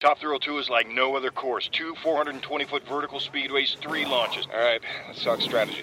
Top Thrill 2 is like no other course. Two 420 foot vertical speedways, three launches. All right, let's talk strategy.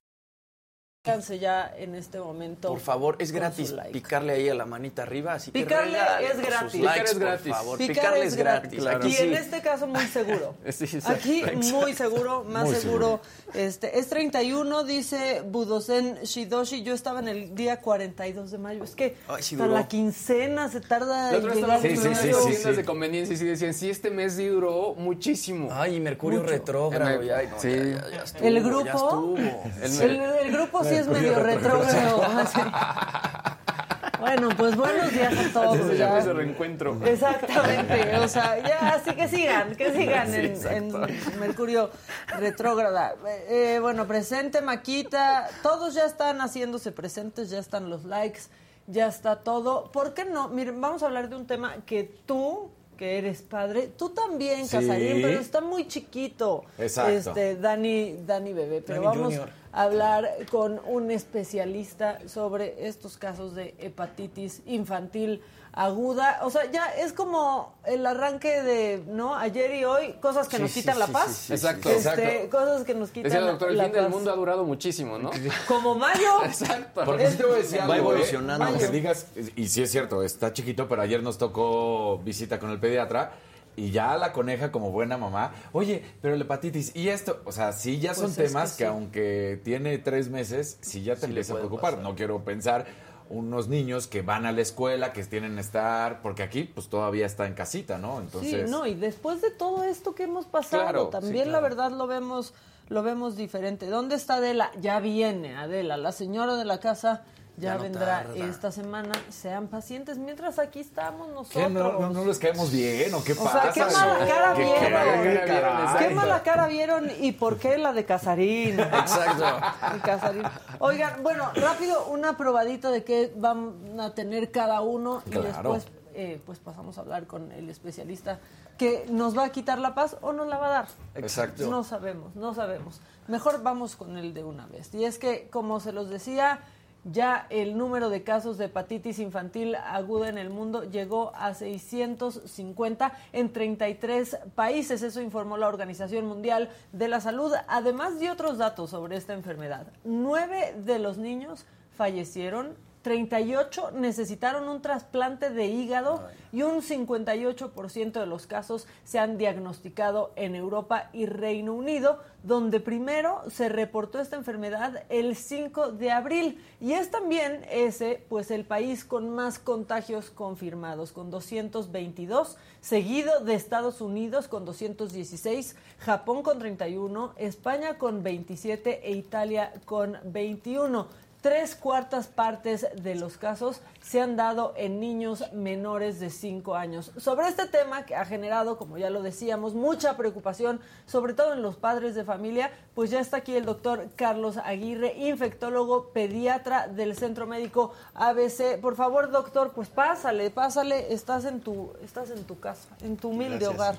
Háganse ya en este momento. Por favor, es gratis like. picarle ahí a la manita arriba, así que Picarle regalen es sus gratis. likes, Picar es por gratis. favor. Picar Picarle es gratis. Claro. Aquí en sí. este caso muy seguro. Sí, exacto, Aquí exacto. muy seguro, más Muy seguro. Este, es 31, dice Budosen Shidoshi. Yo estaba en el día 42 de mayo. Es que Ay, sí hasta duró. la quincena se tarda La en otra vez llegar mayo. unas tiendas de conveniencia y sí decían, sí, este mes sí duró muchísimo. Ay, Mercurio retrógrado. El- ya, no, sí. ya, ya, ya estuvo, El ya grupo, el grupo sí es medio retrógrado. Bueno, pues buenos días a todos. Así se ya. llama ese reencuentro. Exactamente, o sea, ya, así que sigan, que sigan Sí, en, Mercurio retrógrada. Eh, eh, bueno, presente Maquita, todos ya están haciéndose presentes, ya están los likes, ya está todo. ¿Por qué no? Miren, vamos a hablar de un tema que tú, que eres padre, tú también, Sí. Casarín, pero está muy chiquito. Exacto. Este, Dani, Dani Bebé, pero Dani vamos Junior. Hablar con un especialista sobre estos casos de hepatitis infantil aguda. O sea, ya es como el arranque de, ¿no? Ayer y hoy, cosas que Sí, nos quitan sí, la paz. sí, sí, Exacto, Este, exacto. Cosas que nos quitan Decía el doctor, el la fin del mundo ha durado muchísimo, ¿no? Como mayo. Exacto. Porque sí te voy a decir Va algo, ¿eh? evolucionando. Aunque digas, y sí es cierto, está chiquito, pero ayer nos tocó visita con el pediatra y ya la coneja como buena mamá, oye, pero la hepatitis y esto, o sea, sí ya son Pues es temas que que, sí. aunque tiene tres meses, sí ya te Sí empieza a preocupar. pasar. No quiero pensar unos niños que van a la escuela, que tienen que estar, porque aquí pues todavía está en casita, ¿no? Entonces, Sí, no, y después de todo esto que hemos pasado, Claro, sí, también la verdad lo vemos lo vemos diferente. ¿Dónde está Adela? Ya viene Adela, la señora de la casa ya, Ya no vendrá tarda. esta semana. Sean pacientes mientras aquí estamos ¿qué? nosotros. ¿No, no, no les caemos bien o qué O pasa? sea, qué mala cara ¿Qué- vieron. qué mala Qué cara vieron, ¿Qué exacto. mala cara vieron y por qué la de Casarín? Exacto. El Casarín. Oigan, bueno, rápido, una probadita de qué van a tener cada uno y Claro. después eh, pues pasamos a hablar con el especialista que nos va a quitar la paz o nos la va a dar. Exacto. No sabemos, no sabemos. Mejor vamos con el de una vez. Y es que, como se los decía, ya el número de casos de hepatitis infantil aguda en el mundo llegó a 650 en 33 países. Eso informó la Organización Mundial de la Salud, además de otros datos sobre esta enfermedad. Nueve de los niños fallecieron 38 necesitaron un trasplante de hígado y un 58% de los casos se han diagnosticado en Europa y Reino Unido, donde primero se reportó esta enfermedad el 5 de abril y es también ese pues el país con más contagios confirmados con 222, seguido de Estados Unidos con 216, Japón con 31, España con 27 e Italia con 21. Tres cuartas partes de los casos se han dado en niños menores de 5 años. Sobre este tema que ha generado, como ya lo decíamos, mucha preocupación, sobre todo en los padres de familia, pues ya está aquí el doctor Carlos Aguirre, infectólogo pediatra del Centro Médico ABC. Por favor, doctor, pues pásale, pásale, estás en tu, estás en tu casa, en tu humilde Gracias. hogar.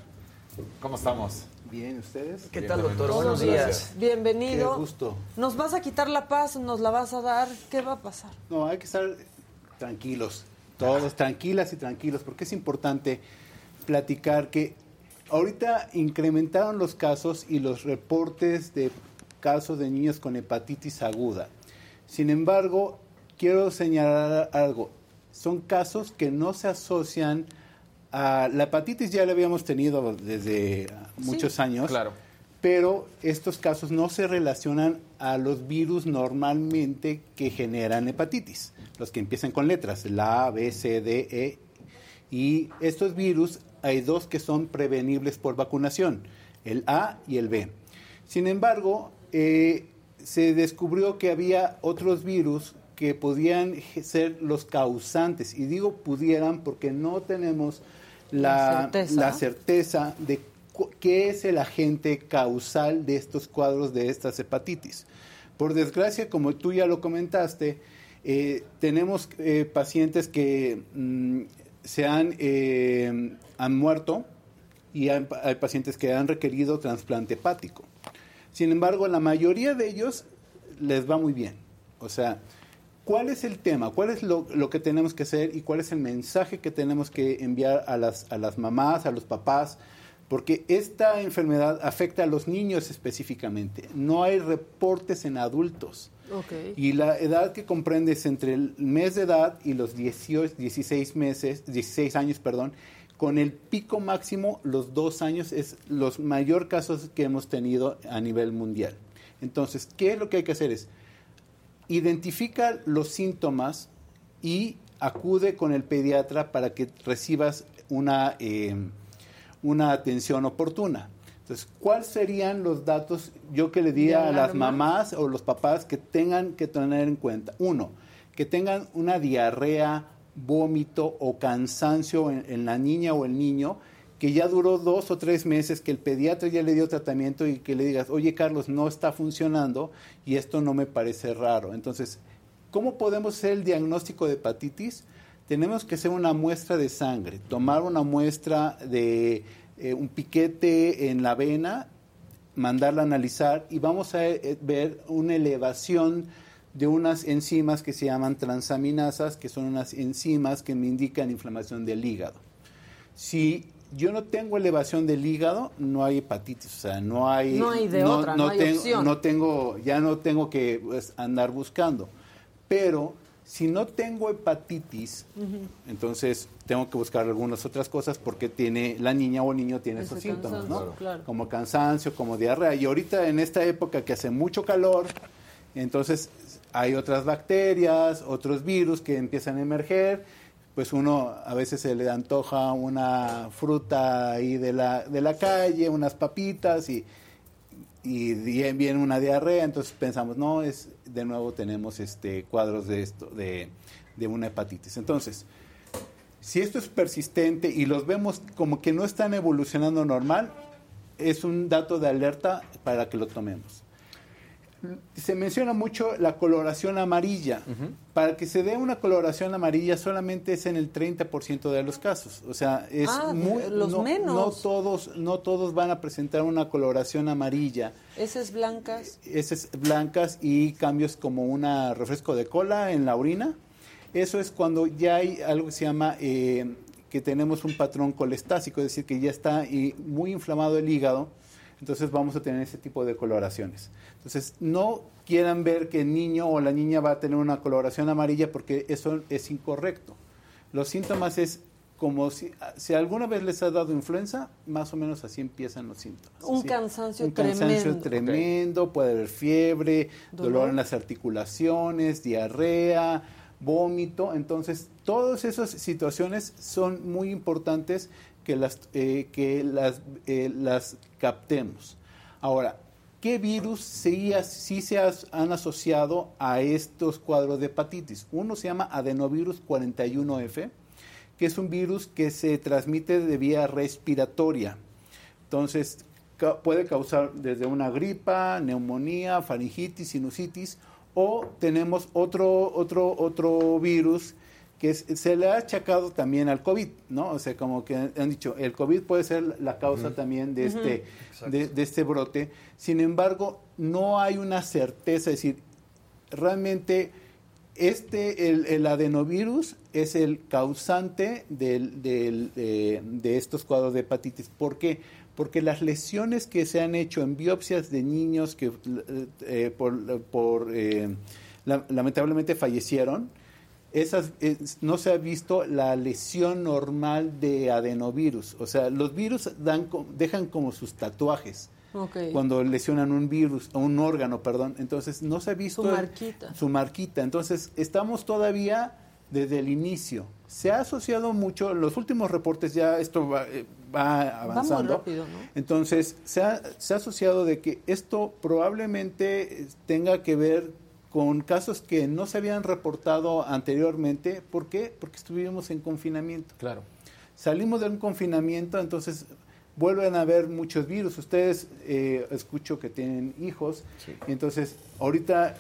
¿Cómo estamos? Bien, ¿ustedes? ¿Qué tal, doctor? Buenos gracias. días. Bienvenido. Qué gusto. ¿Nos vas a quitar la paz? ¿Nos la vas a dar? ¿Qué va a pasar? No, hay que estar tranquilos, todos tranquilas y tranquilos, porque es importante platicar que ahorita incrementaron los casos y los reportes de casos de niños con hepatitis aguda. Sin embargo, quiero señalar algo. Son casos que no se asocian la hepatitis ya la habíamos tenido desde muchos años. Claro. pero estos casos no se relacionan a los virus normalmente que generan hepatitis, los que empiezan con letras, la A, B, C, D, E. Y estos virus hay dos que son prevenibles por vacunación, el A y el B. Sin embargo, eh, se descubrió que había otros virus que podían ser los causantes, y digo pudieran porque no tenemos la, certeza. la certeza de qué es el agente causal de estos cuadros de estas hepatitis. Por desgracia, como tú ya lo comentaste, eh, tenemos eh, pacientes que mm, se han, eh, han muerto y hay, hay pacientes que han requerido trasplante hepático. Sin embargo, la mayoría de ellos les va muy bien. O sea, ¿cuál es el tema? ¿Cuál es lo, lo que tenemos que hacer y cuál es el mensaje que tenemos que enviar a las, a las mamás, a los papás? Porque esta enfermedad afecta a los niños específicamente. No hay reportes en adultos. Ok. Y la edad que comprende es entre el mes de edad y los 18, 16 meses, 16 años, perdón, con el pico máximo los dos años es los mayor casos que hemos tenido a nivel mundial. Entonces, ¿qué es lo que hay que hacer? Es identifica los síntomas y acude con el pediatra para que recibas una, eh, una atención oportuna. Entonces, ¿cuáles serían los datos yo que le diría ¿De a las mamás o los papás que tengan que tener en cuenta? Uno, que tengan una diarrea, vómito o cansancio en, en la niña o el niño que ya duró dos o tres meses, que el pediatra ya le dio tratamiento y que le digas, oye Carlos, no está funcionando y esto no me parece raro. Entonces, ¿cómo podemos hacer el diagnóstico de hepatitis? Tenemos que hacer una muestra de sangre, tomar una muestra de eh, un piquete en la vena, mandarla a analizar y vamos a eh, ver una elevación de unas enzimas que se llaman transaminasas, que son unas enzimas que me indican inflamación del hígado. Si yo no tengo elevación del hígado, no hay hepatitis, o sea, no hay... No hay de otra, no hay tengo, opción. no tengo, ya no tengo que pues, andar buscando. Pero si no tengo hepatitis, entonces tengo que buscar algunas otras cosas porque tiene la niña o el niño tiene Ese esos síntomas, ¿no? claro. Como cansancio, como diarrea. Y ahorita en esta época que hace mucho calor, entonces hay otras bacterias, otros virus que empiezan a emerger. Pues uno a veces se le antoja una fruta ahí de la, de la calle, unas papitas y, y viene una diarrea, entonces pensamos, no, es de nuevo tenemos este cuadros de esto, de, de una hepatitis. Entonces, si esto es persistente y los vemos como que no están evolucionando normal, es un dato de alerta para que lo tomemos. Se menciona mucho la coloración amarilla. Para que se dé una coloración amarilla solamente es en el 30% de los casos. O sea, es Ah, muy los no, menos. no todos no todos van a presentar una coloración amarilla. Esas blancas. Esas blancas y cambios como un refresco de cola en la orina. Eso es cuando ya hay algo que se llama eh, que tenemos un patrón colestásico, es decir, que ya está eh, muy inflamado el hígado. Entonces vamos a tener ese tipo de coloraciones. Entonces no quieran ver que el niño o la niña va a tener una coloración amarilla porque eso es incorrecto. Los síntomas es como si, si alguna vez les ha dado influenza, más o menos así empiezan los síntomas. Un cansancio Un cansancio tremendo. tremendo, puede haber fiebre, dolor. Dolor. en las articulaciones, diarrea, vómito. Entonces, todas esas situaciones son muy importantes que las, eh, que las, eh, las captemos. Ahora, ¿qué virus sí, sí se han asociado a estos cuadros de hepatitis? Uno se llama adenovirus 41F, que es un virus que se transmite de vía respiratoria. Entonces, puede causar desde una gripa, neumonía, faringitis, sinusitis, o tenemos otro, otro, otro virus que es- se le ha achacado también al COVID, ¿no? O sea, como que han dicho, el COVID puede ser la causa también de este, de, de este brote. Sin embargo, no hay una certeza, es decir, realmente este, el, el adenovirus es el causante del- del, eh, de estos cuadros de hepatitis. ¿Por qué? Porque las lesiones que se han hecho en biopsias de niños que eh, eh, por, por, eh, la- lamentablemente fallecieron, esas, no se ha visto la lesión normal de adenovirus. O sea, los virus dan, dejan como sus tatuajes. cuando lesionan un virus, o un órgano, perdón. Entonces, no se ha visto... Su marquita. Su marquita. Entonces, estamos todavía desde el inicio. Se ha asociado mucho, los últimos reportes ya esto va, eh, avanzando. rápido, ¿no? Entonces, se ha, se ha asociado de que esto probablemente tenga que ver con casos que no se habían reportado anteriormente. ¿Por qué? Porque estuvimos en confinamiento. Claro. Salimos de un confinamiento, entonces vuelven a haber muchos virus. Ustedes, eh, escucho que tienen hijos, entonces ahorita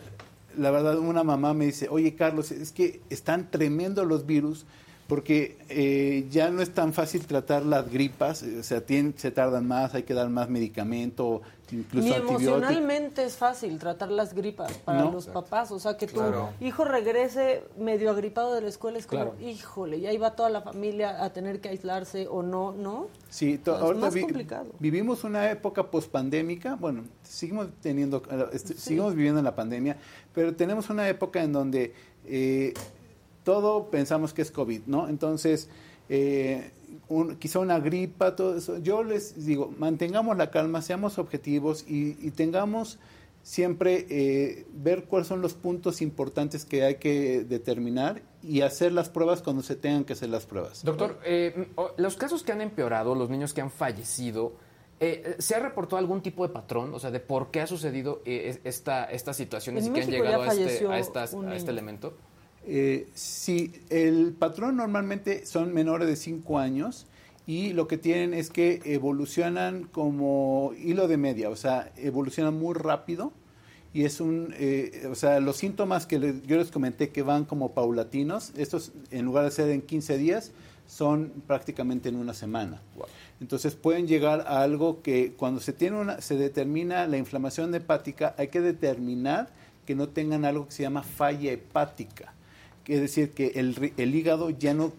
la verdad, una mamá me dice, oye Carlos, es que están tremendos los virus porque eh, ya no es tan fácil tratar las gripas, o sea, se tardan más, hay que dar más medicamento, incluso Ni emocionalmente es fácil tratar las gripas para los papás, o sea, que tu hijo regrese medio agripado de la escuela es como, híjole, y ahí va toda la familia a tener que aislarse o no, ¿no? Sí, es más complicado. vivimos una época pospandémica, bueno, seguimos teniendo, este, seguimos viviendo en la pandemia, pero tenemos una época en donde eh, todo pensamos que es COVID, ¿no? Entonces, eh, quizá una gripa, todo eso. Yo les digo, mantengamos la calma, seamos objetivos y, tengamos siempre eh, ver cuáles son los puntos importantes que hay que determinar y hacer las pruebas cuando se tengan que hacer las pruebas. Doctor, eh, los casos que han empeorado, los niños que han fallecido, ¿se ha reportado algún tipo de patrón? O sea, de por qué ha sucedido esta, esta situaciones y que han llegado a este, a, a este elemento? Eh, sí, el patrón normalmente son menores de 5 años y lo que tienen es que evolucionan como hilo de media, o sea, evolucionan muy rápido y es un, eh, o sea, los síntomas que yo les comenté que van como paulatinos, estos en lugar de ser en 15 días, son prácticamente en una semana. Entonces pueden llegar a algo que cuando se tiene una, se determina la inflamación hepática, hay que determinar que no tengan algo que se llama falla hepática es decir, que el, el, hígado ya no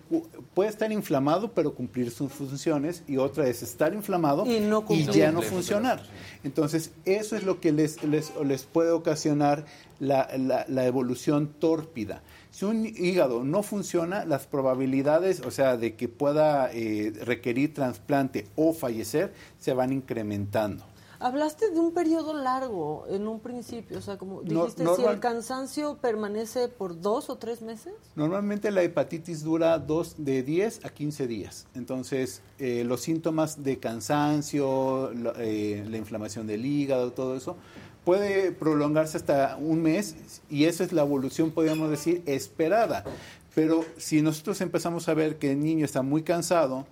puede estar inflamado, pero cumplir sus funciones, y otra es estar inflamado y, ya no funcionar. Entonces, eso es lo que les, les, les puede ocasionar la, la, evolución tórpida. Si un hígado no funciona, las probabilidades, o sea, de que pueda eh, requerir trasplante o fallecer, se van incrementando. Hablaste de un periodo largo en un principio, o sea, como dijiste, si el cansancio permanece por dos o tres meses. Normalmente la hepatitis dura dos, de 10 a 15 días. Entonces, eh, los síntomas de cansancio, eh, la inflamación del hígado, todo eso, puede prolongarse hasta un mes y esa es la evolución, podríamos decir, esperada. Pero si nosotros empezamos a ver que el niño está muy cansado,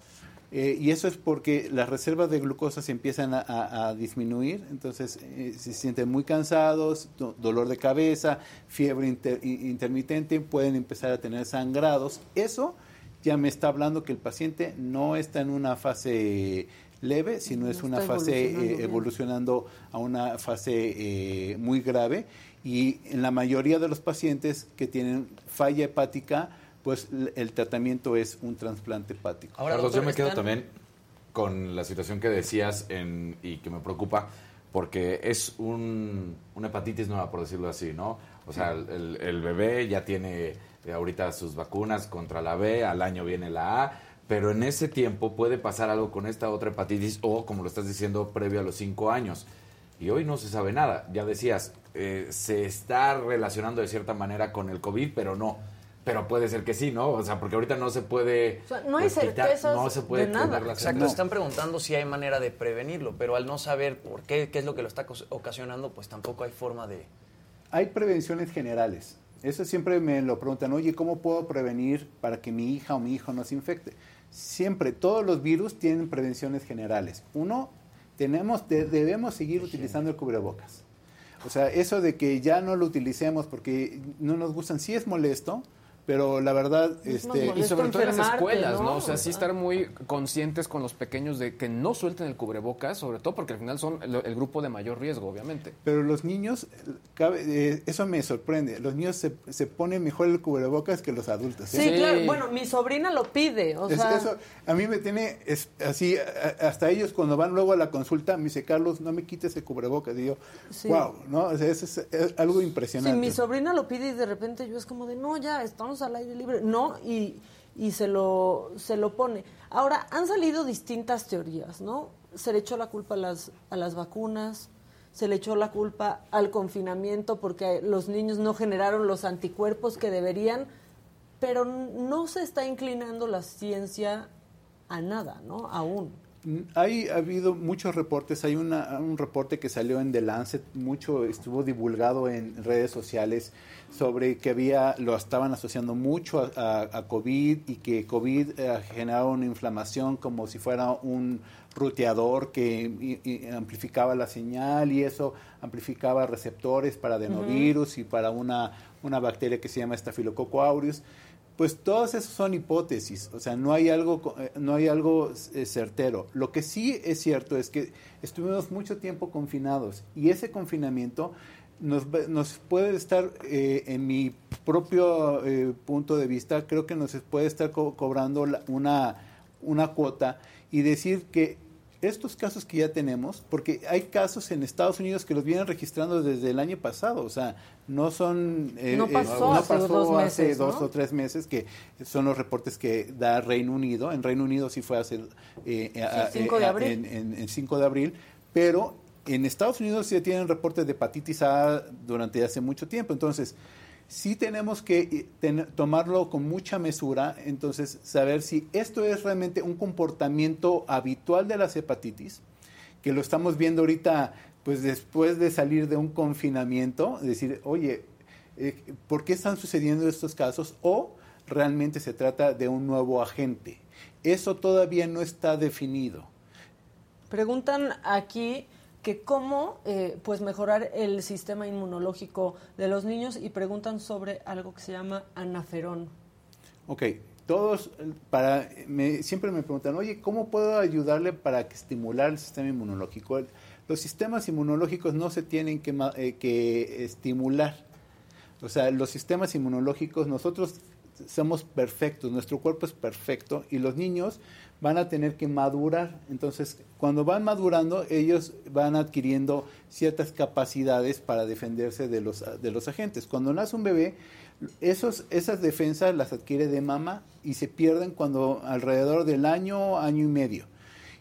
eh, y eso es porque las reservas de glucosa se empiezan a, disminuir, entonces eh, se sienten muy cansados, dolor de cabeza, fiebre intermitente, pueden empezar a tener sangrados. Eso ya me está hablando que el paciente no está en una fase leve, sino es una fase evolucionando, evolucionando a una fase muy grave. Y en la mayoría de los pacientes que tienen falla hepática, pues el tratamiento es un trasplante hepático. Ahora, Carlos, yo me quedo también con la situación que decías en, y que me preocupa, porque es un, una hepatitis nueva, por decirlo así, ¿no? O sea, el, el, bebé ya tiene eh, ahorita sus vacunas contra la B, al año viene la A, pero en ese tiempo puede pasar algo con esta otra hepatitis o, como lo estás diciendo, previo a los cinco años. Y hoy no se sabe nada. Ya decías, eh, se está relacionando de cierta manera con el COVID, pero no pero puede ser que sí, ¿no? O sea, porque ahorita no se puede. O sea, no hay pues, certezas no se puede de nada. Exacto, están preguntando si hay manera de prevenirlo, pero al no saber por qué, qué es lo que lo está ocasionando, pues tampoco hay forma de. Hay prevenciones generales. Eso siempre me lo preguntan, oye, ¿cómo puedo prevenir para que mi hija o mi hijo no se infecte? Siempre, todos los virus tienen prevenciones generales. Uno, tenemos, debemos seguir utilizando el cubrebocas. O sea, eso de que ya no lo utilicemos porque no nos gustan, sí es molesto, pero la verdad este y sobre todo en las escuelas ¿no? o sea sí estar muy conscientes con los pequeños de que no suelten el cubrebocas sobre todo porque al final son el, grupo de mayor riesgo obviamente. Pero los niños eh, eso me sorprende. Los niños se, se, ponen mejor el cubrebocas que los adultos ¿eh? sí, claro. Bueno mi sobrina lo pide o sea. eso a mí me tiene así hasta ellos cuando van luego a la consulta me dice Carlos no me quites el cubrebocas y yo wow no o sea, eso es, es, algo impresionante. Sí mi sobrina lo pide y de repente yo es como de no ya estamos al aire libre. No, y, y se lo, se lo pone. Ahora, han salido distintas teorías, ¿no? Se le echó la culpa a las, a las vacunas, se le echó la culpa al confinamiento porque los niños no generaron los anticuerpos que deberían, pero no se está inclinando la ciencia a nada, ¿no? Aún. Hay ha habido muchos reportes, hay una, un reporte que salió en The Lancet, mucho estuvo divulgado en redes sociales sobre que había lo estaban asociando mucho a, COVID y que COVID eh, generaba una inflamación como si fuera un ruteador que amplificaba la señal y eso amplificaba receptores para adenovirus y para una, una bacteria que se llama Staphylococcus aureus pues todas esas son hipótesis, o sea, no hay algo, eh, no hay algo eh, certero. Lo que sí es cierto es que estuvimos mucho tiempo confinados y ese confinamiento nos, nos puede estar, eh, en mi propio punto de vista, creo que nos puede estar cobrando una, una cuota y decir que estos casos que ya tenemos, porque hay casos en Estados Unidos que los vienen registrando desde el año pasado, o sea, no son... Eh, no eh, pasó, hace, dos, meses, dos o tres meses, que son los reportes que da Reino Unido. En Reino Unido sí fue hace... Eh, de abril. En, 5 de abril, pero en Estados Unidos sí tienen reportes de hepatitis A durante hace mucho tiempo, entonces sí tenemos que eh, tomarlo con mucha mesura, entonces saber si esto es realmente un comportamiento habitual de las hepatitis, que lo estamos viendo ahorita, pues después de salir de un confinamiento, decir, oye, eh, ¿por qué están sucediendo estos casos? O realmente se trata de un nuevo agente. Eso todavía no está definido. Preguntan aquí que cómo eh, pues mejorar el sistema inmunológico de los niños y preguntan sobre algo que se llama anaferón. Ok, todos para siempre me preguntan, oye, ¿cómo puedo ayudarle para estimular el sistema inmunológico? Los sistemas inmunológicos no se tienen que, eh, que estimular. O sea, los sistemas inmunológicos, nosotros somos perfectos, nuestro cuerpo es perfecto y los niños van a tener que madurar. Entonces, cuando van madurando, ellos van adquiriendo ciertas capacidades para defenderse de los, de los agentes. Cuando nace un bebé, esos, esas defensas las adquiere de mamá y se pierden cuando alrededor del año, año y medio.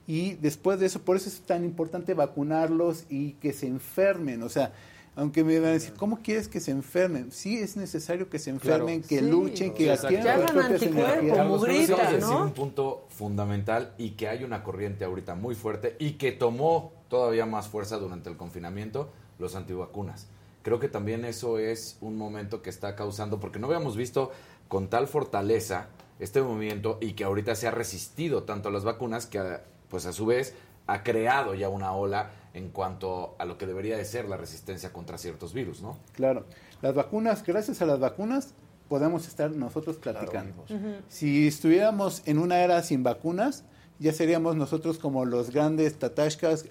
Y después de eso, por eso es tan importante vacunarlos y que se enfermen. O sea, aunque me van a decir, ¿cómo quieres que se enfermen? Sí es necesario que se enfermen, que luchen, que adquieran las propias energías. ¿no? un punto fundamental y que hay una corriente ahorita muy fuerte y que tomó todavía más fuerza durante el confinamiento, los antivacunas. Creo que también eso es un momento que está causando, porque no habíamos visto con tal fortaleza este movimiento y que ahorita se ha resistido tanto a las vacunas que, pues a su vez, ha creado ya una ola en cuanto a lo que debería de ser la resistencia contra ciertos virus, ¿no? Claro. Las vacunas, gracias a las vacunas, podemos estar nosotros platicando. Si estuviéramos en una era sin vacunas, ya seríamos nosotros como los grandes tatashkas,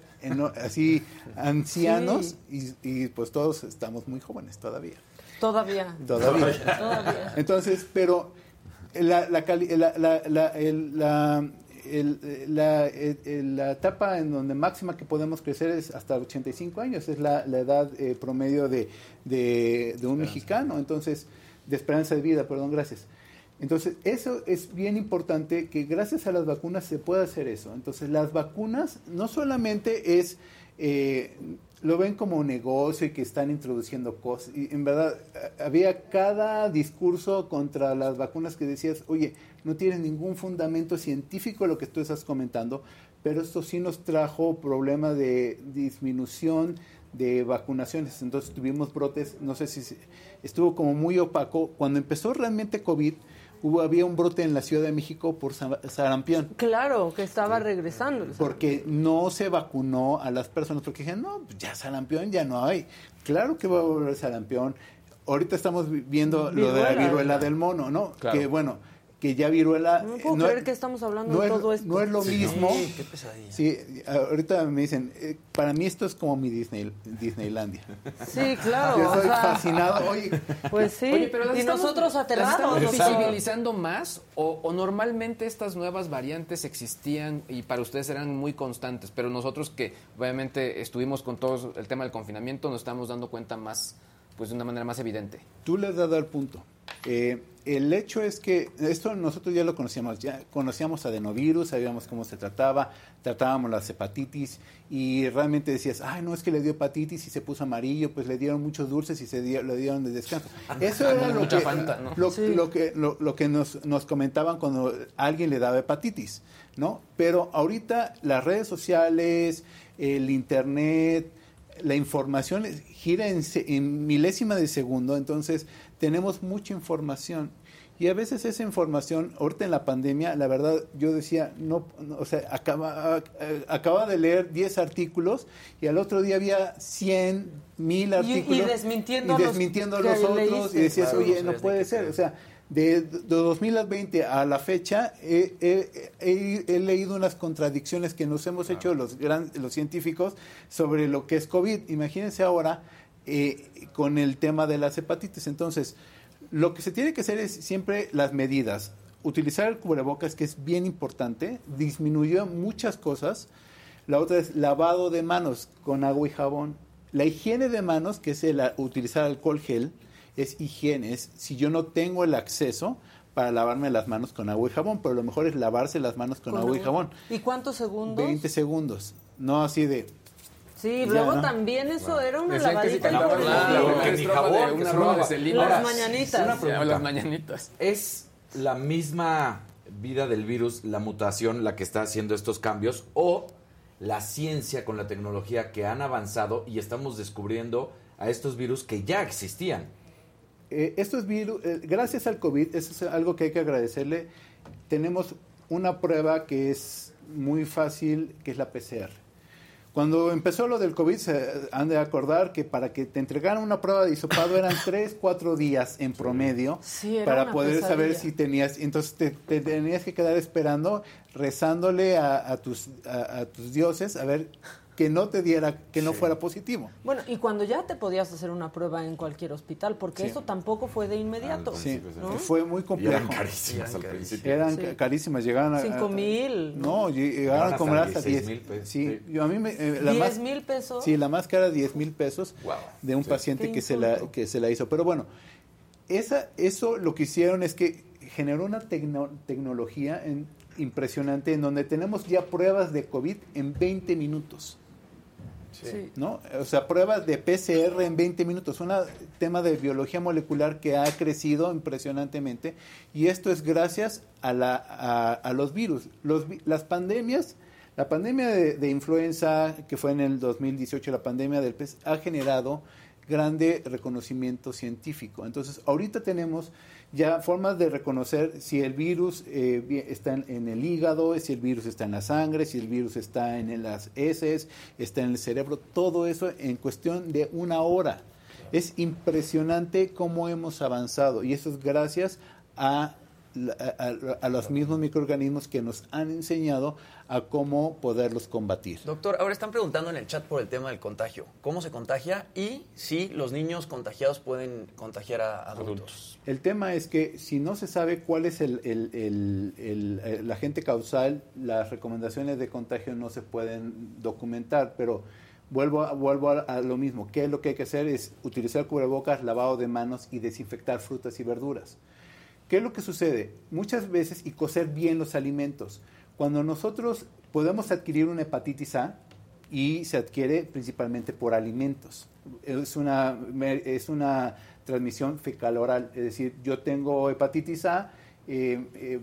así ancianos, y, pues todos estamos muy jóvenes todavía. Todavía. Todavía. Entonces, pero la, la, la, la el, la, la, etapa en donde máxima que podemos crecer es hasta 85 años, es la, edad eh, promedio de, de, un mexicano, entonces, de esperanza de vida, perdón, gracias. Entonces, eso es bien importante que gracias a las vacunas se pueda hacer eso. Entonces, las vacunas no solamente es, eh, lo ven como un negocio y que están introduciendo cosas. Y en verdad, había cada discurso contra las vacunas que decías, oye, no tiene ningún fundamento científico lo que tú estás comentando, pero esto sí nos trajo problema de disminución de vacunaciones. Entonces tuvimos brotes, no sé si estuvo como muy opaco. Cuando empezó realmente COVID, hubo, había un brote en la Ciudad de México por sarampión. Claro, que estaba regresando. Porque no se vacunó a las personas, porque dijeron, no, pues ya sarampión ya no hay. Claro que va a volver sarampión. Ahorita estamos viendo lo de la viruela del mono, ¿no? Que bueno, que ya viruela... No puedo creer que estamos hablando de todo esto. No es lo mismo. Sí, qué pesadilla. Sí, ahorita me dicen, eh, para mí esto es como mi Disney, Disneylandia. Sí, claro. Yo estoy fascinado. Oye, pues sí, pero y nosotros aterrados. ¿Estamos visibilizando más o, normalmente estas nuevas variantes existían y para ustedes eran muy constantes, pero nosotros que obviamente estuvimos con todo el tema del confinamiento nos estamos dando cuenta más, pues de una manera más evidente? Tú le has dado el punto Eh, el hecho es que esto nosotros ya lo conocíamos, ya conocíamos adenovirus, sabíamos cómo se trataba, tratábamos las hepatitis y realmente decías, ay, no es que le dio hepatitis y se puso amarillo, pues le dieron muchos dulces y se le dieron de descanso. Eso era lo que, lo, que, lo, que nos, nos comentaban cuando alguien le daba hepatitis, ¿no? Pero ahorita las redes sociales, el internet, la información gira en, en milésima de segundo, entonces tenemos mucha información y a veces esa información, ahorita en la pandemia, la verdad, yo decía, no, o sea, acaba, acaba de leer 10 artículos y al otro día había 100, mil artículos. Y, desmintiendo, y desmintiendo a los, otros. y decías, oye, no puede ser. O sea, de, 2020 a la fecha he, leído unas contradicciones que nos hemos hecho los, los científicos sobre lo que es COVID. Imagínense ahora eh, con el tema de las hepatitis. Entonces, lo que se tiene que hacer es siempre las medidas. Utilizar el cubrebocas, que es bien importante, disminuyó muchas cosas. La otra es lavado de manos con agua y jabón. La higiene de manos, que es el utilizar alcohol gel, es higiene. Es si yo no tengo el acceso para lavarme las manos con agua y jabón, pero lo mejor es lavarse las manos con, agua y jabón. ¿Y cuántos segundos? 20 segundos. No así de Sí, luego también eso era una lavadita. Las mañanitas. Las mañanitas. Es la misma vida del virus, la mutación, la que está haciendo estos cambios, o la ciencia con la tecnología que han avanzado y estamos descubriendo a estos virus que ya existían. Eh, estos virus, eh, gracias al COVID, eso es algo que hay que agradecerle, tenemos una prueba que es muy fácil, que es la PCR. Cuando empezó lo del COVID, se han de acordar que para que te entregaran una prueba de hisopado eran tres, cuatro días en promedio para poder saber si tenías. Entonces te, tenías que quedar esperando, rezándole a, tus, a, tus dioses a ver que no te diera, que no fuera positivo. Bueno, y cuando ya te podías hacer una prueba en cualquier hospital, porque eso tampoco fue de inmediato. Sí, fue muy complejo. eran carísimas al principio. Eran carísimas, llegaban a... Cinco mil. No, llegaron a comer hasta 10 mil pesos. Sí, yo a mí me... Eh, la ¿10 mil pesos? Sí, la máscara 10 mil pesos de un paciente que se, la, que se la hizo. Pero bueno, esa, eso lo que hicieron es que generó una tecnología impresionante en donde tenemos ya pruebas de COVID en 20 minutos. ¿No? O sea, pruebas de PCR en 20 minutos, un tema de biología molecular que ha crecido impresionantemente y esto es gracias a, la, a, los virus. Los, las pandemias, la pandemia de, influenza que fue en el 2018, la pandemia del pez, ha generado grande reconocimiento científico. Entonces, ahorita tenemos ya formas de reconocer si el virus eh, está en, el hígado, si el virus está en la sangre, si el virus está en las heces, está en el cerebro, todo eso en cuestión de una hora. Es impresionante cómo hemos avanzado y eso es gracias a a, los mismos microorganismos que nos han enseñado a cómo poderlos combatir. Doctor, ahora están preguntando en el chat por el tema del contagio. ¿Cómo se contagia y si los niños contagiados pueden contagiar a adultos? El tema es que si no se sabe cuál es el, el, el, agente causal, las recomendaciones de contagio no se pueden documentar, pero vuelvo, a, vuelvo a, lo mismo. ¿Qué es lo que hay que hacer? Es utilizar cubrebocas, lavado de manos y desinfectar frutas y verduras. ¿Qué es lo que sucede? Muchas veces, y cocer bien los alimentos. Cuando nosotros podemos adquirir una hepatitis A, y se adquiere principalmente por alimentos. Es una, es una transmisión fecal oral, es decir, yo tengo hepatitis A, eh, eh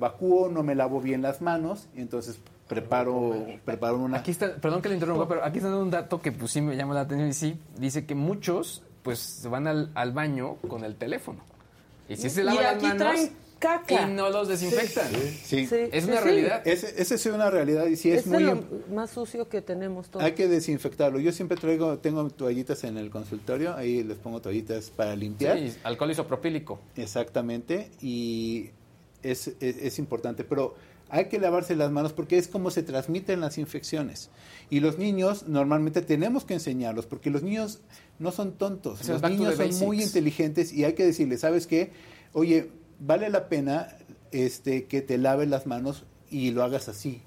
no me lavo bien las manos, entonces preparo, preparo una... Aquí está, perdón que le interrumpa, pero aquí está un dato que pues sí me llama la atención y sí, dice que muchos pues se van al, al baño con el teléfono. Y si se lava las manos caca. y no los desinfectan. Sí. Es una realidad. Esa es una realidad y sí es, muy lo más sucio que tenemos todos. Hay que desinfectarlo. Yo siempre traigo tengo toallitas en el consultorio, ahí les pongo toallitas para limpiar. Sí, alcohol isopropílico. Exactamente y es, es importante, pero hay que lavarse las manos porque es como se transmiten las infecciones. Y los niños normalmente tenemos que enseñarlos porque los niños no son tontos. los niños son muy inteligentes y hay que decirles, ¿sabes qué? Oye, vale la pena este, que te laves las manos y lo hagas así.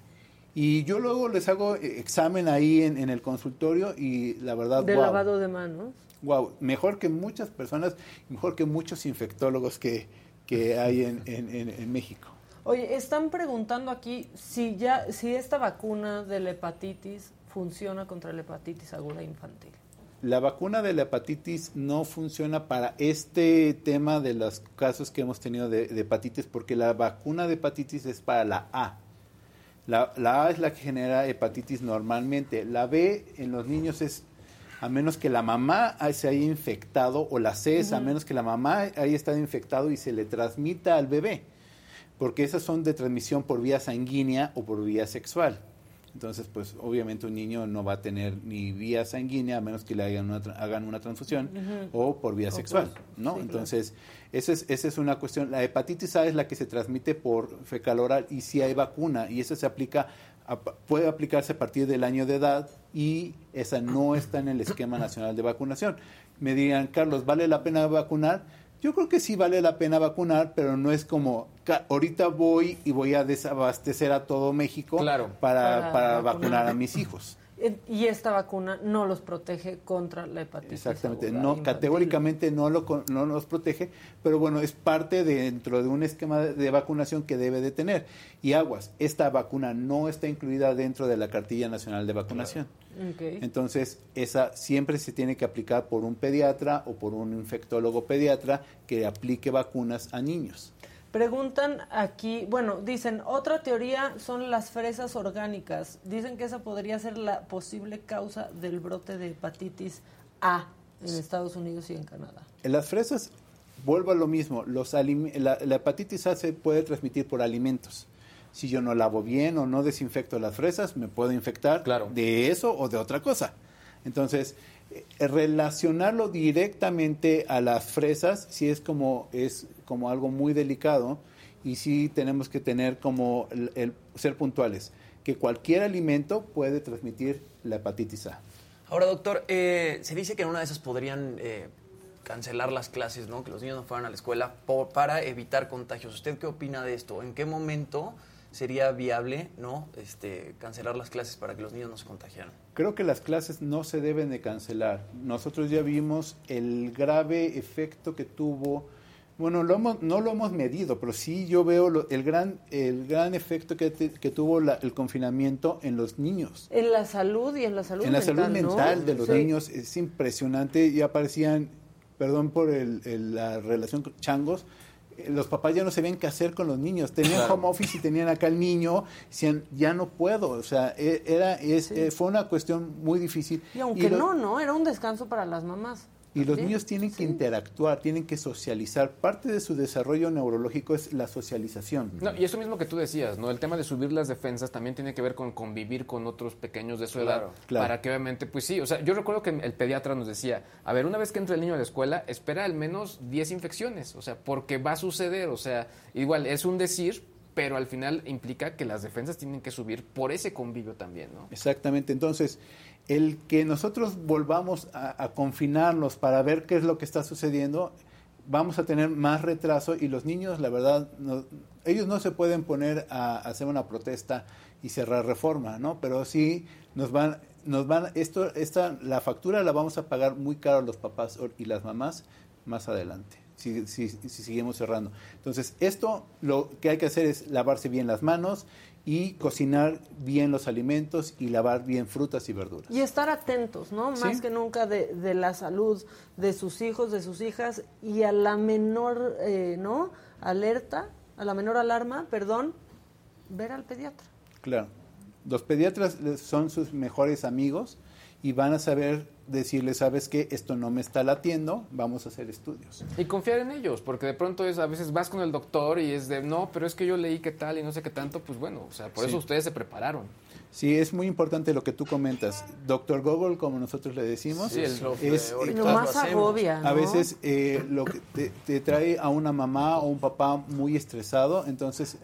Y yo luego les hago examen ahí en, el consultorio y la verdad... De lavado de manos. Wow, mejor que muchas personas, mejor que muchos infectólogos que, que hay en, en, México. Oye, están preguntando aquí si ya si esta vacuna de la hepatitis funciona contra la hepatitis aguda infantil. La vacuna de la hepatitis no funciona para este tema de los casos que hemos tenido de, hepatitis porque la vacuna de hepatitis es para la A. La, la, A es la que genera hepatitis normalmente. La B en los niños es a menos que la mamá se haya infectado, o la C es a menos que la mamá haya estado infectado y se le transmita al bebé, porque esas son de transmisión por vía sanguínea o por vía sexual. Entonces, pues obviamente un niño no va a tener ni vía sanguínea a menos que le hagan una, hagan una transfusión o por vía sexual, ¿no? Entonces, esa, es, esa es una cuestión. La hepatitis A es la que se transmite por fecal oral y si hay vacuna y eso se aplica, puede aplicarse a partir del año de edad y esa no está en el esquema nacional de vacunación. Me dirían, Carlos, ¿vale la pena vacunar? Yo creo que sí vale la pena vacunar, pero no es como ahorita voy y voy a desabastecer a todo México para, para, vacunar a mis hijos. Y esta vacuna no los protege contra la hepatitis. Exactamente, no, categóricamente no, lo, no los protege, pero bueno, es parte dentro de un esquema de, vacunación que debe de tener. Y aguas, esta vacuna no está incluida dentro de la cartilla nacional de vacunación. Entonces, esa siempre se tiene que aplicar por un pediatra o por un infectólogo pediatra que aplique vacunas a niños. Preguntan aquí, bueno, dicen, otra teoría son las fresas orgánicas. Dicen que esa podría ser la posible causa del brote de hepatitis A en Estados Unidos y en Canadá. En las fresas, vuelvo a lo mismo, los la, hepatitis A se puede transmitir por alimentos. Si yo no lavo bien o no desinfecto las fresas, me puedo infectar de eso o de otra cosa. Entonces, eh, relacionarlo directamente a las fresas si es como es como algo muy delicado y sí tenemos que tener como el, ser puntuales que cualquier alimento puede transmitir la hepatitis A. Ahora, doctor, eh, se dice que en una de esas podrían eh, cancelar las clases, ¿no? Que los niños no fueran a la escuela para evitar contagios. ¿Usted qué opina de esto? ¿En qué momento sería viable no este, cancelar las clases para que los niños no se contagiaran. Creo que las clases no se deben de cancelar. Nosotros ya vimos el grave efecto que tuvo, bueno, lo no lo hemos medido, pero sí yo veo el, gran, el gran efecto que, que tuvo el confinamiento en los niños. En la salud y en la salud mental. En la salud mental de los niños es impresionante. Ya aparecían, perdón por el, la relación con changos, los papás ya no sabían qué hacer con los niños. Tenían home office y tenían acá el niño, decían, ya no puedo. O sea, e, era, es, eh, fue una cuestión muy difícil. Y aunque no, no, era un descanso para las mamás. Y los niños tienen que interactuar, tienen que socializar. Parte de su desarrollo neurológico es la socialización. No, y eso mismo que tú decías, ¿no? El tema de subir las defensas también tiene que ver con convivir con otros pequeños de su edad. Para que obviamente, pues sí, o sea, yo recuerdo que el pediatra nos decía, a ver, una vez que entre el niño a la escuela, espera al menos 10 infecciones, o sea, porque va a suceder, o sea, igual es un decir, pero al final implica que las defensas tienen que subir por ese convivio también, ¿no? Exactamente, entonces el que nosotros volvamos a, confinarnos para ver qué es lo que está sucediendo, vamos a tener más retraso y los niños, la verdad, ellos no se pueden poner a, hacer una protesta y cerrar reforma, ¿no? Pero sí nos van, nos van, esto, esta, la factura la vamos a pagar muy caro los papás y las mamás más adelante. Si, si, si seguimos cerrando. Entonces, esto lo que hay que hacer es lavarse bien las manos, y cocinar bien los alimentos y lavar bien frutas y verduras. Y estar atentos, ¿no? Más que nunca de, la salud de sus hijos, de sus hijas y a la menor, eh, ¿no? Alerta, a la menor alarma, perdón, ver al pediatra. Claro. Los pediatras son sus mejores amigos y van a saber decirle, sabes que esto no me está latiendo, vamos a hacer estudios. Y confiar en ellos, porque de pronto es, a veces vas con el doctor y es de, no, pero es que yo leí qué tal y no sé qué tanto, pues bueno, o sea, por eso ustedes se prepararon. Sí, es muy importante lo que tú comentas. Doctor Google, como nosotros le decimos, es lo más agobia. A veces eh, lo que te, te, trae a una mamá o un papá muy estresado, entonces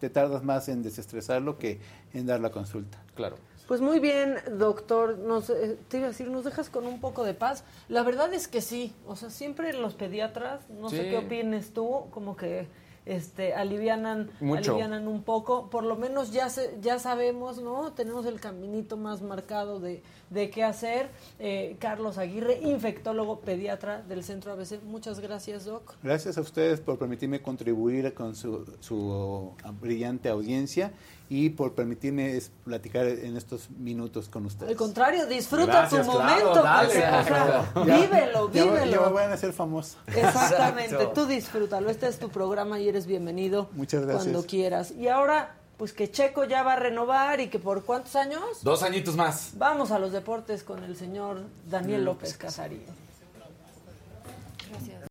te tardas más en desestresarlo que en dar la consulta. Claro. Pues muy bien, doctor. Nos, eh, te iba a decir, nos dejas con un poco de paz. La verdad es que sí. O sea, siempre los pediatras, no sé qué opines tú, como que este, alivianan, alivianan un poco. Por lo menos ya, ya sabemos, ¿no? Tenemos el caminito más marcado de, de qué hacer. Eh, Carlos Aguirre, infectólogo pediatra del Centro ABC. Muchas gracias, Doc. Gracias a ustedes por permitirme contribuir con su, su brillante audiencia y por permitirme platicar en estos minutos con ustedes. Al contrario, disfruta tu momento. vívelo, vívelo. Ya, voy a ser famoso. Exactamente, tú disfrútalo. Este es tu programa y eres bienvenido Muchas gracias. cuando quieras. Y ahora, pues que Checo ya va a renovar y que por cuántos años? Dos añitos más. Vamos a los deportes con el señor Daniel López Casarín. Gracias.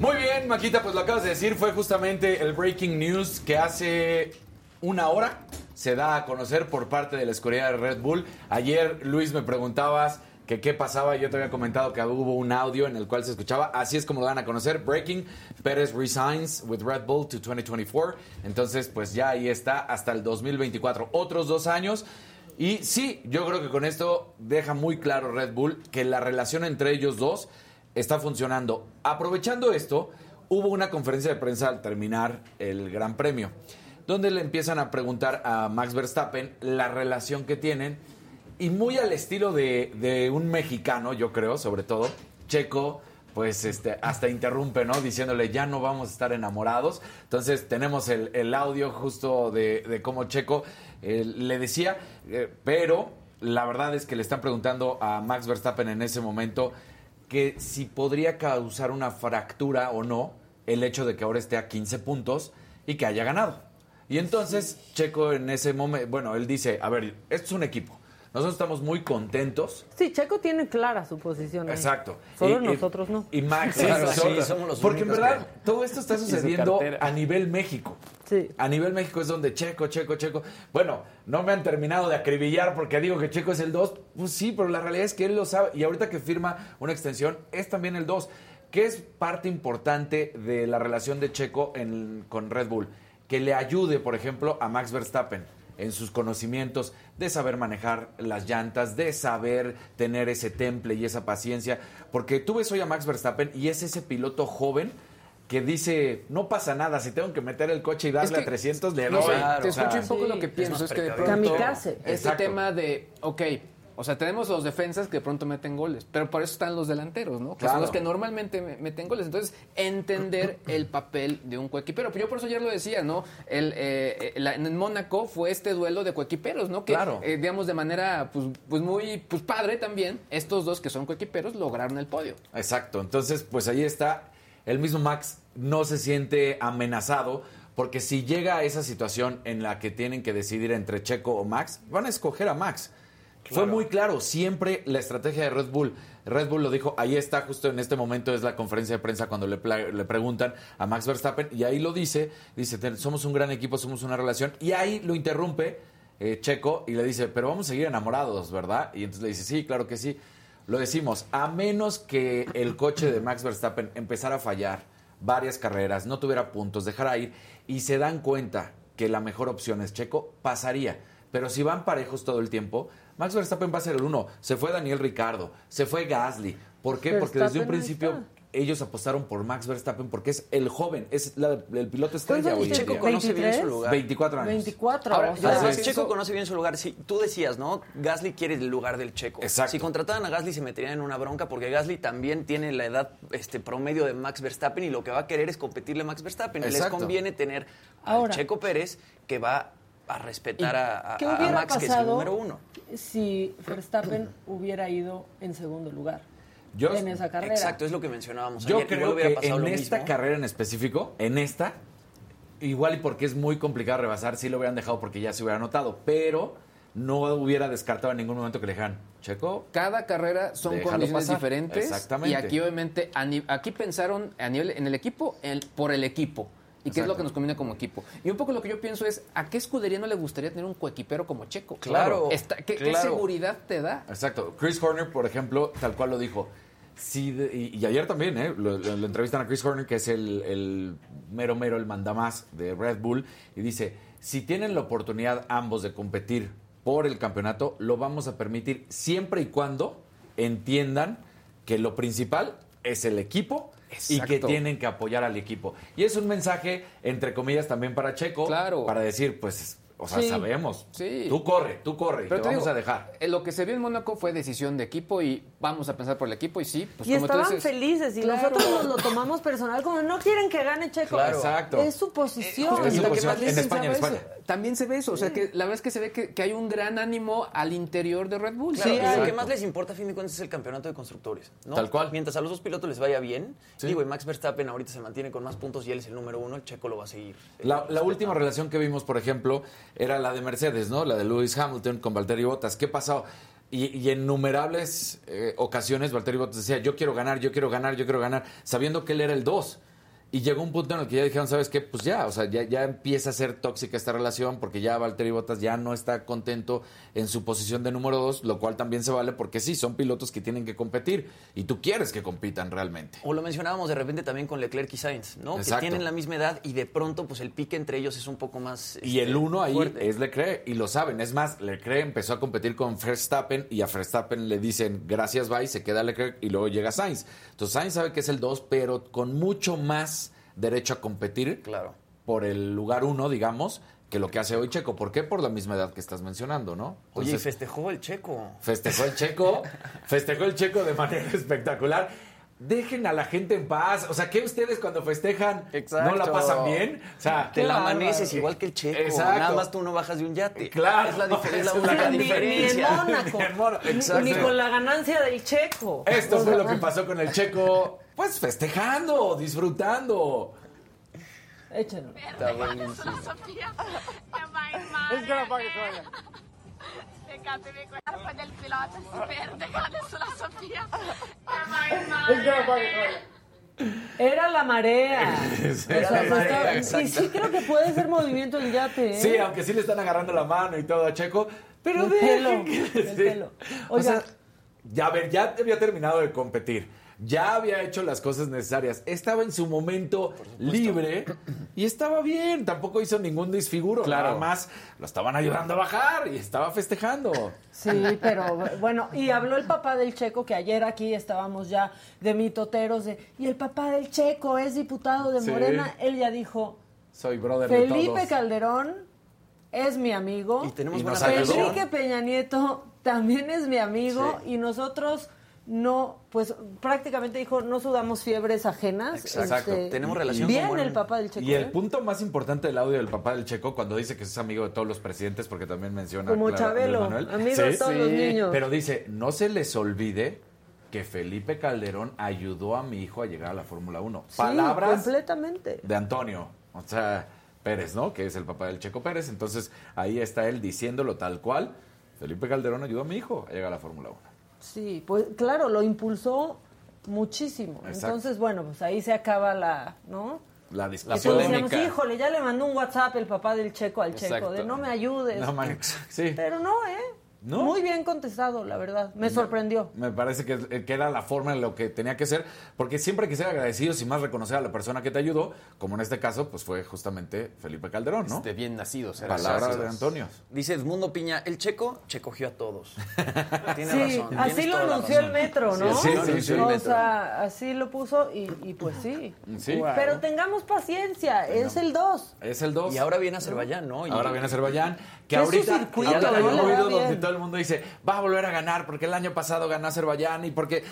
Muy bien, Maquita, pues lo acabas de decir, fue justamente el breaking news que hace una hora se da a conocer por parte de la escudería de Red Bull. Ayer, Luis, me preguntabas que qué pasaba. Yo te había comentado que hubo un audio en el cual se escuchaba. Así es como lo van a conocer. Breaking, Pérez resigns with Red Bull to 2024. Entonces, pues ya ahí está hasta el 2024. Otros dos años. Y sí, yo creo que con esto deja muy claro Red Bull que la relación entre ellos dos está funcionando. Aprovechando esto, hubo una conferencia de prensa al terminar el Gran Premio, donde le empiezan a preguntar a Max Verstappen la relación que tienen, y muy al estilo de, un mexicano, yo creo, sobre todo, Checo, pues este, hasta interrumpe, ¿no? Diciéndole, ya no vamos a estar enamorados. Entonces tenemos el, audio justo de, cómo Checo eh, le decía, eh, pero la verdad es que le están preguntando a Max Verstappen en ese momento que si podría causar una fractura o no el hecho de que ahora esté a 15 puntos y que haya ganado. Y entonces Checo en ese momento, bueno, él dice, a ver, esto es un equipo. Nosotros estamos muy contentos. Sí, Checo tiene clara su posición. Exacto. Solo nosotros no. Y Max, sí, somos los Porque en verdad todo esto está sucediendo a nivel México. A nivel México es donde Checo, Checo, Checo. Bueno, no me han terminado de acribillar porque digo que Checo es el 2. Pues sí, pero la realidad es que él lo sabe. Y ahorita que firma una extensión, es también el 2. ¿Qué es parte importante de la relación de Checo con Red Bull? Que le ayude, por ejemplo, a Max Verstappen en sus conocimientos de saber manejar las llantas, de saber tener ese temple y esa paciencia. Porque tú ves hoy a Max Verstappen y es ese piloto joven que dice, no pasa nada, si tengo que meter el coche y darle a 300, le doy. te escucho un poco lo que pienso, es, que de pronto este tema de, ok, o sea, tenemos los defensas que de pronto meten goles, pero por eso están los delanteros, ¿no? Que son los que normalmente meten goles. Entonces, entender el papel de un coequipero. Yo por eso ayer lo decía, ¿no? El, eh, en Mónaco fue este duelo de coequiperos, ¿no? Que, claro. Eh, digamos, de manera, pues, pues muy pues padre también, estos dos que son coequiperos lograron el podio. Exacto. Entonces, pues ahí está el mismo Max no se siente amenazado porque si llega a esa situación en la que tienen que decidir entre Checo o Max, van a escoger a Max. Fue muy claro, siempre la estrategia de Red Bull. Red Bull lo dijo, ahí está, justo en este momento es la conferencia de prensa cuando le, le preguntan a Max Verstappen, y ahí lo dice, dice, somos un gran equipo, somos una relación, y ahí lo interrumpe eh, Checo y le dice, pero vamos a seguir enamorados, ¿verdad? Y entonces le dice, sí, claro que sí. Lo decimos, a menos que el coche de Max Verstappen empezara a fallar varias carreras, no tuviera puntos, dejara ir y se dan cuenta que la mejor opción es Checo, pasaría. Pero si van parejos todo el tiempo, Max Verstappen va a ser el uno. Se fue Daniel Ricardo, se fue Gasly. ¿Por qué? Porque desde un principio ellos apostaron por Max Verstappen porque es el joven, es el piloto estrella hoy Checo conoce bien su lugar. 24 años. 24. Ahora, además, Checo conoce bien su lugar. Si, tú decías, ¿no? Gasly quiere el lugar del Checo. Exacto. Si contrataran a Gasly se meterían en una bronca porque Gasly también tiene la edad este, promedio de Max Verstappen y lo que va a querer es competirle a Max Verstappen. Les conviene tener a Checo Pérez que va a respetar a, Max, que es el número uno. Si Verstappen hubiera ido en segundo lugar? en esa carrera. Exacto, es lo que mencionábamos Yo creo que en esta carrera en específico, en esta, igual y porque es muy complicado rebasar, sí lo hubieran dejado porque ya se hubiera notado, pero no hubiera descartado en ningún momento que le dejan Checo. Cada carrera son condiciones diferentes. Exactamente. Y aquí obviamente, aquí pensaron a nivel, en el equipo, por el equipo. ¿Y qué es lo que nos conviene como equipo? Y un poco lo que yo pienso es, ¿a qué escudería no le gustaría tener un coequipero como Checo? Claro. ¿qué, seguridad te da? Exacto. Chris Horner, por ejemplo, tal cual lo dijo. Sí, y, ayer también, ¿eh? Lo, entrevistan a Chris Horner, que es el, mero mero, el mandamás de Red Bull, y dice, si tienen la oportunidad ambos de competir por el campeonato, lo vamos a permitir siempre y cuando entiendan que lo principal es el equipo y que tienen que apoyar al equipo. Y es un mensaje, entre comillas, también para Checo, claro. para decir, pues o sea, sabemos. Sí. Tú corre, tú corre, Pero te, vamos a dejar. Eh, lo que se vio en Mónaco fue decisión de equipo y vamos a pensar por el equipo y sí. Pues y estaban felices y nosotros nos lo tomamos personal como no quieren que gane Checo. Claro. Exacto. Es su posición. Es su posición. En España, en España. También se ve eso. O sea, que la verdad es que se ve que, hay un gran ánimo al interior de Red Bull. sí, y lo que más les importa a fin de cuentas es el campeonato de constructores. ¿no? Tal cual. Mientras a los dos pilotos les vaya bien, digo, y Max Verstappen ahorita se mantiene con más puntos y él es el número uno, el Checo lo va a seguir. La, la última relación que vimos, por ejemplo, era la de Mercedes ¿no? La de Lewis Hamilton con Valtteri Bottas. ¿Qué pasó? Y, en innumerables eh, ocasiones Valtteri Bottas decía, yo quiero ganar, yo quiero ganar, yo quiero ganar, sabiendo que él era el 2. Y llegó un punto en el que ya dijeron, ¿sabes qué? Pues ya, o sea, ya, ya empieza a ser tóxica esta relación porque ya Valtteri Bottas ya no está contento en su posición de número dos, lo cual también se vale porque sí, son pilotos que tienen que competir y tú quieres que compitan realmente. O lo mencionábamos de repente también con Leclerc y Sainz, ¿no? Que tienen la misma edad y de pronto pues el pique entre ellos es un poco más Y el este, uno ahí es Leclerc y lo saben, es más, Leclerc empezó a competir con Verstappen y a Verstappen le dicen gracias, bye, se queda Leclerc y luego llega Sainz. Entonces Sainz sabe que es el dos, pero con mucho más derecho a competir claro. por el lugar uno, digamos, que lo que hace hoy Checo. ¿Por qué? Por la misma edad que estás mencionando, ¿no? Oye, festejó el Checo. Festejó el Checo, festejó el Checo de manera espectacular. Dejen a la gente en paz. O sea, ¿qué ustedes cuando festejan no la pasan bien? O sea, te la amaneces igual que el Checo. Exacto. Nada más tú no bajas de un yate. Claro. Es la, diferencia. es la diferencia. Ni, ni, con la ganancia del Checo. Esto fue lo que pasó con el Checo pues festejando, disfrutando. Échenlo. Está buenísimo. Es que pague todavía. Peccatevi del pilota si perde Sofia. Era la marea. Era la marea y sí creo que puede ser movimiento del yate. ¿eh? Sí, aunque sí le están agarrando la mano y todo a Checo. Pero pelo, el pelo. o sea, ya, a ver, ya había terminado de competir ya había hecho las cosas necesarias, estaba en su momento libre y estaba bien, tampoco hizo ningún disfiguro, claro. nada más lo estaban ayudando a bajar y estaba festejando. Sí, pero bueno, y habló el papá del Checo, que ayer aquí estábamos ya de mitoteros, de, y el papá del Checo es diputado de Morena, él ya dijo, soy brother Felipe de Calderón es mi amigo, y tenemos Enrique Peña Nieto también es mi amigo y nosotros no, pues prácticamente dijo, no sudamos fiebres ajenas. Exacto. Este, Tenemos relación bien el papá del Checo. Y el ¿eh? punto más importante del audio del papá del Checo, cuando dice que es amigo de todos los presidentes, porque también menciona... Como Chabelo, amigo de todos los niños. Pero dice, no se les olvide que Felipe Calderón ayudó a mi hijo a llegar a la Fórmula 1. Palabras completamente. de Antonio, o sea, Pérez, ¿no? Que es el papá del Checo Pérez. Entonces, ahí está él diciéndolo tal cual. Felipe Calderón ayudó a mi hijo a llegar a la Fórmula 1. Sí, pues claro, lo impulsó muchísimo. Entonces, bueno, pues ahí se acaba la, ¿no? La discusión. Decíamos, híjole, ya le mandó un WhatsApp el papá del checo al checo, de no me ayudes. No, sí. Pero no, ¿eh? Muy bien contestado, la verdad. Me sorprendió. Me, parece que, que, era la forma en lo que tenía que ser, porque siempre hay que ser agradecidos y más reconocer a la persona que te ayudó, como en este caso, pues fue justamente Felipe Calderón, ¿no? De bien nacido. Palabras de Antonio. Dice Edmundo Piña, el checo, che cogió a todos. Tiene razón. Así lo anunció el metro, ¿no? Sí, sí, sí. O sea, así lo puso y, pues sí. Pero tengamos paciencia, es el 2. Es el 2. Y ahora viene Azerbaiyán, ¿no? ahora viene Azerbaiyán, que ahorita, circuito, donde todo el mundo dice va a volver a ganar porque el año pasado ganó Azerbaiyán y porque...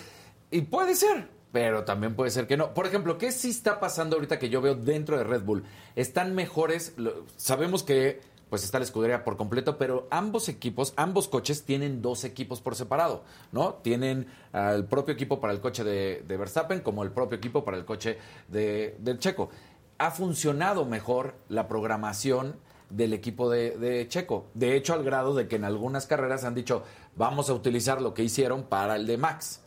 Y puede ser, pero también puede ser que no. Por ejemplo, ¿qué sí está pasando ahorita que yo veo dentro de Red Bull? Están mejores, sabemos que pues está la escudería por completo, pero ambos equipos, ambos coches tienen dos equipos por separado, ¿no? Tienen el propio equipo para el coche de, Verstappen como el propio equipo para el coche de, del Checo. Ha funcionado mejor la programación del equipo de, Checo. De hecho, al grado de que en algunas carreras han dicho, vamos a utilizar lo que hicieron para el de Max.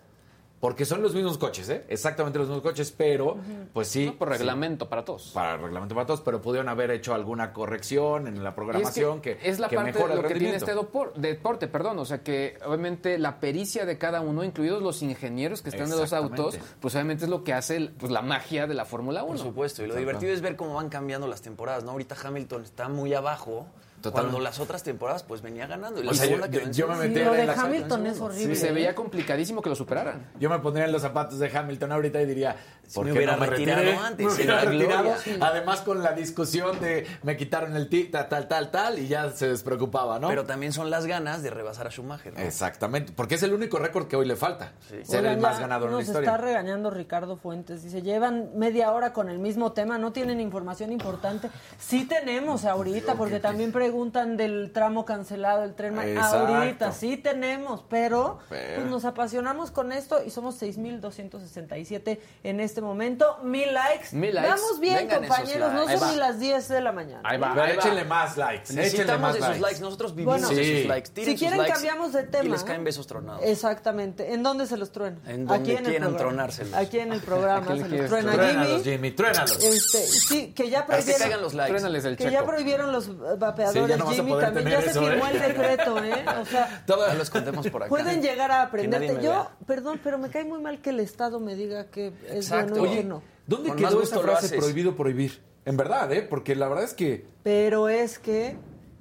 Porque son los mismos coches, ¿eh? Exactamente los mismos coches, pero pues sí. por reglamento para todos. Para reglamento para todos, pero pudieron haber hecho alguna corrección en la programación que, es la parte de lo que tiene este deporte, perdón. O sea que obviamente la pericia de cada uno, incluidos los ingenieros que están de los autos, pues obviamente es lo que hace pues, la magia de la Fórmula 1. Por supuesto, y lo divertido es ver cómo van cambiando las temporadas, ¿no? Ahorita Hamilton está muy abajo Cuando las otras temporadas, pues venía ganando. Y O sea, yo- yo me metí Sí, lo en de la- Hamilton es horrible. Sí, se veía complicadísimo que lo superaran. Yo me pondría en los zapatos de Hamilton ahorita y diría, ¿por me hubiera no me retirado retiré? antes, Me en hubiera la retirado. gloria. Sí. Además con la discusión de me quitaron el ti, tal, tal, tal, tal, y ya se despreocupaba, ¿no? Pero también son las ganas de rebasar a Schumacher. ¿no? Exactamente, porque es el único récord que hoy le falta. Ser Oigan, el más ganador en la nos historia. está regañando Ricardo Fuentes. Dice, llevan media hora con el mismo tema, no tienen información importante. Sí tenemos ahorita, porque también preguntan del tramo cancelado, el tren. Exacto. Ahorita sí tenemos, pero, pues nos apasionamos con esto y somos 6.267 en este momento. Mil likes. Mil likes. Vamos bien, Vengan esos compañeros, no son ni las 10 de la mañana. Ahí va, Pero ahí va. échenle más likes, Necesitamos más de sus likes. likes. Nosotros vivimos Bueno, de Sí. sus likes. Tiren Si sus quieren likes cambiamos de tema. Y les caen besos tronados. Exactamente. ¿En dónde se los truena? En donde Aquí en quieran tronárselos. Aquí en el programa se los quieres truena Truénalos, Jimmy. Truénalos. Este, sí, que ya que prohibieron, caigan los likes. Truénales el que ya prohibieron los vapeadores, ya no vas a Jimmy, poder también tener ya eso, se firmó ¿eh? el decreto, ¿eh? O sea, Todo- Ya los contemos por acá. pueden llegar a aprenderte. Yo, vea. perdón, pero me cae muy mal que el Estado me diga que es Exacto. bueno y Oye, que no. ¿Dónde Con quedó lo frase prohibido prohibir? En verdad, ¿eh? Porque la verdad es que... Pero es que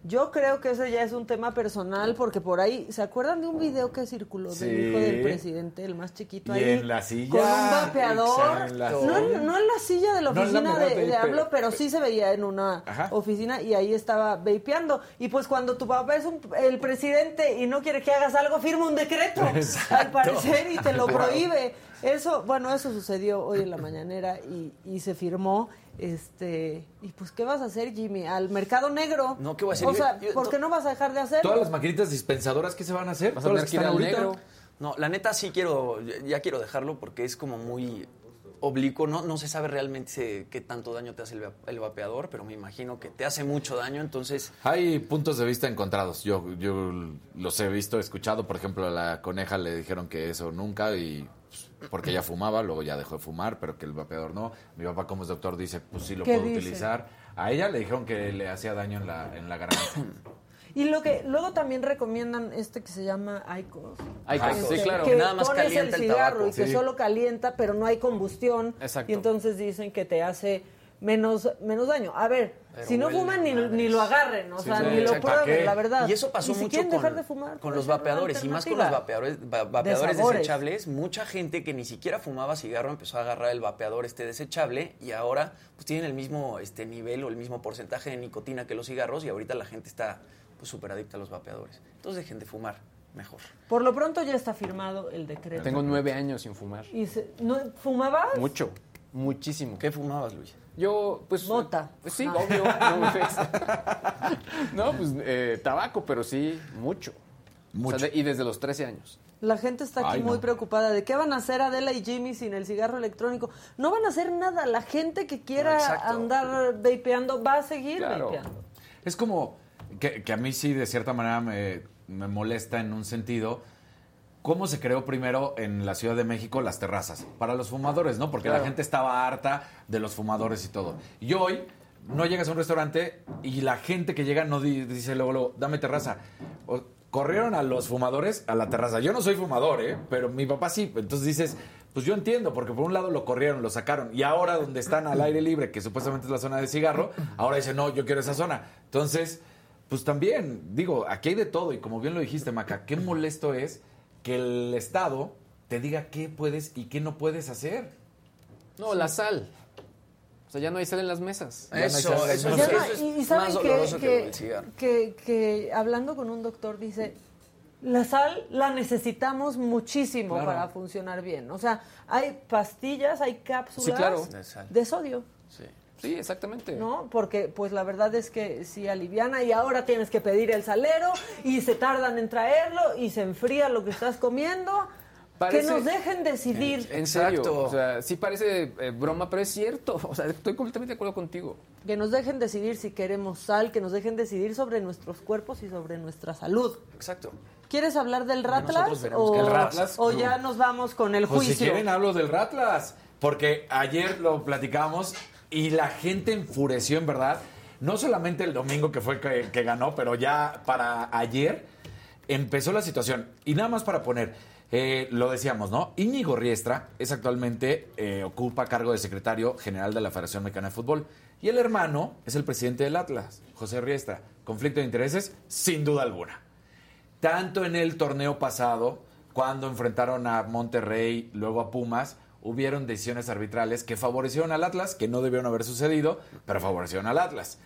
yo creo que ese ya es un tema personal, porque por ahí, ¿se acuerdan de un video que circuló Sí. del hijo del presidente, el más chiquito Y ahí? en la silla. Con un vapeador. Exacto. No, en- no en la silla de la No en la oficina de, de AMLO, pero- sí se veía en una Ajá. oficina y ahí estaba vapeando. Y pues cuando tu papá es un- el presidente y no quiere que hagas algo, firma un decreto, al parecer, y te lo prohíbe. Eso, bueno, eso sucedió hoy en la mañanera y, y se firmó. Este, y pues, ¿qué vas a hacer, Jimmy? ¿Al mercado negro? No, ¿qué voy a hacer? O sea, Yo- yo- ¿por qué no vas a dejar de hacerlo? Todas las maquinitas dispensadoras, ¿qué se van a hacer? Vas a tener que ir al negro. No, la neta sí quiero, ya quiero dejarlo porque es como muy oblicuo, no, no se sabe realmente qué tanto daño te hace el, el vapeador, pero me imagino que te hace mucho daño, entonces Hay puntos de vista encontrados. Yo, yo los he visto, he escuchado. Por ejemplo, a la coneja le dijeron que eso nunca y porque ella fumaba, luego ya dejó de fumar, pero que el vapeador no. Mi papá como es doctor dice, pues sí lo ¿Qué puedo dice? utilizar. A ella le dijeron que le hacía daño en la, en la garganta. Y lo que luego también recomiendan este que se llama ICOS. Icos, sí, claro. Que Nada más pones calienta el el cigarro tabaco. y que Sí. solo calienta, pero no hay combustión. Exacto. Y entonces dicen que te hace menos, menos daño. A ver, Pero si no huele fuman, ni, ni lo agarren, o sea, sí, ni lo exacto. ¿Para prueben, la verdad. Y eso pasó si mucho con, dejar de fumar, con los vapeadores y más con los vapeadores, va- vapeadores desechables. Mucha gente que ni siquiera fumaba cigarro empezó a agarrar el vapeador este desechable y ahora pues tienen el mismo este nivel o el mismo porcentaje de nicotina que los cigarros y ahorita la gente está pues súper adicta a los vapeadores. Entonces dejen de fumar, mejor. Por lo pronto ya está firmado el decreto. Tengo nueve años sin fumar. Y se- ¿no, ¿Fumabas? Mucho, muchísimo. ¿Qué fumabas, Luis? Yo, pues... Mota. eh, sí, Ah. obvio. No, pues, no, pues eh, tabaco, pero sí, mucho. Mucho. O sea, de- y desde los 13 años. La gente está aquí Ay, muy no. preocupada de qué van a hacer Adela y Jimmy sin el cigarro electrónico. No van a hacer nada. La gente que quiera No, andar vapeando va a seguir Claro. vapeando. Es como que, que a mí sí, de cierta manera, me, me molesta en un sentido. ¿Cómo se creó primero en la Ciudad de México las terrazas? Para los fumadores, ¿no? Porque la gente estaba harta de los fumadores y todo. Y hoy no llegas a un restaurante y la gente que llega no di- dice luego, luego, dame terraza. O- corrieron a los fumadores a la terraza. Yo no soy fumador, ¿eh? Pero mi papá sí. Entonces dices, pues yo entiendo, porque por un lado lo corrieron, lo sacaron. Y ahora donde están al aire libre, que supuestamente es la zona de cigarro, ahora dicen, no, yo quiero esa zona. Entonces, pues también, digo, aquí hay de todo. Y como bien lo dijiste, Maca, qué molesto es que el Estado te diga qué puedes y qué no puedes hacer. No, la sal. O sea, ya no hay sal en las mesas. No Eso, no es y, y más saben doloroso que, que, el que, cigarro. que- que hablando con un doctor dice, la sal la necesitamos muchísimo Claro. para funcionar bien. O sea, hay pastillas, hay cápsulas Sí, claro. De sal. de sodio. Sí. Sí, exactamente. ¿no? Porque pues la verdad es que sí aliviana y ahora tienes que pedir el salero y se tardan en traerlo y se enfría lo que estás comiendo. Parece- Que nos dejen decidir. En serio. Exacto. O sea, sí parece eh, broma, pero es cierto. O sea, estoy completamente de acuerdo contigo. Que nos dejen decidir si queremos sal, que nos dejen decidir sobre nuestros cuerpos y sobre nuestra salud. Exacto. ¿Quieres hablar del nosotros Ratlas? veremos O, el Ratlas. o ya nos vamos con el Pues juicio. si quieren hablo del Ratlas, porque ayer lo platicamos y la gente enfureció en verdad. No solamente el domingo que fue que, ganó, pero ya para ayer empezó la situación. Y nada más para poner, eh, lo decíamos, ¿no? Íñigo Riestra es actualmente, eh, ocupa cargo de secretario general de la Federación Mexicana de Fútbol. Y el hermano es el presidente del Atlas, José Riestra. conflicto de intereses, sin duda alguna. Tanto en el torneo pasado, cuando enfrentaron a Monterrey, luego a Pumas, hubieron decisiones arbitrales que favorecieron al Atlas, que no debieron haber sucedido, pero favorecieron al Atlas.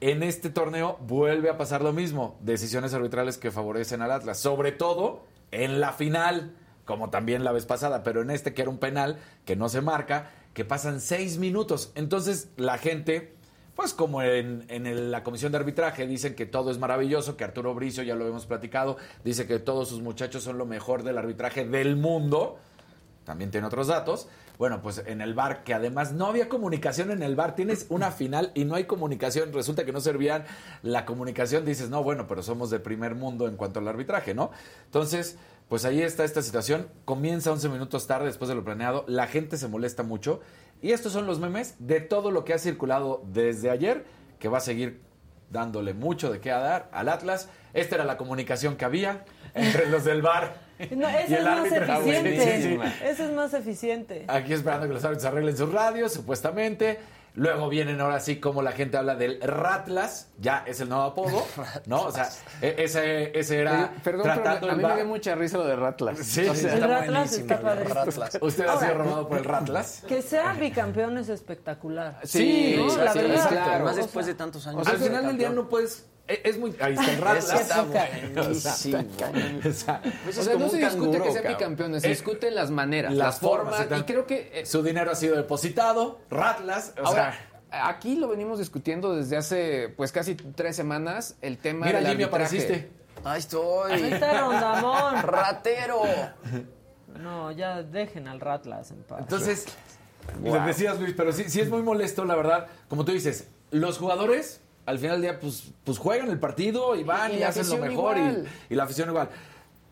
En este torneo vuelve a pasar lo mismo, decisiones arbitrales que favorecen al Atlas, sobre todo en la final, como también la vez pasada, pero en este que era un penal que no se marca, que pasan seis minutos. Entonces la gente, pues como en, en la comisión de arbitraje dicen que todo es maravilloso, que Arturo Bricio, ya lo hemos platicado, dice que todos sus muchachos son lo mejor del arbitraje del mundo, también tiene otros datos. Bueno, pues en el bar, que además no había comunicación en el bar, tienes una final y no hay comunicación, resulta que no servían la comunicación, dices, no, bueno, pero somos de primer mundo en cuanto al arbitraje, ¿no? Entonces, pues ahí está esta situación, comienza 11 minutos tarde después de lo planeado, la gente se molesta mucho y estos son los memes de todo lo que ha circulado desde ayer, que va a seguir dándole mucho de qué dar al Atlas. Esta era la comunicación que había entre los del bar no, ese es más eficiente. Ese es más eficiente. Aquí esperando que los árbitros arreglen sus radios, supuestamente. Luego vienen ahora sí como la gente habla del Ratlas, ya es el nuevo apodo, ¿no? O sea, e-, ese, ese era Perdón, tratando pero a mí me dio mucha risa lo de Ratlas. Sí, o sea, el Ratlas está padre. ¿Usted ha sido robado por el Ratlas? Que sea bicampeón es espectacular. Sí, la verdad. Claro. Además después de tantos años. O sea, al final del día no puedes es muy. Ahí está el Ratlas. Está buenísimo. O sea, pues o sea no se discute que sea bicampeón, se discuten las maneras, las, formas. y creo que. Eh, su dinero ha sido depositado, Ratlas. O Ahora, sea, aquí lo venimos discutiendo desde hace pues casi tres semanas. El tema Mira, del Jimmy, apareciste. Ahí estoy. Ahí está Rondamón. Ratero. No, ya dejen al Ratlas en paz. Entonces, wow. decías, Luis, pero sí, sí es muy molesto, la verdad. Como tú dices, los jugadores al final del día, pues, pues juegan el partido y van y, hacen lo mejor y, la afición igual.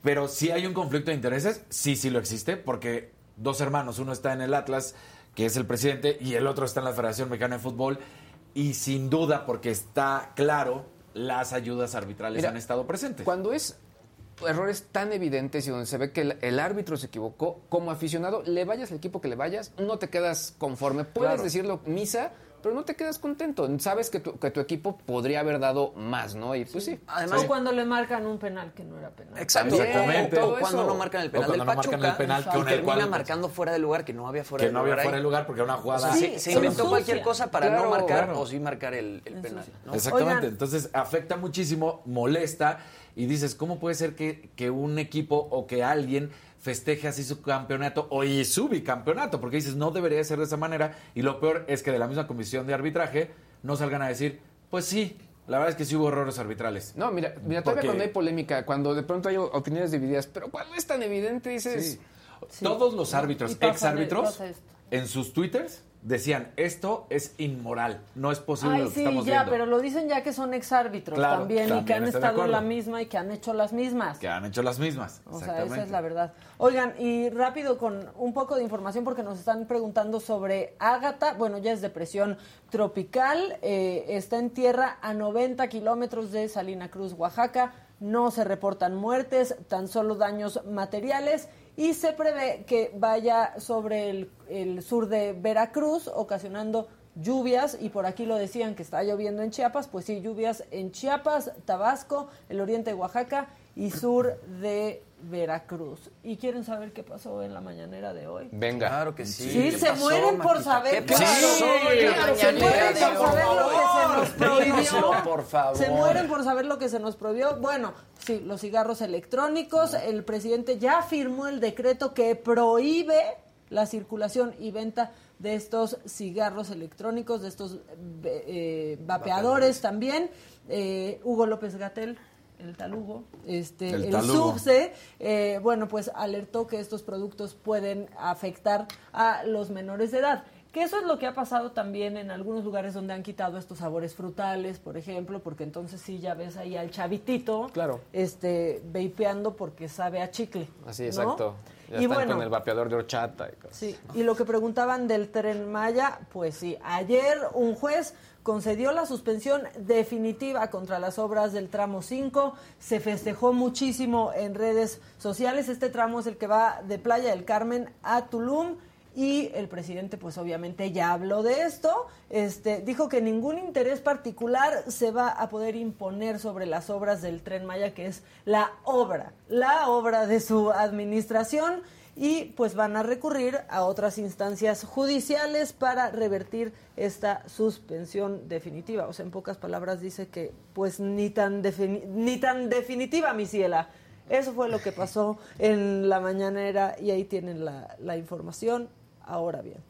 Pero si hay un conflicto de intereses, sí, sí lo existe, porque dos hermanos, uno está en el Atlas, que es el presidente, y el otro está en la Federación Mexicana de Fútbol, y sin duda, porque está claro, las ayudas arbitrales han estado presentes. Cuando es errores tan evidentes y donde se ve que el, el, árbitro se equivocó, como aficionado, le vayas al equipo que le vayas, no te quedas conforme. Puedes claro. decirlo misa, pero no te quedas contento. Sabes que tu, que tu equipo podría haber dado más, ¿no? Y pues sí. Además, o cuando le marcan un penal que no era penal. Exacto. Exactamente. O, cuando no marcan el penal del no Pachuca. Marcan el penal que y termina marcando fuera de lugar que no había fuera que de no lugar. había fuera de lugar porque era una jugada. O sea, sí, se inventó cualquier cosa para claro, no marcar claro. o sí marcar el, el penal. ¿no? Exactamente. Oigan. Entonces afecta muchísimo, molesta y dices, ¿cómo puede ser que, que un equipo o que alguien festeje así su campeonato o y su bicampeonato, porque dices, no debería ser de esa manera, y lo peor es que de la misma comisión de arbitraje no salgan a decir, pues sí, la verdad es que sí hubo errores arbitrales. No, mira, mira todavía porque... cuando hay polémica, cuando de pronto hay opiniones divididas, pero cuando es tan evidente, dices... Sí. Sí. Todos los árbitros, ex árbitros, en sus twitters decían, esto es inmoral, no es posible Ay, lo que sí, estamos ya, viendo. pero lo dicen ya que son exárbitros claro, también, también, y que han estado en la misma y que han hecho las mismas. Que han hecho las mismas. O sea, esa es la verdad. Oigan, y rápido con un poco de información porque nos están preguntando sobre Ágata. Bueno, ya es depresión tropical, eh, está en tierra a 90 kilómetros de Salina Cruz, Oaxaca. No se reportan muertes, tan solo daños materiales y se prevé que vaya sobre el, el, sur de Veracruz, ocasionando lluvias, y por aquí lo decían que está lloviendo en Chiapas, pues sí, lluvias en Chiapas, Tabasco, el oriente de Oaxaca y sur de Veracruz. ¿Y quieren saber qué pasó en la mañanera de hoy? Venga. Claro que sí. Sí, se pasó, mueren por saber ¿Qué qué pasó? pasó. Claro, se mueren por saber lo que se nos prohibió. por favor. Se mueren por saber lo que se nos prohibió. Bueno, sí, los cigarros electrónicos. El presidente ya firmó el decreto que prohíbe la circulación y venta de estos cigarros electrónicos, de estos eh, vapeadores también. Eh, Hugo López Gatel el talugo, este, el, El talugo. subse, eh, bueno, pues alertó que estos productos pueden afectar a los menores de edad. Que eso es lo que ha pasado también en algunos lugares donde han quitado estos sabores frutales, por ejemplo, porque entonces sí ya ves ahí al chavitito, Claro. este, vapeando porque sabe a chicle. Así, ¿no? exacto. Ya Y están bueno, con el vapeador de horchata. Y cosas. Sí, y lo que preguntaban del tren Maya, pues sí, ayer un juez concedió la suspensión definitiva contra las obras del tramo 5, se festejó muchísimo en redes sociales, este tramo es el que va de Playa del Carmen a Tulum y el presidente pues obviamente ya habló de esto, este dijo que ningún interés particular se va a poder imponer sobre las obras del Tren Maya que es la obra, la obra de su administración y pues van a recurrir a otras instancias judiciales para revertir esta suspensión definitiva. O sea, en pocas palabras dice que pues ni tan, ni tan definitiva, mi ciela. Eso fue lo que pasó en la mañanera y ahí tienen la, la información. Ahora bien,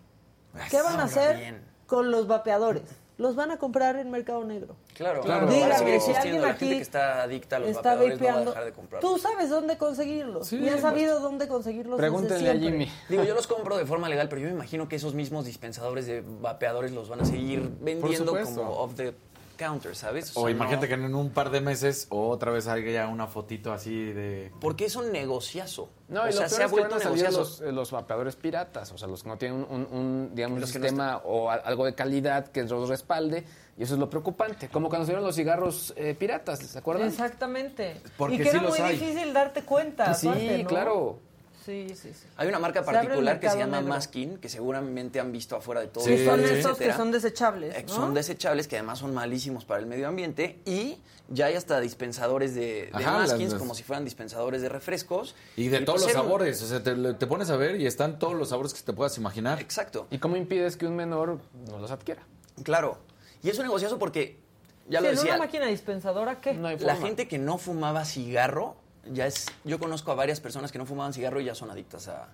¿qué van a hacer con los vapeadores? Los van a comprar en Mercado Negro. Claro, claro. Dígame, si alguien aquí que está adicta a los está vapeadores no va a dejar de comprarlos. Tú sabes dónde conseguirlos. y has sabido dónde conseguirlos Pregúntenle a Jimmy. Digo, yo los compro de forma legal, pero yo me imagino que esos mismos dispensadores de vapeadores los van a seguir vendiendo como off the counter, ¿sabes? O, imagínate que en un par de meses otra vez haya una fotito así de... Porque es un negociazo. No, o y sea, se ha vuelto los, los vapeadores piratas, o sea, los que no tienen un, digamos, un sistema o algo de calidad que los respalde, y eso es lo preocupante. Como cuando salieron los cigarros eh, piratas, ¿se acuerdan? Exactamente. Porque y que era muy difícil darte cuenta. Sí, claro. Sí, sí, sí. Hay una marca particular que se llama Maskin, que seguramente han visto afuera de todo. Sí, son esos que son desechables. Eh, son desechables, que además son malísimos para el medio ambiente. Y ya hay hasta dispensadores de, Maskins, como si fueran dispensadores de refrescos. Y de todos pues los sabores. O sea, te, pones a ver y están todos los sabores que te puedas imaginar. Exacto. ¿Y cómo impides que un menor no los adquiera? Claro. Y es un negociazo porque, ya lo decía. ¿En una máquina dispensadora qué? la gente que no fumaba cigarro ya es, yo conozco a varias personas que no fumaban cigarro y ya son adictas a,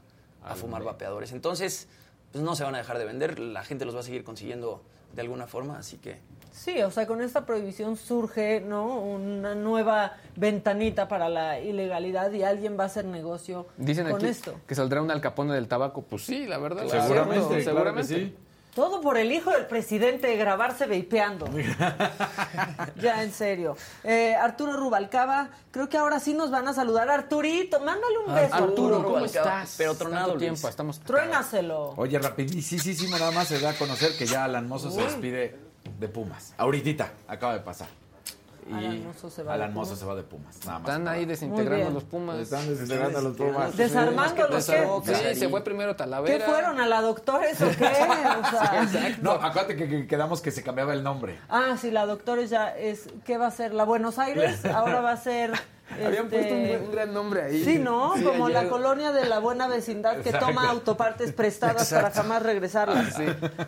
fumar vapeadores. Entonces, pues no se van a dejar de vender, la gente los va a seguir consiguiendo de alguna forma, así que... Sí, o sea, con esta prohibición surge, ¿no? Una nueva ventanita para la ilegalidad y alguien va a hacer negocio Dicen con aquí esto. Que saldrá un alcapone del tabaco. Pues sí, la verdad. Seguramente, seguramente. sí. Todo por el hijo del presidente grabarse vapeando. ya, en serio. Eh, Arturo Rubalcaba, creo que ahora sí nos van a saludar. Arturito, mándale un beso. Arturo, ¿cómo estás? Pero tronado tiempo, estamos... Truénaselo. Oye, rapidísimo, nada más se da a conocer que ya Alan Mozo se despide de Pumas. Ahorita, acaba de pasar. Alan Mozo se va Alan Mozo se va de Pumas. Nada más Están ahí desintegrando los Pumas. Están desintegrando los Pumas. Desarmando los Sí, se fue primero Talavera. ¿Qué fueron? ¿A la doctores o qué? O sea, no, acuérdate que, quedamos que se cambiaba el nombre. Ah, sí, la doctores ya es. ¿Qué va a ser? ¿La Buenos Aires? Ahora va a ser. Habían puesto un, gran nombre ahí. Sí, ¿no? Como la colonia de la buena vecindad que toma autopartes prestadas para jamás regresarlas. Sí,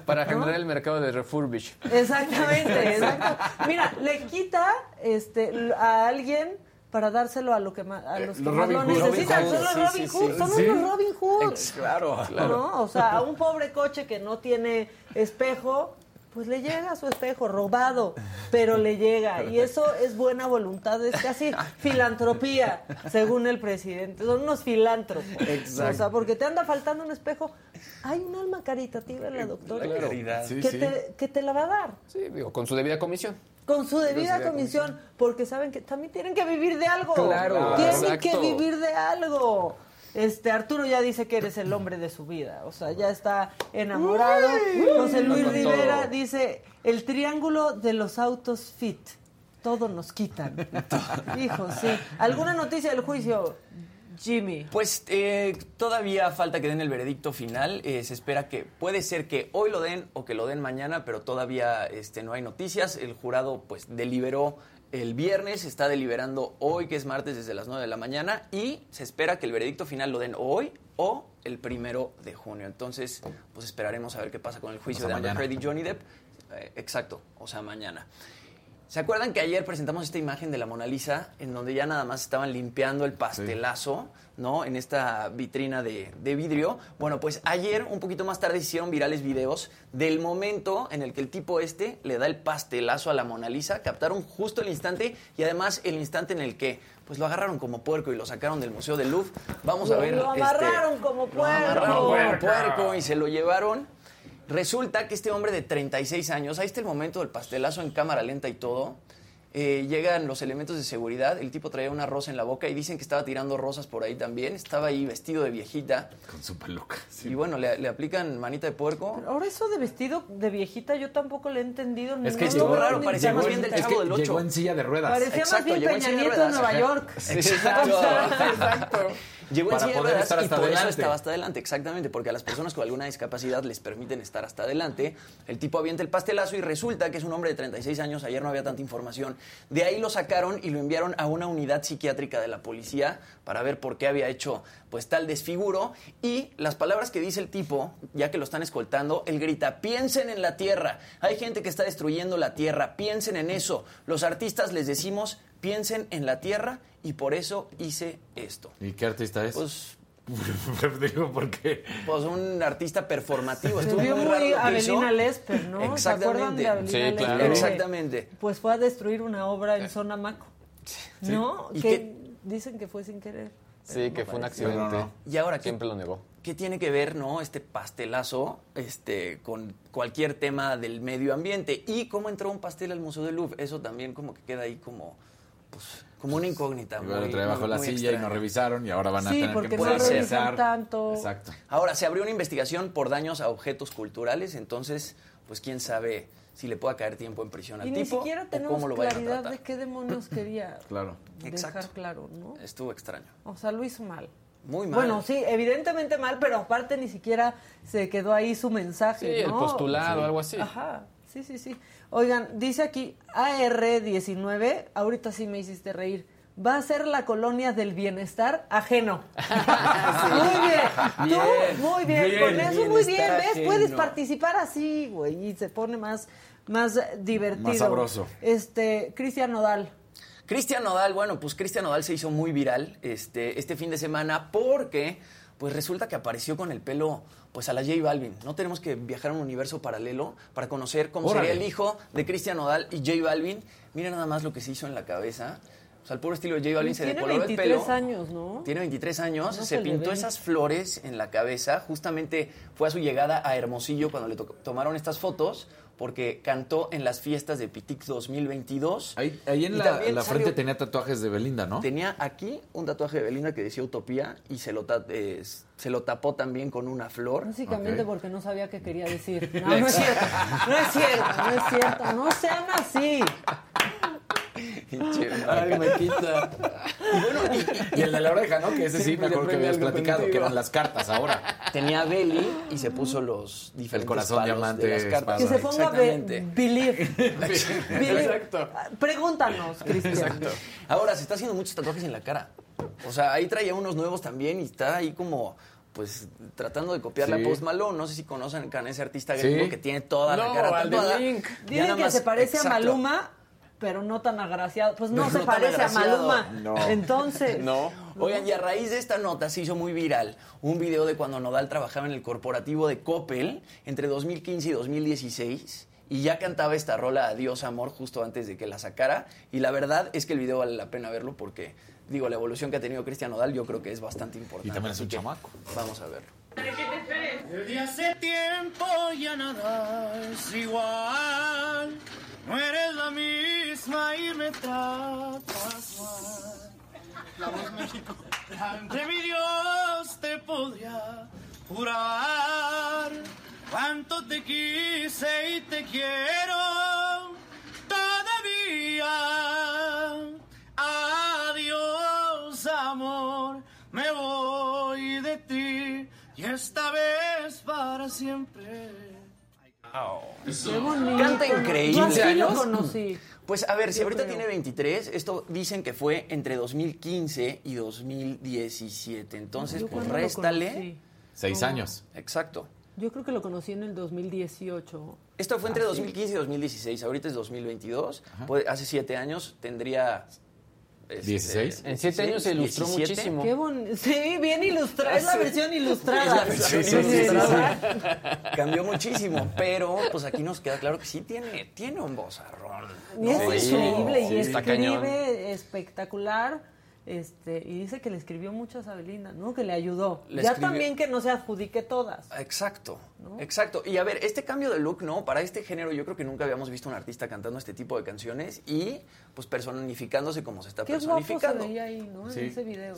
para generar el mercado de refurbish. Exactamente, exacto. Mira, le quita este, a alguien para dárselo a, lo que a los que más lo necesitan. Son los Robin Hood, son unos Robin Hood. Claro, claro. ¿no? O sea, a un pobre coche que no tiene espejo, pues le llega a su espejo robado, pero le llega. Y eso es buena voluntad, es casi filantropía, según el presidente. Son unos filántropos. Exacto. O sea, porque te anda faltando un espejo. Hay un alma caritativa en la doctora que, te, que te la va a dar. Sí, digo, con su debida comisión. Con su debida comisión, porque saben que también tienen que vivir de algo. Claro, Tienen que vivir de algo. Este Arturo ya dice que eres el hombre de su vida, o sea, ya está enamorado. José Luis Rivera dice, el triángulo de los autos fit, todo nos quitan. Hijo, sí. ¿Alguna noticia del juicio? Jimmy. Pues eh, todavía falta que den el veredicto final. Eh, se espera que puede ser que hoy lo den o que lo den mañana, pero todavía este, no hay noticias. El jurado pues deliberó el viernes, está deliberando hoy, que es martes, desde las 9 de la mañana, y se espera que el veredicto final lo den hoy o el primero de junio. Entonces, pues esperaremos a ver qué pasa con el juicio de Amber Heard y Johnny Depp. Eh, exacto, o sea, mañana. ¿Se acuerdan que ayer presentamos esta imagen de la Mona Lisa en donde ya nada más estaban limpiando el pastelazo, ¿no? En esta vitrina de, vidrio. Bueno, pues ayer, un poquito más tarde, hicieron virales videos del momento en el que el tipo este le da el pastelazo a la Mona Lisa. Captaron justo el instante y además el instante en el que pues lo agarraron como puerco y lo sacaron del Museo del Louvre. Vamos a ver. Lo este, amarraron como puerco. Lo amarraron como puerco y se lo llevaron. Resulta que este hombre de 36 años, ahí está el momento del pastelazo en cámara lenta y todo. Eh, llegan los elementos de seguridad, el tipo traía una rosa en la boca y dicen que estaba tirando rosas por ahí también, estaba ahí vestido de viejita. Con su peluca. Y bueno, le, aplican manita de puerco. ahora eso de vestido de viejita yo tampoco le he entendido. Es que estuvo raro, parecía más bien del chavo del 8. Llegó en silla de ruedas. Parecía más bien Peña Nieto en Nueva York. Exacto, exacto. Llegó para en poder estar y hasta por eso adelante. estaba hasta adelante, exactamente, porque a las personas con alguna discapacidad les permiten estar hasta adelante. El tipo avienta el pastelazo y resulta que es un hombre de 36 años, ayer no había tanta información. De ahí lo sacaron y lo enviaron a una unidad psiquiátrica de la policía para ver por qué había hecho pues tal desfiguro y las palabras que dice el tipo, ya que lo están escoltando, él grita, piensen en la tierra, hay gente que está destruyendo la tierra, piensen en eso. Los artistas les decimos, piensen en la tierra y por eso hice esto. ¿Y qué artista es? Pues Digo, ¿por qué? pues un artista performativo. Se Estuvo vio muy muy. Avelina Lesper, ¿no? ¿Se acuerdan de Exactamente. Avelina Sí, Lesper? claro. Que, Exactamente. Pues fue a destruir una obra en Zona Maco. ¿No? ¿Y que dicen que fue sin querer. Sí, que fue un accidente. No, no, no. Y ahora, ¿qué, Siempre lo negó. qué tiene que ver, no, este pastelazo este, con cualquier tema del medio ambiente? Y cómo entró un pastel al Museo del Louvre. Eso también como que queda ahí como, pues, como una incógnita. Lo muy- trae bajo la muy silla y no extraña. revisaron y ahora van a Sí, tener porque que no empezar revisan revisar. tanto. Exacto. Ahora, se abrió una investigación por daños a objetos culturales, entonces, pues quién sabe si le pueda caer tiempo en prisión al Y ni tipo siquiera o tenemos cómo lo claridad de qué demonios quería Claro. dejar Exacto. claro, ¿no? Estuvo extraño. O sea, lo hizo mal. Muy mal. Bueno, sí, evidentemente mal, pero aparte ni siquiera se quedó ahí su mensaje, Sí, el ¿no? postulado, algo así. Ajá, sí, sí, sí. Oigan, dice aquí AR19, ahorita sí me hiciste reír. Va a ser la colonia del bienestar ajeno. Muy bien. Tú, muy bien. bien, Con eso muy bien, ¿ves? ajeno. Puedes participar así, güey, y se pone más, más divertido. Más sabroso. Este, Cristian Nodal. Cristian Nodal, bueno, pues Cristian Nodal se hizo muy viral este, este fin de semana porque pues resulta que apareció con el pelo pues a la J Balvin. No tenemos que viajar a un universo paralelo para conocer cómo Órale. sería el hijo de Cristian Nodal y J Balvin. Mira nada más lo que se hizo en la cabeza. O sea, el puro estilo de J Balvin se Tiene decoloró el 23 pelo. años, ¿no? Tiene 23 años, No se pintó esas flores en la cabeza. Justamente fue a su llegada a Hermosillo cuando le to- tomaron estas fotos, porque cantó en las fiestas de Pitic 2022. Ahí, ahí en Y la, frente salió- tenía tatuajes de Belinda, ¿no? Tenía aquí un tatuaje de Belinda que decía Utopía y se lo, eh, se lo tapó también con una flor. Básicamente porque no sabía qué quería decir. No, no es cierto. No es cierto, no es cierto. No sean así. Ay, me quita. Y bueno, y, y el de la oreja, ¿no? Que ese sí Siempre me acuerdo que habías platicado, que eran las cartas ahora. Tenía Belly y se puso los diferentes corazón, palos diamante, de las cartas. Que se ponga be- believe. Believe. Exacto. Pregúntanos, Cristian. Ahora, se está haciendo muchos tatuajes en la cara. O sea, ahí traía unos nuevos también y está ahí como, pues, tratando de copiar Sí. la Post Malone. No sé si conocen a ese artista Sí. gringo que tiene toda la cara al de Dicen que más- se parece a. Maluma, pero no tan agraciado. Pues no No se parece a. Maluma. No. Entonces. No. Oigan, y a raíz de esta nota se hizo muy viral un video de cuando Nodal trabajaba en el corporativo de Coppel entre 2015 y 2016 y ya cantaba esta rola Adiós Amor justo antes de que la sacara y la verdad es que el video vale la pena verlo porque digo, la evolución que ha tenido Cristian Nodal yo creo que es bastante importante. Y también es un chamaco. Vamos a verlo. Desde hace tiempo ya nada es igual. No eres la misma y me tratas mal. La voz México. Ante mi Dios te podría jurar cuánto te quise y te quiero todavía. Adiós, amor, me voy de ti y esta vez para siempre. Qué bonito. Canta increíble. Yo así lo conocí. Pues a ver, si ahorita creo. tiene 23, esto dicen que fue entre 2015 y 2017. Entonces, pues réstale. Seis años. Exacto. Yo creo que lo conocí en el 2018. Esto fue entre Ah, sí. 2015 y 2016. Ahorita es 2022. Puede- hace siete años tendría. Este, 16. En siete años se ilustró 17. muchísimo. Qué. Sí, bien ilustrada. Es la versión ilustrada. Es la versión Sí, sí, ilustrada. Cambió muchísimo, pero pues aquí nos queda claro que sí tiene, tiene un vozarrón. Y es ¿no? Sí, increíble sí, y cañón. escribe espectacular. Este, y dice que le escribió muchas a Belinda, ¿no? Que le ayudó. Le ya escribió- también que no se adjudique todas. Exacto, ¿No? exacto. Y a ver, este cambio de look, ¿no? Para este género yo creo que nunca habíamos visto un artista cantando este tipo de canciones y pues personificándose como se está Qué guapo se personificando. veía ahí, ¿no? Sí, en ese video.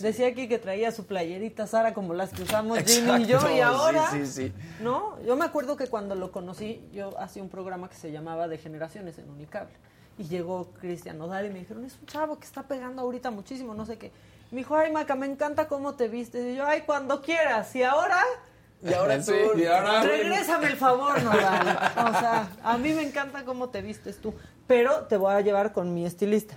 Decía aquí que traía su playerita Sara como las que usamos Jimmy y yo y ahora. sí, sí, sí. ¿No? Yo me acuerdo que cuando lo conocí, yo hacía un programa que se llamaba De Generaciones en Unicable. Y llegó Cristian Nodal y me dijeron, es un chavo que está pegando ahorita muchísimo, no sé qué. Me dijo, ay, Maca, me encanta cómo te viste. Y yo, ay, cuando quieras. Y ahora... Y ahora tú, y ahora- Regrésame el favor, Nodal. O sea, a mí me encanta cómo te vistes tú. Pero te voy a llevar con mi estilista.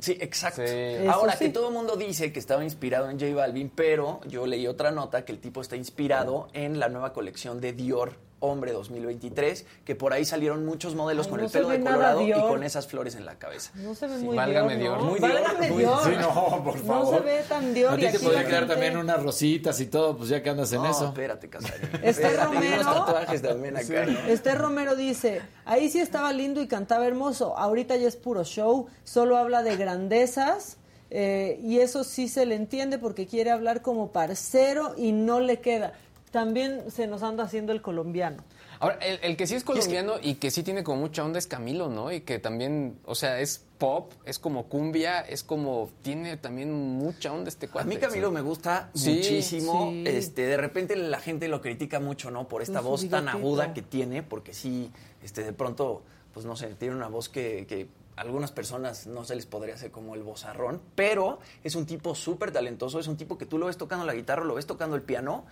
Sí, exacto. Ahora, sí. que todo el mundo dice que estaba inspirado en J Balvin, pero yo leí otra nota que el tipo está inspirado en la nueva colección de Dior Hombre 2023, que por ahí salieron muchos modelos Ay, con no el pelo de colorado y Dior. con esas flores en la cabeza. No se ve muy válgame Dior, ¿no? Dior. Muy Dior, Válgame muy- Dior. Sí, no, por favor. No se ve tan Dior. A y ti te podría quedar gente- también unas rositas y todo, pues ya que andas en no, eso. espérate, Casarín. Este Romero- unos tatuajes también acá. ¿no? Este Romero dice, ahí sí estaba lindo y cantaba hermoso, ahorita ya es puro show, solo habla de grandezas eh, y eso sí se le entiende porque quiere hablar como parcero y no le queda. También se nos anda haciendo el colombiano. Ahora, el, el que sí es colombiano y que sí tiene como mucha onda es Camilo, ¿no? Y que también, o sea, es pop, es como cumbia, es como, tiene también mucha onda este A cuate. mí Camilo me gusta Sí, muchísimo. sí. Este, de repente la gente lo critica mucho, ¿no? Por esta voz tan aguda que tiene, porque sí, este, de pronto, pues no sé, tiene una voz que, que a algunas personas no se les podría hacer como el vozarrón, pero es un tipo súper talentoso, es un tipo que tú lo ves tocando la guitarra, lo ves tocando el piano,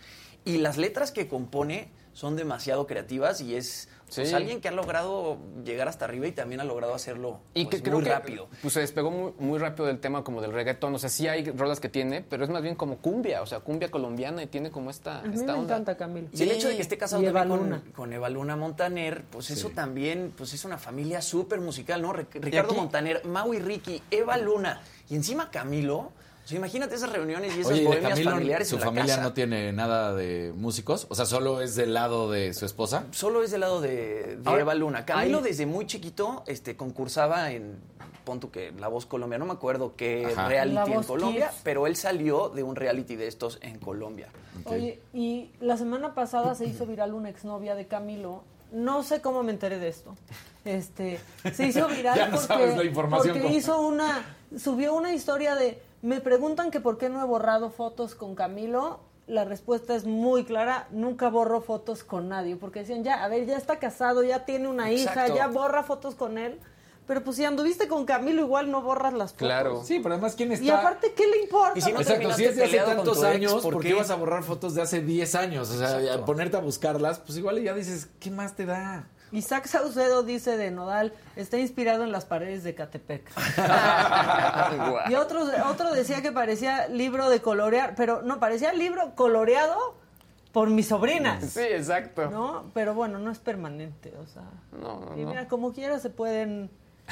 y las letras que compone son demasiado creativas y es pues, Sí. alguien que ha logrado llegar hasta arriba y también ha logrado hacerlo Y pues, que creo muy que rápido. pues se despegó muy, muy rápido del tema como del reggaetón. O sea, sí hay rolas que tiene, pero es más bien como cumbia, o sea, cumbia colombiana y tiene como esta, A mí esta me onda. encanta Camilo. Y el hecho de que esté casado Y Eva también con, Luna. con Eva Luna Montaner, pues eso también, pues es una familia súper musical, ¿no? Re- Ricardo Montaner, Maui Ricky, Eva Luna y encima Camilo. O sea, imagínate esas reuniones y esas Oye, ¿y de bohemias Camilo, familiares su en la familia casa. no tiene nada de músicos, o sea, solo es del lado de su esposa. Solo es del lado de, de Ahora, Eva Luna. Camilo desde muy chiquito este, concursaba en, pon tú que La Voz Colombia, no me acuerdo qué Ajá. Reality en Colombia, Kids. pero él salió de un reality de estos en Colombia. Oye, y la semana pasada se hizo viral una exnovia de Camilo. No sé cómo me enteré de esto. Este, se hizo viral Ya no porque, sabes la información porque hizo una, subió una historia de, me preguntan que por qué no he borrado fotos con Camilo. La respuesta es muy clara, nunca borro fotos con nadie, porque decían, ya, a ver, ya está casado, ya tiene una hija, ya borra fotos con él. Pero pues si anduviste con Camilo, igual no borras las fotos. Claro. Sí, pero además, ¿quién está? Y aparte, ¿qué le importa? Y si no Exacto, si es de hace tantos tu ex, años, ¿por ¿por qué qué? vas a borrar fotos de hace 10 años? O sea, Exacto. ponerte a buscarlas, pues igual ya dices, ¿qué más te da? Isaac Saucedo dice de Nodal, está inspirado en las paredes de Catepec. y otro, otro decía que parecía libro de colorear, pero no, parecía libro coloreado por mi sobrina. Sí, exacto. ¿No? Pero bueno, no es permanente, o sea. No, no, y no. mira, como quiera se pueden,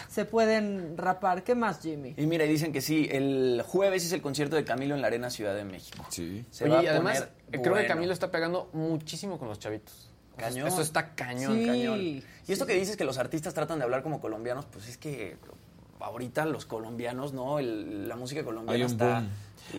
se pueden rapar. ¿Qué más, Jimmy? Y mira, y dicen que sí, el jueves es el concierto de Camilo en la Arena Ciudad de México. Sí. Se Oye, va a y además, poner creo que. Camilo está pegando muchísimo con los chavitos. Cañón. Eso está cañón, Sí. cañón. Y esto que dices que los artistas tratan de hablar como colombianos, pues es que ahorita los colombianos, ¿no? El- la música colombiana Hay un está... boom.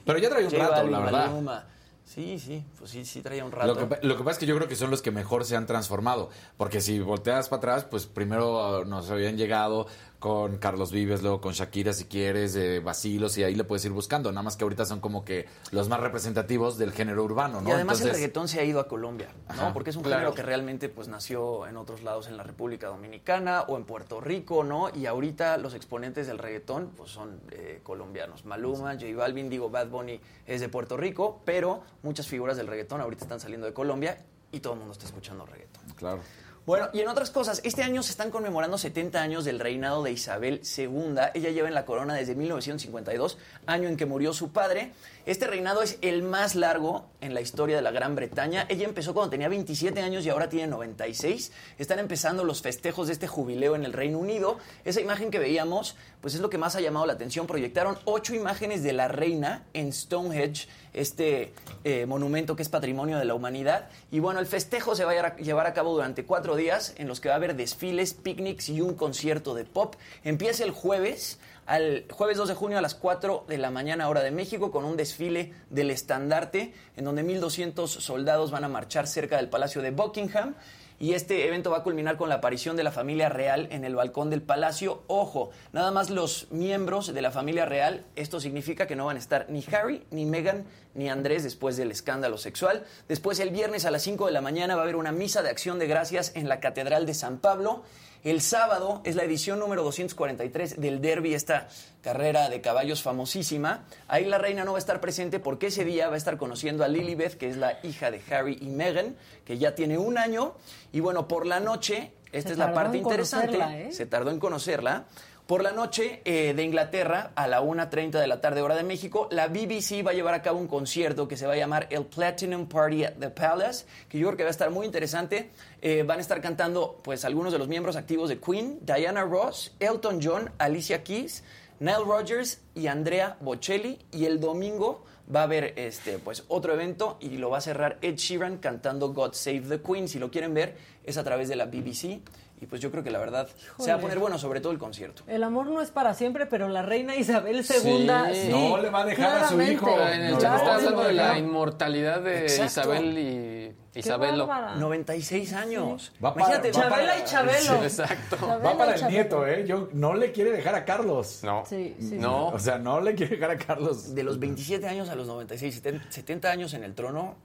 Pero ya trae un rato, Balvin, la verdad. Maluma. Sí, sí, pues sí, sí traía un rato. Lo que, pa- lo que pasa es que yo creo que son los que mejor se han transformado. Porque si volteas para atrás, pues primero uh, nos habían llegado con Carlos Vives, luego con Shakira, si quieres, eh, Basilos, y ahí le puedes ir buscando. Nada más que ahorita son como que los más representativos del género urbano, ¿no? Y además el Entonces, reggaetón se ha ido a Colombia, ¿no? Ajá, Porque es un claro. género que realmente pues nació en otros lados, en la República Dominicana o en Puerto Rico, ¿no? Y ahorita los exponentes del reggaetón pues son eh, colombianos. Maluma, J Balvin, digo, Bad Bunny es de Puerto Rico, pero muchas figuras del reggaetón ahorita están saliendo de Colombia y todo el mundo está escuchando reggaetón. Claro. Bueno, y en otras cosas, este año se están conmemorando 70 años del reinado de Isabel II. Ella lleva en la corona desde 1952, año en que murió su padre. Este reinado es el más largo en la historia de la Gran Bretaña. Ella empezó cuando tenía 27 años y ahora tiene 96. Están empezando los festejos de este jubileo en el Reino Unido. Esa imagen que veíamos, pues es lo que más ha llamado la atención. Proyectaron ocho imágenes de la reina en Stonehenge, este eh, monumento que es patrimonio de la humanidad. Y bueno, el festejo se va a llevar a- cabo durante cuatro días en los que va a haber desfiles, picnics y un concierto de pop. Empieza el jueves, al jueves 2 de junio a las 4 de la mañana hora de México con un desfile del estandarte en donde 1.200 soldados van a marchar cerca del Palacio de Buckingham. Y este evento va a culminar con la aparición de la familia real en el balcón del palacio. Ojo, nada más los miembros de la familia real. Esto significa que no van a estar ni Harry, ni Meghan, ni Andrés después del escándalo sexual. Después el viernes a las 5 de la mañana va a haber una misa de acción de gracias en la Catedral de San Pablo. El sábado es la edición número 243 del Derby, esta carrera de caballos famosísima. Ahí la reina no va a estar presente porque ese día va a estar conociendo a Lilibeth, que es la hija de Harry y Meghan, que ya tiene un año. Y bueno, por la noche, esta es la parte interesante, ¿eh? se tardó en conocerla. Por la noche eh, de Inglaterra, a la 1.30 de la tarde, hora de México, la BBC va a llevar a cabo un concierto que se va a llamar el Platinum Party at the Palace, que yo creo que va a estar muy interesante. Eh, van a estar cantando pues algunos de los miembros activos de Queen, Diana Ross, Elton John, Alicia Keys, Nile Rodgers y Andrea Bocelli. Y el domingo va a haber este, pues, otro evento y lo va a cerrar Ed Sheeran cantando God Save the Queen. Si lo quieren ver, es a través de la BBC. Y pues yo creo que la verdad se va a poner bueno, sobre todo el concierto. El amor no es para siempre, pero la reina Isabel II sí. no le va a dejar a su hijo. En el chat está hablando de la inmortalidad de Isabel y Isabelo. 96 años. Va para, Imagínate, Chabela y Chabelo. exacto. va para el nieto, ¿eh? Yo, no le quiere dejar a Carlos. No. Sí, sí, no. O sea, no le quiere dejar a Carlos. De los 27 años a los 96, 70 años en el trono,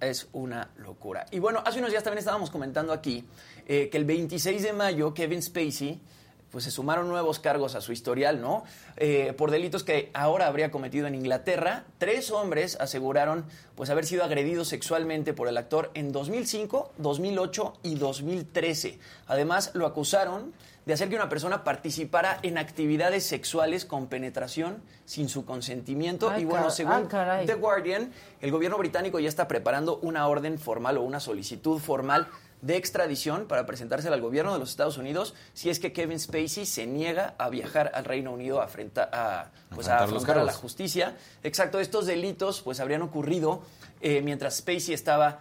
es una locura. Y bueno, hace unos días también estábamos comentando aquí eh, que el 26 de mayo Kevin Spacey pues se sumaron nuevos cargos a su historial, ¿no? Eh, por delitos que ahora habría cometido en Inglaterra. Tres hombres aseguraron pues haber sido agredidos sexualmente por el actor en 2005, 2008 y 2013. Además, lo acusaron de hacer que una persona participara en actividades sexuales con penetración sin su consentimiento. y bueno, según The Guardian, el gobierno británico ya está preparando una orden formal o una solicitud formal de extradición para presentársela al gobierno de los Estados Unidos si es que Kevin Spacey se niega a viajar al Reino Unido a, afrontar a, pues, a afrontar a la justicia. Exacto, estos delitos pues habrían ocurrido eh, mientras Spacey estaba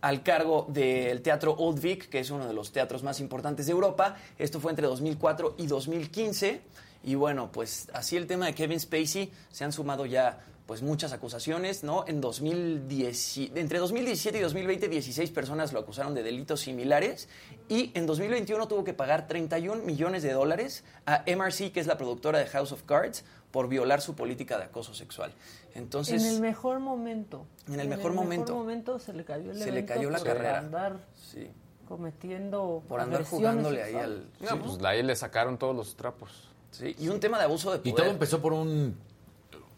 al cargo del Teatro Old Vic, que es uno de los teatros más importantes de Europa. Esto fue entre 2004 y 2015. Y bueno, pues así el tema de Kevin Spacey se han sumado ya pues muchas acusaciones, ¿no? En 2010, entre 2017 y 2020, 16 personas lo acusaron de delitos similares y en 2021 tuvo que pagar 31 millones de dólares a MRC, que es la productora de House of Cards, por violar su política de acoso sexual. Entonces, en el mejor momento. En el mejor momento. momento se le cayó el Se le cayó la carrera. Andar sí. cometiendo por andar jugándole ahí al No, pues ahí le sacaron todos los trapos. Sí, y un tema de abuso de poder. Y todo empezó por un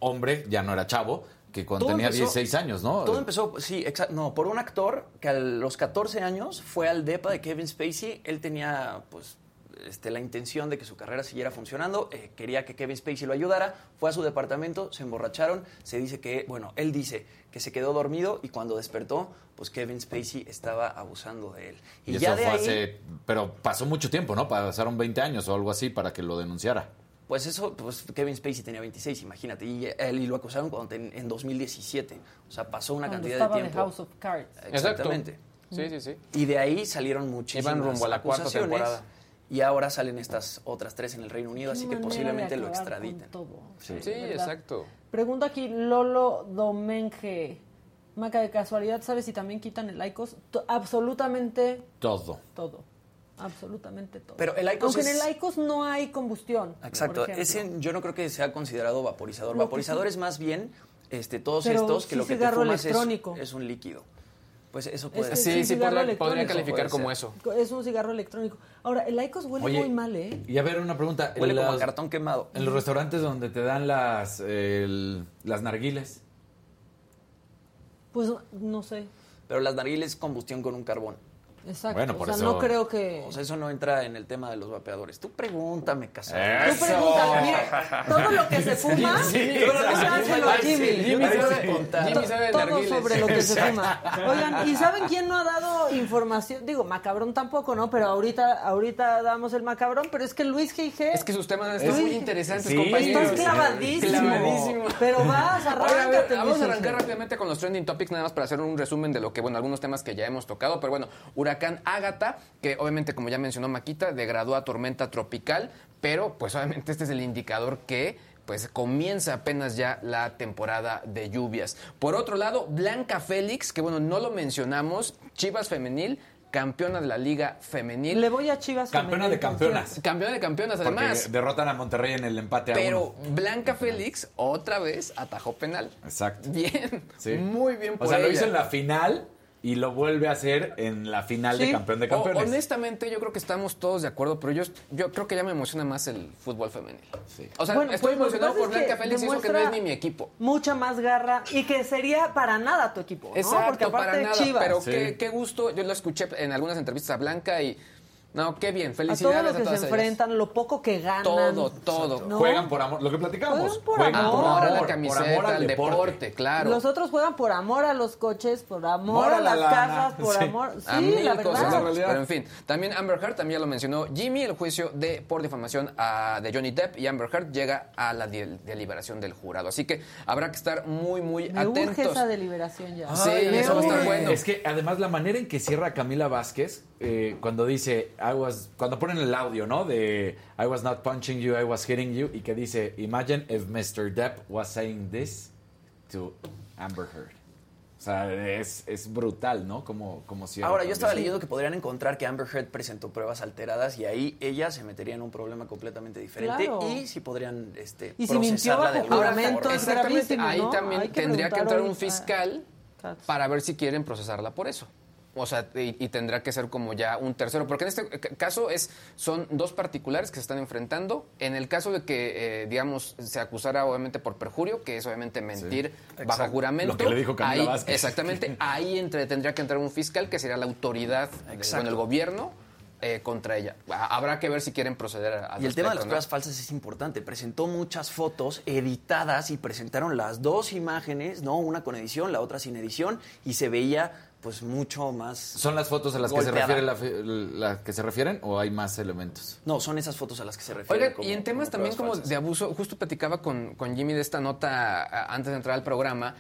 hombre, ya no era chavo, que cuando tenía 16 años, ¿no? Todo empezó, sí, exacto, no, por un actor que a los 14 años fue al DEPA de Kevin Spacey. Él tenía, pues, este, la intención de que su carrera siguiera funcionando, eh, quería que Kevin Spacey lo ayudara, fue a su departamento, se emborracharon, se dice que, bueno, él dice que se quedó dormido y cuando despertó, pues Kevin Spacey estaba abusando de él. Y, ya de ahí, pero pasó mucho tiempo, ¿no? Pasaron 20 años o algo así para que lo denunciara. Pues eso, pues Kevin Spacey tenía 26, imagínate, y él y lo acusaron cuando en 2017. O sea, pasó una cantidad de tiempo. House of Cards. Exactamente. Sí, sí, sí. Y de ahí salieron muchísimas Iban rumbo a la cuarta temporada. Y ahora salen estas otras tres en el Reino Unido, así que posiblemente lo extraditen. Sí, exacto. Pregunta aquí Lolo Domenge. Maca, de casualidad, ¿sabes si también quitan el ICOS? absolutamente todo. Todo. Absolutamente todo. Pero el Aunque en el ICOS no hay combustión. Exacto. Ese yo no creo que sea considerado vaporizador. vaporizador es más bien este, todos estos que lo que te fumas es, es, un líquido. Pues eso puede ser. Sí, sí, podría, calificar como eso. Es un cigarro electrónico. Ahora, el ICOS huele muy mal, ¿eh? Y a ver, una pregunta. Huele como a cartón quemado. En los restaurantes donde te dan las, las narguiles. Pues no sé. Pero las narguiles combustión con un carbón. Exacto. Bueno, por o sea, no creo que. O sea, eso no entra en el tema de los vapeadores. Tú pregúntame, Casado. Tú pregúntame. Mire, todo lo que se fuma, sí, todo lo que se hace a Jimmy. Jimmy sabe, Jimmy sabe Todo sobre lo que se fuma. Oigan, ¿y saben quién no ha dado información? Digo, macabrón tampoco, ¿no? Pero ahorita, ahorita damos el macabrón, pero es que Luis G.I.G. Es que sus temas están muy interesantes, sí, compañeros. Estás clavadísimo. Clavadísimo. Pero vas, arráncate. vamos a arrancar rápidamente con los trending topics, nada más para hacer un resumen de lo que, bueno, algunos temas que ya hemos tocado. Pero bueno, Huracán Ágata, que obviamente, como ya mencionó Maquita, degradó a tormenta tropical, pero pues obviamente este es el indicador que pues comienza apenas ya la temporada de lluvias. Por otro lado, Blanca Félix, que bueno, no lo mencionamos, Chivas Femenil campeona de la Liga Femenil. Le voy a Chivas Campeona de campeonas. Campeona de campeonas, además. Porque derrotan a Monterrey en el empate a Pero uno. Blanca Félix otra vez atajó penal. Exacto. Bien. Sí. Muy bien por O sea, lo hizo en la final y lo vuelve a hacer en la final de campeón de O- campeones. honestamente, yo creo que estamos todos de acuerdo, pero yo, yo creo que ya me emociona más el fútbol femenil. Sí. O sea, Bueno, estoy pues, emocionado por Blanca Félix y eso que no es ni mi equipo. Mucha más garra y que sería para nada tu equipo, ¿no? Exacto, Porque aparte para de nada. Chivas. Pero Sí. qué, qué gusto. Yo lo escuché en algunas entrevistas a Blanca y. No, qué bien. a todo Felicidades lo que todas se ellas. enfrentan, lo poco que ganan. Todo, todo. ¿no? Juegan por amor, lo que platicábamos. Juegan por Juegan amor. Amor a la por camiseta, amor al deporte. claro. Los otros juegan por amor a los coches, por amor a la las lana. casas, por Sí. amor. Sí, a mil la cosas, verdad. realidad. Pero en fin, también Amber Heard, también ya lo mencionó Jimmy, el juicio de por difamación a- de Johnny Depp y Amber Heard llega a la de- deliberación del jurado. Así que habrá que estar muy, muy Me urge atentos. esa deliberación ya. Sí, eso va a estar urge. bueno. Es que además la manera en que cierra Camila Vázquez, eh, cuando dice, I was, cuando ponen el audio, ¿no? De I was not punching you, I was hitting you, y que dice, imagine if Mr. Depp was saying this to Amber Heard. O sea, es, es brutal, ¿no? Como, como cierra Ahora, yo estaba leyendo que podrían encontrar que Amber Heard presentó pruebas alteradas y ahí ella se metería en un problema completamente diferente Claro. y sí podrían este, Y si procesarla de alguna forma. Exactamente, ahí ¿no? también Hay que tendría que preguntar entrar un fiscal para ver si quieren procesarla por eso. O sea, y, y tendrá que ser como ya un tercero, porque en este ca- caso es son dos particulares que se están enfrentando. En el caso de que, eh, digamos, se acusara obviamente por perjurio, que es obviamente mentir bajo juramento. Lo que le dijo ahí, Vázquez. Exactamente, ahí entre, tendría que entrar un fiscal que sería la autoridad, de- Exacto. bueno, el gobierno eh, contra ella. Ha- Habrá que ver si quieren proceder a, al Y el tema de las pruebas falsas es importante. Presentó muchas fotos editadas y presentaron las dos imágenes, ¿no? Una con edición, la otra sin edición, y se veía pues mucho más. ¿Son las fotos a las que se, golpeada. refiere la, fe- la que se refieren o hay más elementos? No, son esas fotos a las que se refiere. Oigan, y en temas también como de abuso, justo platicaba con, con Jimmy de esta nota antes de entrar al programa,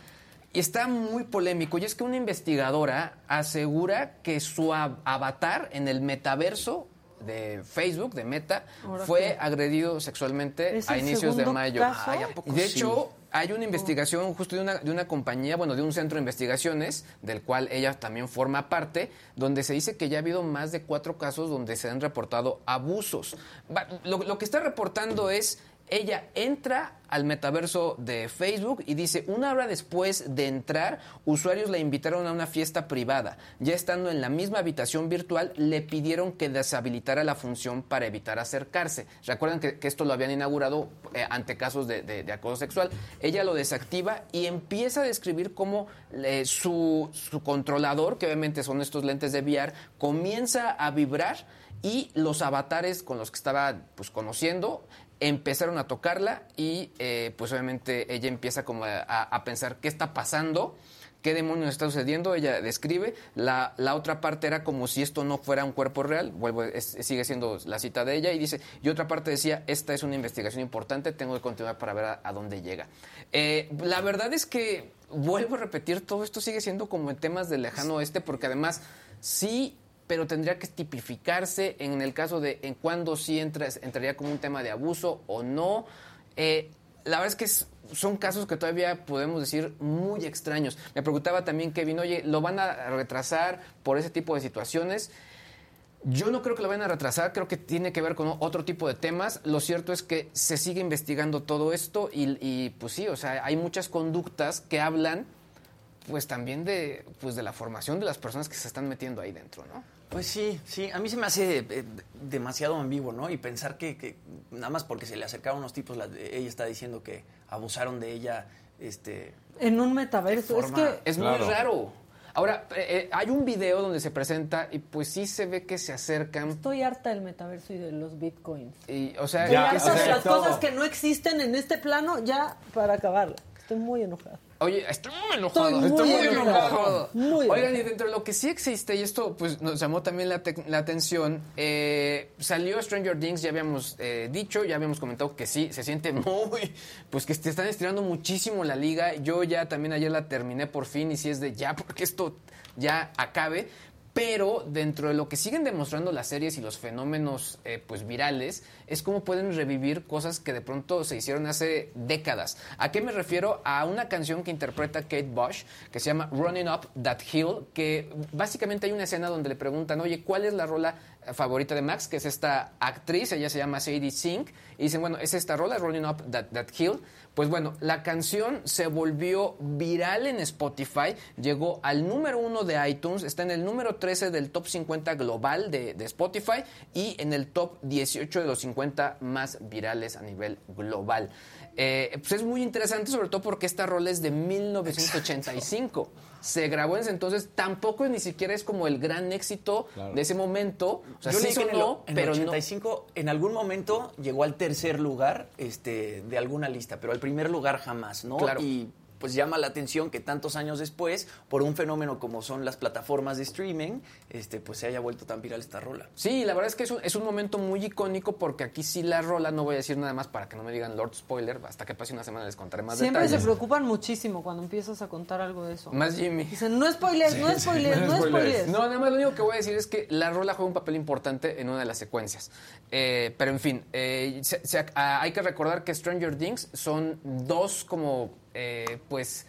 y está muy polémico, y es que una investigadora asegura que su avatar en el metaverso de Facebook, de Meta, ¿Ahora fue qué? agredido sexualmente ¿Es a inicios de mayo. Ay, ¿a poco de sí? hecho, hay una investigación justo de una, de una compañía, bueno, de un centro de investigaciones, del cual ella también forma parte, donde se dice que ya ha habido más de cuatro casos donde se han reportado abusos. Lo, lo que está reportando es, ella entra al metaverso de Facebook y dice, una hora después de entrar, usuarios la invitaron a una fiesta privada. Ya estando en la misma habitación virtual, le pidieron que deshabilitara la función para evitar acercarse. Recuerdan que, esto lo habían inaugurado eh, ante casos de acoso sexual. Ella lo desactiva y empieza a describir cómo eh, su, su controlador, que obviamente son estos lentes de VR, comienza a vibrar y los avatares con los que estaba pues, conociendo empezaron a tocarla y eh, pues obviamente ella empieza como a, pensar qué está pasando, qué demonios está sucediendo, ella describe, la, la otra parte era como si esto no fuera un cuerpo real, vuelvo, es- sigue siendo la cita de ella y dice, y otra parte decía, esta es una investigación importante, tengo que continuar para ver a, a dónde llega. Eh, la verdad es que, vuelvo a repetir, todo esto sigue siendo como en temas del lejano oeste, porque además sí pero tendría que tipificarse en el caso de en cuándo sí entra, entraría como un tema de abuso o no. Eh, la verdad es que son casos que todavía podemos decir muy extraños. Me preguntaba también Kevin, oye, ¿lo van a retrasar por ese tipo de situaciones? Yo no creo que lo vayan a retrasar, creo que tiene que ver con otro tipo de temas. Lo cierto es que se sigue investigando todo esto y, y, pues sí, o sea, hay muchas conductas que hablan pues también de, pues de la formación de las personas que se están metiendo ahí dentro, ¿no? Pues sí, sí, a mí se me hace eh, demasiado ambiguo, ¿no? Y pensar que, que nada más porque se le acercaron unos tipos, la- ella está diciendo que abusaron de ella, este... En un metaverso. Es que Es muy raro. Ahora, eh, eh, hay un video donde se presenta y pues sí se ve que se acercan. estoy harta del metaverso y de los bitcoins. Y, o sea, Ya, harta o de las todo. cosas que no existen en este plano ya para acabarla. Estoy muy enojada. Oye, estoy muy enojado. Estoy muy enojado. Muy Oigan, y enojado. dentro de lo que sí existe, y esto pues nos llamó también la, la atención, eh, salió Stranger Things, ya habíamos eh, dicho, ya habíamos comentado que sí, se siente muy, pues que te están estirando muchísimo la liga. Yo ya también ayer la terminé por fin y si es de ya, porque esto ya acabe. Pero dentro de lo que siguen demostrando las series y los fenómenos eh, pues virales es cómo pueden revivir cosas que de pronto se hicieron hace décadas. ¿A qué me refiero? A una canción que interpreta Kate Bush que se llama Running Up That Hill, que básicamente hay una escena donde le preguntan, oye, ¿cuál es la rola favorita de Max? Que es esta actriz, ella se llama Sadie Sink, y dicen, bueno, es esta rola, Running Up That, that Hill. Pues bueno, la canción se volvió viral en Spotify, llegó al número uno de iTunes, está en el número 13 del top 50 global de, Spotify y en el top 18 de los 50 más virales a nivel global. Eh, pues es muy interesante, sobre todo porque esta rola es de 1985. Se grabó en ese entonces, tampoco ni siquiera es como el gran éxito de ese momento. O sea, Yo sí sonó, en el, 85 en algún momento llegó al tercer lugar este, de alguna lista, pero al primer lugar jamás, ¿no? Claro pues llama la atención que tantos años después, por un fenómeno como son las plataformas de streaming, este, pues se haya vuelto tan viral esta rola. Sí, la verdad es que es un, es un momento muy icónico porque aquí sí la rola, no voy a decir nada más para que no me digan Lord Spoiler, hasta que pase una semana les contaré más Siempre se preocupan muchísimo cuando empiezas a contar algo de eso. Más Jimmy. Dicen, no spoilers, no spoilers, no, spoilers. No, nada más lo único que voy a decir es que la rola juega un papel importante en una de las secuencias. Eh, pero en fin, eh, hay que recordar que Stranger Things son dos como, eh, pues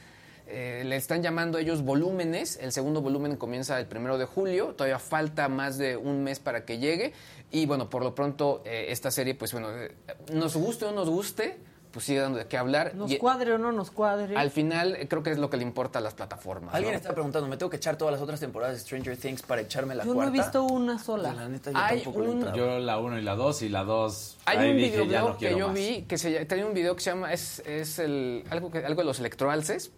eh, le están llamando ellos volúmenes. El segundo volumen comienza el primero de julio. Todavía falta más de un mes para que llegue. Y bueno, por lo pronto, eh, esta serie, pues bueno, eh, nos guste o no nos guste, pues sigue dando de qué hablar. Nos cuadre o no nos cuadre. Al final, creo que es lo que le importa a las plataformas. Alguien está preguntando, ¿me tengo que echar todas las otras temporadas de Stranger Things para echarme la yo cuarta? Yo no he visto una sola. La neta, yo Hay un, Yo la uno y la dos y la dos. Hay un video que yo vi que se, tenía un video que se llama, es, es el, algo, que, algo de los electroalces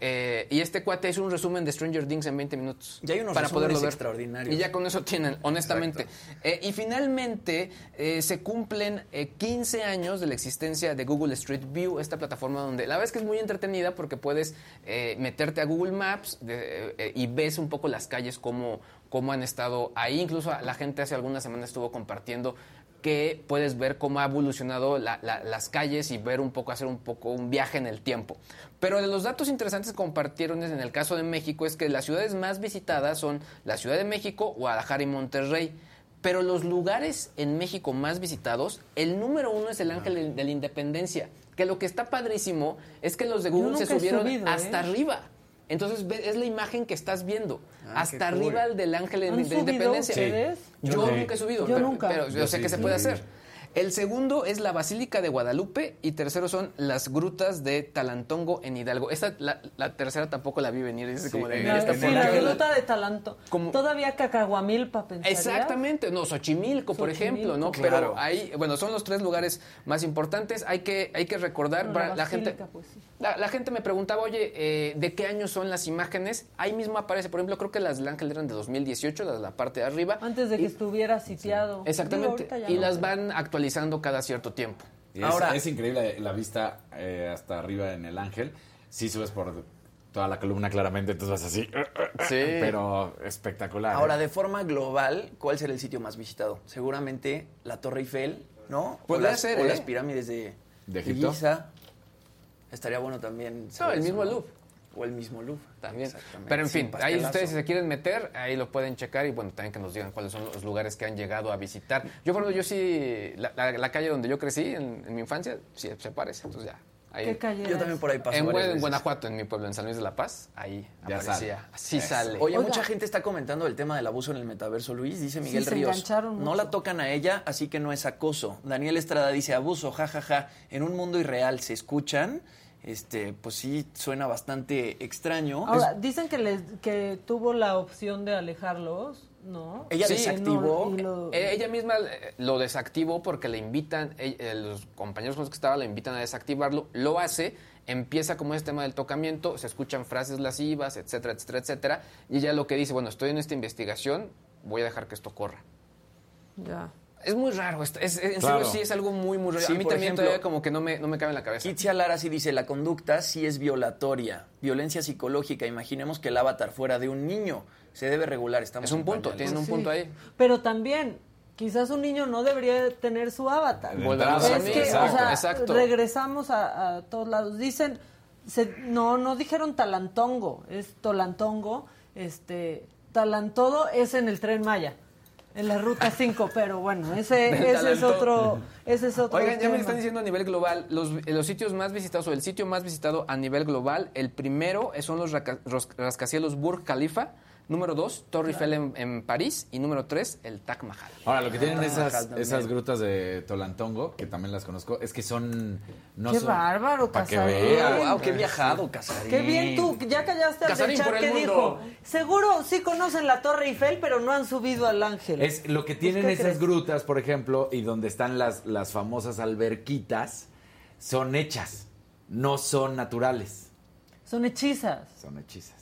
eh, y este cuate es un resumen de Stranger Things en 20 minutos. Ya hay unos para poderlo ver. extraordinarios. Y ya con eso tienen, honestamente. Eh, y finalmente eh, se cumplen 15 años de la existencia de Google Street View, esta plataforma donde la verdad es que es muy entretenida porque puedes meterte a Google Maps y ves un poco las calles como cómo han estado ahí. Incluso la gente hace algunas semanas estuvo compartiendo que puedes ver cómo ha evolucionado las calles y ver un poco, hacer un poco un viaje en el tiempo. Pero de los datos interesantes que compartieron en el caso de México es que las ciudades más visitadas son la Ciudad de México, Guadalajara y Monterrey. Pero los lugares en México más visitados, el número uno es el Ángel de la Independencia. Que lo que está padrísimo es que los de Google se subieron hasta ¿eh? arriba. Entonces es la imagen que estás viendo. Ah, hasta arriba el del ángel de, independencia. Yo, nunca he subido, pero, yo sé que se puede hacer. El segundo es la Basílica de Guadalupe y tercero son las grutas de Talantongo en Hidalgo. Esta, la, tercera tampoco la vi venir. Es como de, la, la gruta de Talantongo. Todavía Cacahuamilpa pensar. Exactamente. No, Xochimilco, por ejemplo, ¿no? Pero ahí, bueno, son los tres lugares más importantes. Hay que, hay que recordar, la, gente... Pues, la, gente me preguntaba, oye, eh, ¿de qué año son las imágenes? Ahí mismo aparece, por ejemplo, creo que las de Ángel eran de 2018, las de la parte de arriba. Antes de que estuviera sitiado. Exactamente. y las van actualizando cada cierto tiempo. Ahora, es increíble la vista eh, hasta arriba en el ángel. Si subes por toda la columna claramente, entonces vas así. Sí. Pero espectacular. Ahora, ¿eh? de forma global, ¿cuál será el sitio más visitado? Seguramente la Torre Eiffel, ¿no? Puede o las, ser, o las ¿eh? pirámides de, ¿De Egipto. Estaría bueno también. No, el mismo Louvre o el mismo Louvre. También. Pero en fin, ahí ustedes si se quieren meter, ahí lo pueden checar y bueno, también que nos digan cuáles son los lugares que han llegado a visitar. Yo, por ejemplo, yo sí, la, calle donde yo crecí en, mi infancia, sí se parece, entonces ya. Ahí, ¿Qué calle Yo también por ahí paso. En, Guanajuato, en mi pueblo, en San Luis de la Paz, ahí ya aparecía. Así sale. Oye, mucha gente está comentando el tema del abuso en el metaverso, Luis. Dice Miguel Ríos. No la tocan a ella, así que no es acoso. Daniel Estrada dice abuso, jajaja. Ja, ja. En un mundo irreal se escuchan este, pues sí suena bastante extraño. Ahora, dicen que, les, que tuvo la opción de alejarlos, ¿no? Ella desactivó. Eh, ella misma eh, lo desactivó porque le invitan, eh, los compañeros con los que estaba le invitan a desactivarlo, lo hace, empieza como este tema del tocamiento, se escuchan frases lascivas, etcétera, etcétera, etcétera, y ella lo que dice, bueno, estoy en esta investigación, voy a dejar que esto corra. Ya. Es muy raro, es, en serio sí es algo muy, muy raro. a mí también todavía como que no me, no me cabe en la cabeza. Kitsia Lara sí dice, la conducta sí es violatoria, violencia psicológica. Imaginemos que el avatar fuera de un niño, se debe regular. Estamos es un punto, tienen un punto ahí. Pero también, quizás un niño no debería tener su avatar. Es que, exacto, regresamos a, todos lados. Dicen, no, no dijeron talantongo, es tolantongo, este talantodo es en el Tren Maya en la ruta 5, pero bueno, ese, ese es otro, ese es otro. Oigan, ya me están diciendo a nivel global, los, los sitios más visitados o el sitio más visitado a nivel global, el primero son los rascacielos Burj Khalifa, Número dos, Torre Eiffel en, París. Y número tres, el Taj Mahal. Ahora, lo que tienen esas, esas grutas de Tolantongo, que también las conozco, es que son... No qué bárbaro, Casarín. Wow, qué viajado, Casarín. Qué bien tú, ya callaste al del chat que dijo, seguro sí conocen la Torre Eiffel, pero no han subido al Ángel. Es lo que tienen esas grutas, por ejemplo, y donde están las, las famosas alberquitas, son hechas, no son naturales. Son hechizas. Son hechizas.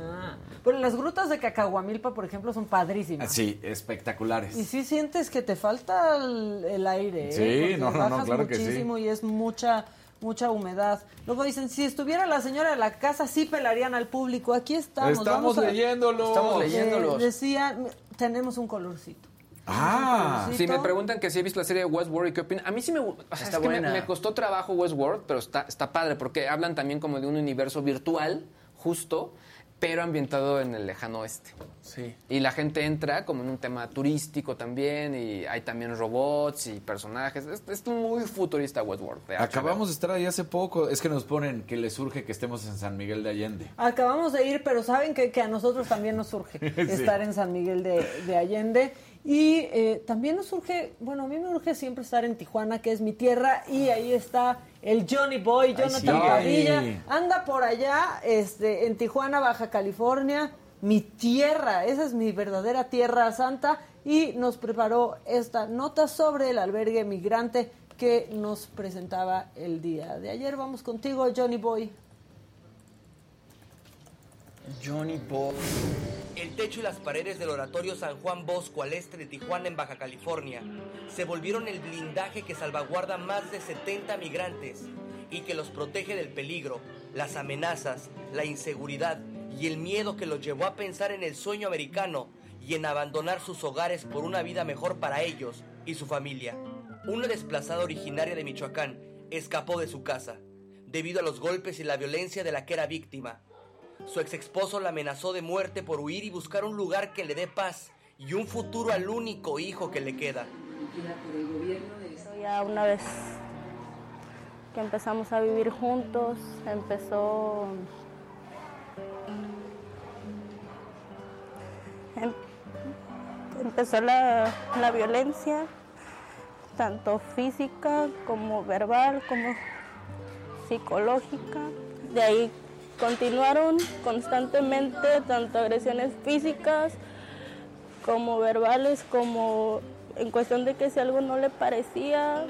Ah. Pero las grutas de Cacahuamilpa, por ejemplo, son padrísimas. Sí, espectaculares. Y sí sientes que te falta el, aire. ¿eh? Sí, no, no, no, claro que sí. y es mucha mucha humedad. Luego dicen, si estuviera la señora de la casa, sí pelarían al público. Aquí estamos. Estamos leyéndolo. Estamos leyéndolos. Eh, decía, tenemos un colorcito. Ah, si me preguntan que si he visto la serie de Westworld y qué opinan, a mí sí me, está es me, me, costó trabajo Westworld, pero está, está padre porque hablan también como de un universo virtual justo, pero ambientado en el lejano oeste. Sí. Y la gente entra como en un tema turístico también, y hay también robots y personajes. Es, muy futurista Westworld. Acabamos de estar ahí hace poco. Es que nos ponen que les surge que estemos en San Miguel de Allende. Acabamos de ir, pero saben que, a nosotros también nos surge estar en San Miguel de, de Allende. Y eh, también nos surge, bueno, a mí me urge siempre estar en Tijuana, que es mi tierra, y ahí está el Johnny Boy, Jonathan Padilla, anda por allá, este, en Tijuana, Baja California, mi tierra, esa es mi verdadera tierra santa, y nos preparó esta nota sobre el albergue migrante que nos presentaba el día de ayer. Vamos contigo, Johnny Boy. Johnny Boy. El techo y las paredes del oratorio San Juan Bosco al este de Tijuana en Baja California se volvieron el blindaje que salvaguarda más de 70 migrantes y que los protege del peligro, las amenazas, la inseguridad y el miedo que los llevó a pensar en el sueño americano y en abandonar sus hogares por una vida mejor para ellos y su familia. Una desplazada originaria de Michoacán escapó de su casa debido a los golpes y la violencia de la que era víctima su ex esposo la amenazó de muerte por huir y buscar un lugar que le dé paz y un futuro al único hijo que le queda. Ya una vez que empezamos a vivir juntos, empezó em, empezó la, la violencia, tanto física como verbal, como psicológica. De ahí continuaron constantemente tanto agresiones físicas como verbales, como en cuestión de que si algo no le parecía,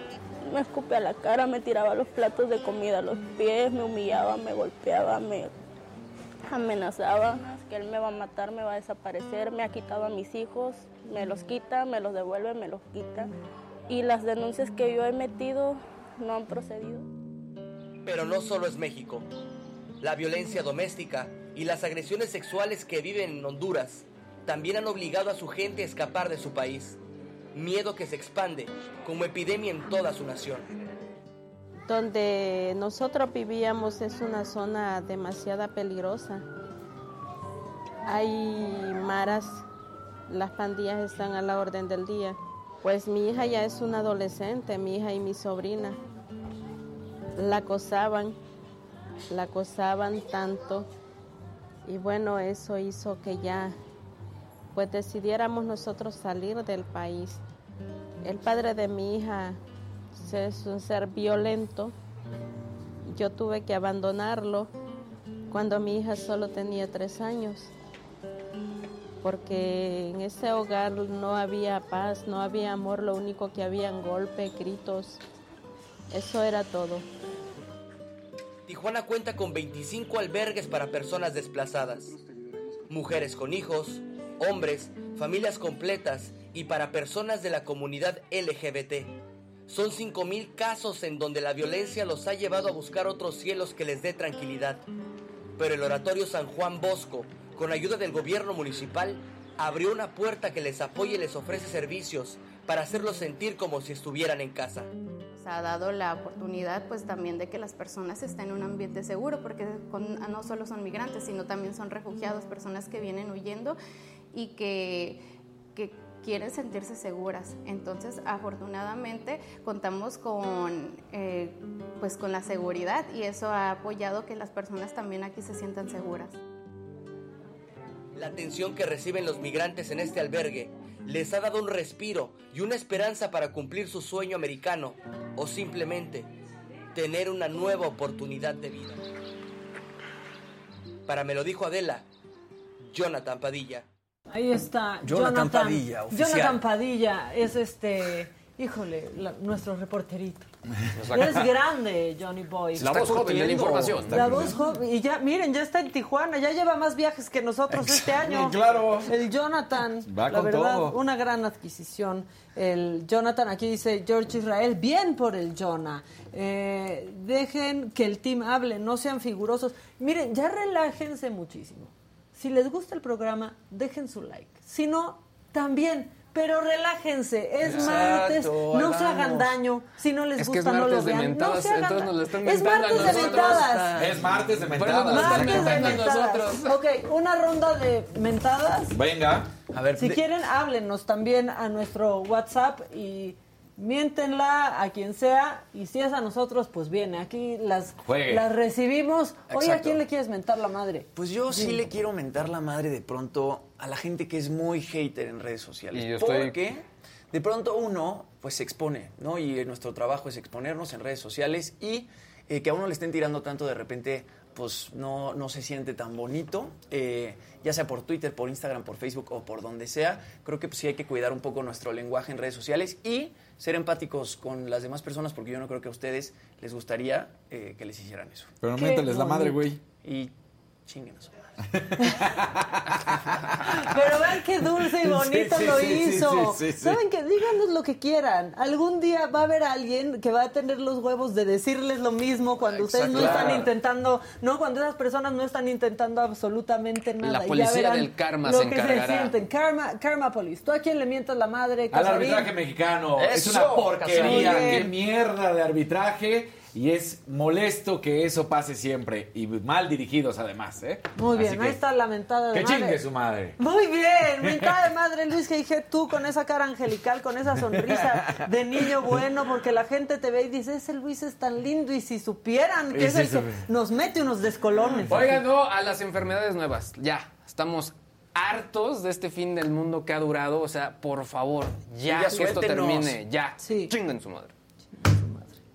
me escupía la cara, me tiraba los platos de comida a los pies, me humillaba, me golpeaba, me amenazaba que él me va a matar, me va a desaparecer, me ha quitado a mis hijos, me los quita, me los devuelve, me los quita. Y las denuncias que yo he metido no han procedido. Pero no solo es México la violencia doméstica y las agresiones sexuales que viven en Honduras también han obligado a su gente a escapar de su país. Miedo que se expande como epidemia en toda su nación. Donde nosotros vivíamos es una zona demasiado peligrosa. Hay maras, las pandillas están a la orden del día. Pues mi hija ya es una adolescente, mi hija y mi sobrina. La acosaban la acosaban tanto y bueno, eso hizo que ya pues decidiéramos nosotros salir del país. El padre de mi hija es un ser violento. Yo tuve que abandonarlo cuando mi hija solo tenía tres años, porque en ese hogar no había paz, no había amor, lo único que había golpes, gritos, eso era todo. Tijuana cuenta con 25 albergues para personas desplazadas, mujeres con hijos, hombres, familias completas y para personas de la comunidad LGBT. Son 5.000 casos en donde la violencia los ha llevado a buscar otros cielos que les dé tranquilidad. Pero el Oratorio San Juan Bosco, con ayuda del gobierno municipal, abrió una puerta que les apoya y les ofrece servicios para hacerlos sentir como si estuvieran en casa. Ha dado la oportunidad pues también de que las personas estén en un ambiente seguro, porque no solo son migrantes, sino también son refugiados, personas que vienen huyendo y que, que quieren sentirse seguras. Entonces, afortunadamente, contamos con, eh, pues, con la seguridad y eso ha apoyado que las personas también aquí se sientan seguras. La atención que reciben los migrantes en este albergue les ha dado un respiro y una esperanza para cumplir su sueño americano o simplemente tener una nueva oportunidad de vida. Para me lo dijo Adela, Jonathan Padilla. Ahí está. Jonathan, Padilla, Jonathan Padilla es este, híjole, nuestro reporterito. es grande, Johnny Boy. La voz joven de la información. La voz joven. Y ya, miren, ya está en Tijuana, ya lleva más viajes que nosotros este año. Claro. El Jonathan, la verdad, una gran adquisición. El Jonathan, aquí dice George Israel, bien por el Jonah. Eh, dejen que el team hable, no sean figurosos. Miren, ya relájense muchísimo. Si les gusta el programa, dejen su like. Si no, también. Pero relájense, es martes, no se hagan daño. Si no les gusta, no lo vean. no se hagan Es martes de mentadas. Es martes de mentadas. Martes de mentadas. Ok, una ronda de mentadas. Venga. A ver, si quieren, háblenos también a nuestro WhatsApp y miéntenla a quien sea y si es a nosotros, pues viene. Aquí las, las recibimos. Oye, ¿a quién le quieres mentar la madre? Pues yo sí le quiero mentar la madre de pronto a la gente que es muy hater en redes sociales. Y Porque de pronto uno pues se expone, ¿no? Y nuestro trabajo es exponernos en redes sociales y eh, que a uno le estén tirando tanto de repente pues no, no se siente tan bonito, eh, ya sea por Twitter, por Instagram, por Facebook o por donde sea. Creo que pues, sí hay que cuidar un poco nuestro lenguaje en redes sociales y ser empáticos con las demás personas, porque yo no creo que a ustedes les gustaría eh, que les hicieran eso. Pero mételes la madre, güey. Y chinguen eso. Pero vean qué dulce y bonito lo hizo. Saben que díganos lo que quieran. Algún día va a haber alguien que va a tener los huevos de decirles lo mismo cuando ustedes no están intentando, no, cuando esas personas no están intentando absolutamente nada. La policía del karma se encargará. Karma, karma police. ¿Tú a quién le mientas la madre? Al arbitraje mexicano. es una porquería. Qué mierda de arbitraje y es molesto que eso pase siempre. Y mal dirigidos además, ¿eh? Muy bien, ahí está la mentada de que chingue su madre. Muy bien, mentada de madre Luis que dije tú con esa cara angelical, con esa sonrisa de niño bueno, porque la gente te ve y dice, ese Luis es tan lindo y si supieran que es el que nos mete unos descolones. Oigan, no, a las enfermedades nuevas, ya, estamos hartos de este fin del mundo que ha durado, o sea, por favor, ya, que esto termine, ya, sí. chinguen su madre.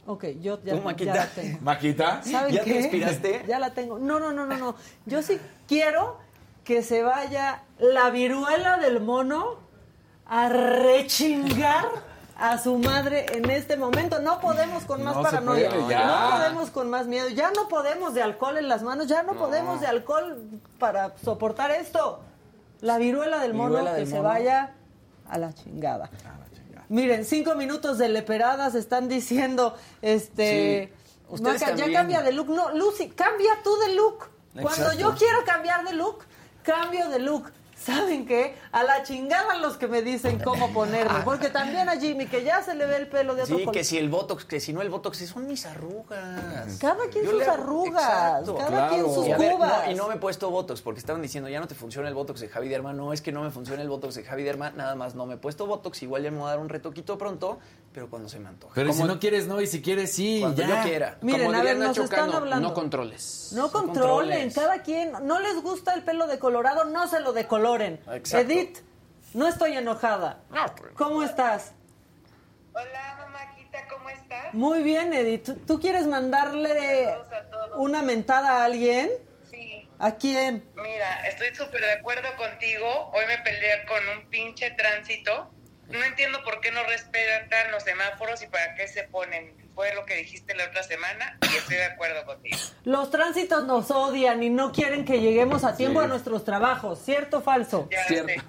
Ok, yo ya, ya la tengo. ¿Maquita? ¿Saben ¿Ya qué? te inspiraste? Ya la tengo. No, no, no, no, no. Yo sí quiero que se vaya la viruela del mono a rechingar a su madre en este momento. No podemos con más paranoia. no podemos con más miedo. Ya no podemos de alcohol en las manos. Ya no, podemos de alcohol para soportar esto. La viruela del mono que se vaya a la chingada. Miren, cinco minutos de leperadas están diciendo, este... ya cambia de look. No, Lucy, cambia tú de look. Cuando yo quiero cambiar de look, cambio de look. ¿Saben qué? A la chingada los que me dicen cómo ponerme. Porque también a Jimmy, que ya se le ve el pelo de otro Sí, que si el Botox, que si no el Botox, son mis arrugas. Cada quien sus arrugas, cada quien sus cubas. y no me he puesto Botox, porque estaban diciendo, ya no te funciona el Botox de Javi Derma. No, es que no me funciona el Botox de Javi Derma, nada más no me he puesto Botox. Igual ya me voy a dar un retoquito pronto, pero cuando se me antoja. Pero si no quieres, no, y si quieres, sí, cuando ya. yo quiera. Miren, Como a ver, nos están hablando. No controles. No controlen, cada quien. No les gusta el pelo de colorado, no se lo Exacto. Edith, no estoy enojada. Pues. ¿Cómo estás? Hola, mamáquita, ¿cómo estás? Muy bien, Edith. ¿Tú, quieres mandarle una mentada a alguien? Sí. ¿A quién? Mira, estoy súper de acuerdo contigo. Hoy me peleé con un pinche tránsito. No entiendo por qué no respetan los semáforos y para qué se ponen. Fue lo que dijiste la otra semana y estoy de acuerdo contigo. Los tránsitos nos odian y no quieren que lleguemos a tiempo a nuestros trabajos. ¿Cierto o falso? Ya Cierto. Sé.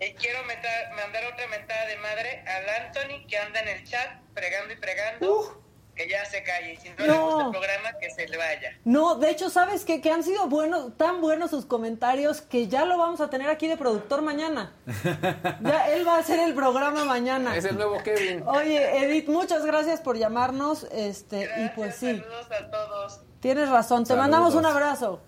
Y quiero mandar otra mentada de madre al Anthony que anda en el chat fregando y fregando. Que ya se calle. Si no, le gusta el programa, que se le vaya. No, de hecho, ¿sabes qué? Que han sido buenos, tan buenos sus comentarios que ya lo vamos a tener aquí de productor mañana. ya él va a hacer el programa mañana. Es el nuevo Kevin. Oye, Edith, muchas gracias por llamarnos. Este, y pues sí. Saludos a todos. Tienes razón. Te mandamos un abrazo.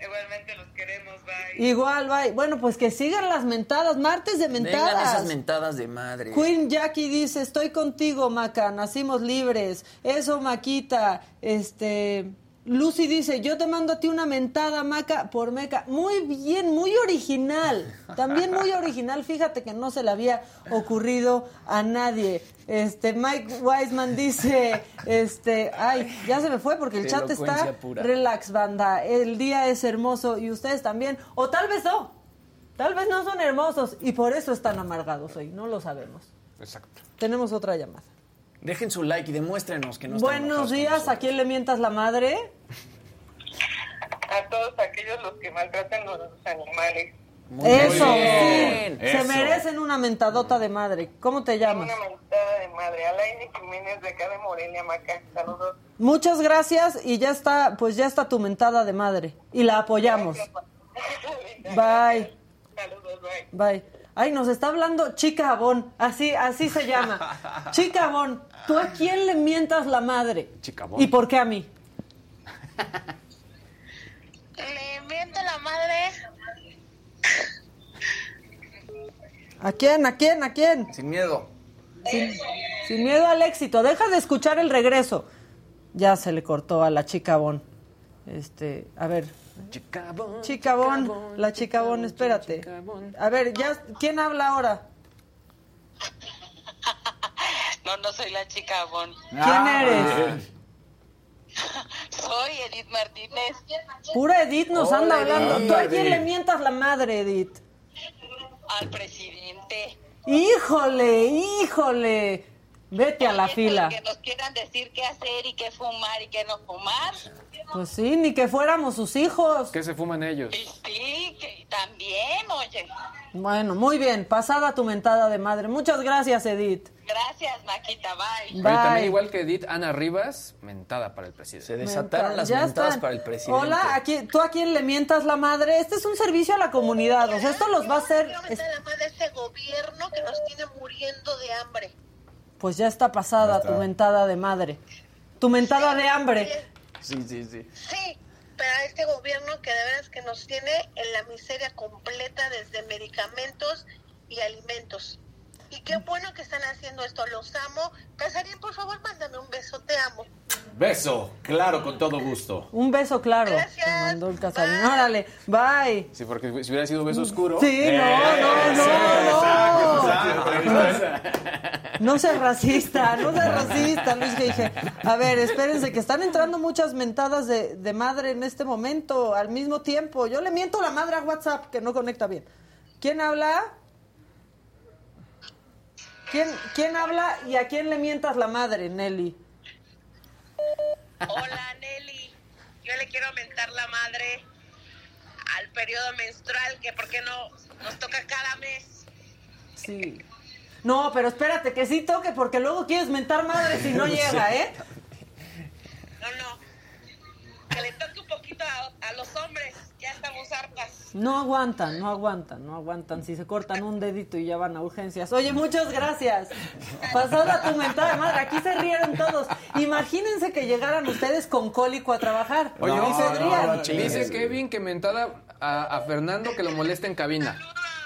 Igualmente los queremos, bye. Igual, bye. Bueno, pues que sigan las mentadas, martes de mentadas. Vengan esas mentadas de madre. Queen Jackie dice, estoy contigo, Maca, nacimos libres. Eso, Maquita, este... Lucy dice, yo te mando a ti una mentada, Maca, por Meca. Muy bien, muy original. También muy original. Fíjate que no se le había ocurrido a nadie. Este, Mike Wiseman dice, este, ay, ya se me fue porque el chat está relax, banda. El día es hermoso y ustedes también. O tal vez no. Tal vez no son hermosos y por eso están amargados hoy. No lo sabemos. Exacto. Tenemos otra llamada. Dejen su like y demuéstrenos que no Buenos días, ¿a quién le mientas la madre? A todos aquellos los que maltratan a los animales. Eso, sí, se merecen una mentadota de madre. ¿Cómo te llamas? Una mentada de madre, Alaine Jiménez de acá de Morelia, Maca. Saludos. Muchas gracias y ya está, pues ya está tu mentada de madre y la apoyamos. Bye. Saludos, bye. Bye. Ay, nos está hablando Chica Abón, así, así se llama. Chica Abón, ¿tú a quién le mientas la madre? Chica Abón. ¿Y por qué a mí? Le miento la madre. ¿A quién? ¿A quién? ¿A quién? Sin miedo. Sin, sin miedo al éxito. Deja de escuchar el regreso. Ya se le cortó a la chica Bon. Este, a ver. Chicabón. Chicabón, la chicabón, espérate. A ver, ya, ¿quién habla ahora? No, no soy la chica Bon. ¿Quién eres? Soy Edith Martínez. Pura Edith nos Hola, anda hablando. Edith. ¿Tú a quién le mientas la madre, Edith? Al presidente. Híjole, híjole. Vete a la Oye, fila. Que nos quieran decir qué hacer y qué fumar y qué no fumar. Pues sí, ni que fuéramos sus hijos. ¿Qué se fuman ellos? Sí, que también, oye. Bueno, muy bien. Pasada tu mentada de madre. Muchas gracias, Edith. Gracias, Maquita, bye. Oye, también Bye. igual que Edith, Ana Rivas, mentada para el Se presidente. desataron las Ya mentadas están. para el presidente. Hola, aquí, ¿tú a quién le mientas la madre? Este es un servicio a la comunidad. O sea, esto los va a hacer. Meter la madre a este gobierno que nos tiene muriendo de hambre. Pues ya está pasada tu mentada de madre. Tu mentada de hambre. Sí, sí, sí. Sí, pero a este gobierno que de veras que nos tiene en la miseria completa desde medicamentos y alimentos. Y qué bueno que están haciendo esto, los amo. Casarín, por favor, mándame un beso, te amo. Beso, claro, con todo gusto. Un beso claro. Gracias. Te mandó el Casarín. Órale, bye. Sí, porque si hubiera sido beso oscuro. Sí, no, no, no, no. No seas racista, no seas racista, Luis que dije. A ver, espérense, que están entrando muchas mentadas de, de madre en este momento, al mismo tiempo. Yo le miento la madre a WhatsApp, que no conecta bien. ¿Quién habla? ¿Quién, ¿Quién habla y a quién le mientas la madre, Nelly? Hola, Nelly. Yo le quiero mentar la madre al periodo menstrual, que por qué no nos toca cada mes. Sí. No, pero espérate, que sí toque, porque luego quieres mentar madre si no llega, ¿eh? No, no. Que le toque un poquito a, a los hombres. Ya estamos hartas. No aguantan, no aguantan, no aguantan. Si se cortan un dedito y ya van a urgencias. Oye, muchas gracias. Pasada tu mentada madre. Aquí se rieron todos. Imagínense que llegaran ustedes con cólico a trabajar. Oye, ¿Cómo dice, rían? dice Kevin que mentada a, a Fernando que lo molesta en cabina.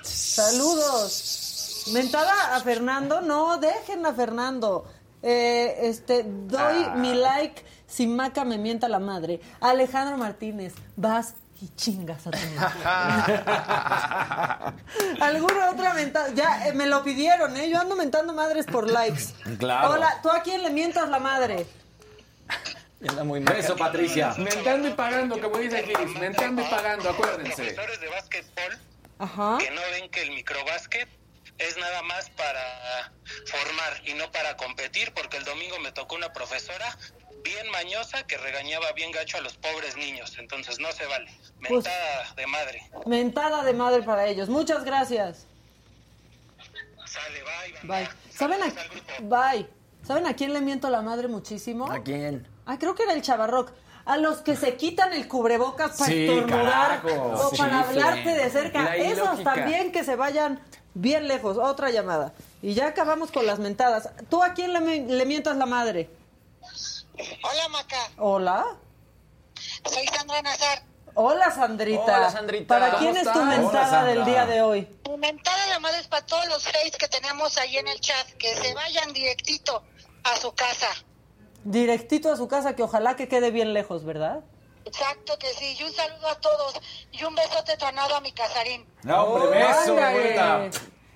Saludos. Mentada a Fernando. No, dejen a Fernando. Eh, este, doy Ah. mi like si Maca me mienta la madre. Alejandro Martínez, vas y chingas a tu madre. ¿Alguna otra mentada? Ya, eh, me lo pidieron, ¿eh? Yo ando mentando madres por likes. Claro. Hola, ¿tú a quién le mientas la madre? Anda muy mal. Beso, Patricia. Mentando y pagando, como dice Gis. Mentando y pagando, acuérdense. Profesores de básquetbol Ajá. que no ven que el microbásquet es nada más para formar y no para competir, porque el domingo me tocó una profesora bien mañosa que regañaba bien gacho a los pobres niños, entonces no se vale. Pues- Mentada de madre. Mentada de madre para ellos. Muchas gracias. Sale, bye. Bye. ¿Saben a... Bye. ¿Saben a quién le miento la madre muchísimo? ¿A quién? Ah, creo que era el Chavarroc. A los que se quitan el cubrebocas para estornudar o para hablarte de cerca. Esos también que se vayan bien lejos. Otra llamada. Y ya acabamos con las mentadas. ¿Tú a quién le, le mientas la madre? Hola, Maca. Hola. Soy Sandra Nazar. Hola Sandrita. Hola, Sandrita. ¿Para quién es tu mentada del día de hoy? Tu mentada de madre es para todos los face que tenemos ahí en el chat, que se vayan directito a su casa. Directito a su casa, que ojalá que quede bien lejos, ¿verdad? Exacto que sí. Y un saludo a todos. Y un besote tronado a mi casarín. No, hombre, beso, Ándale.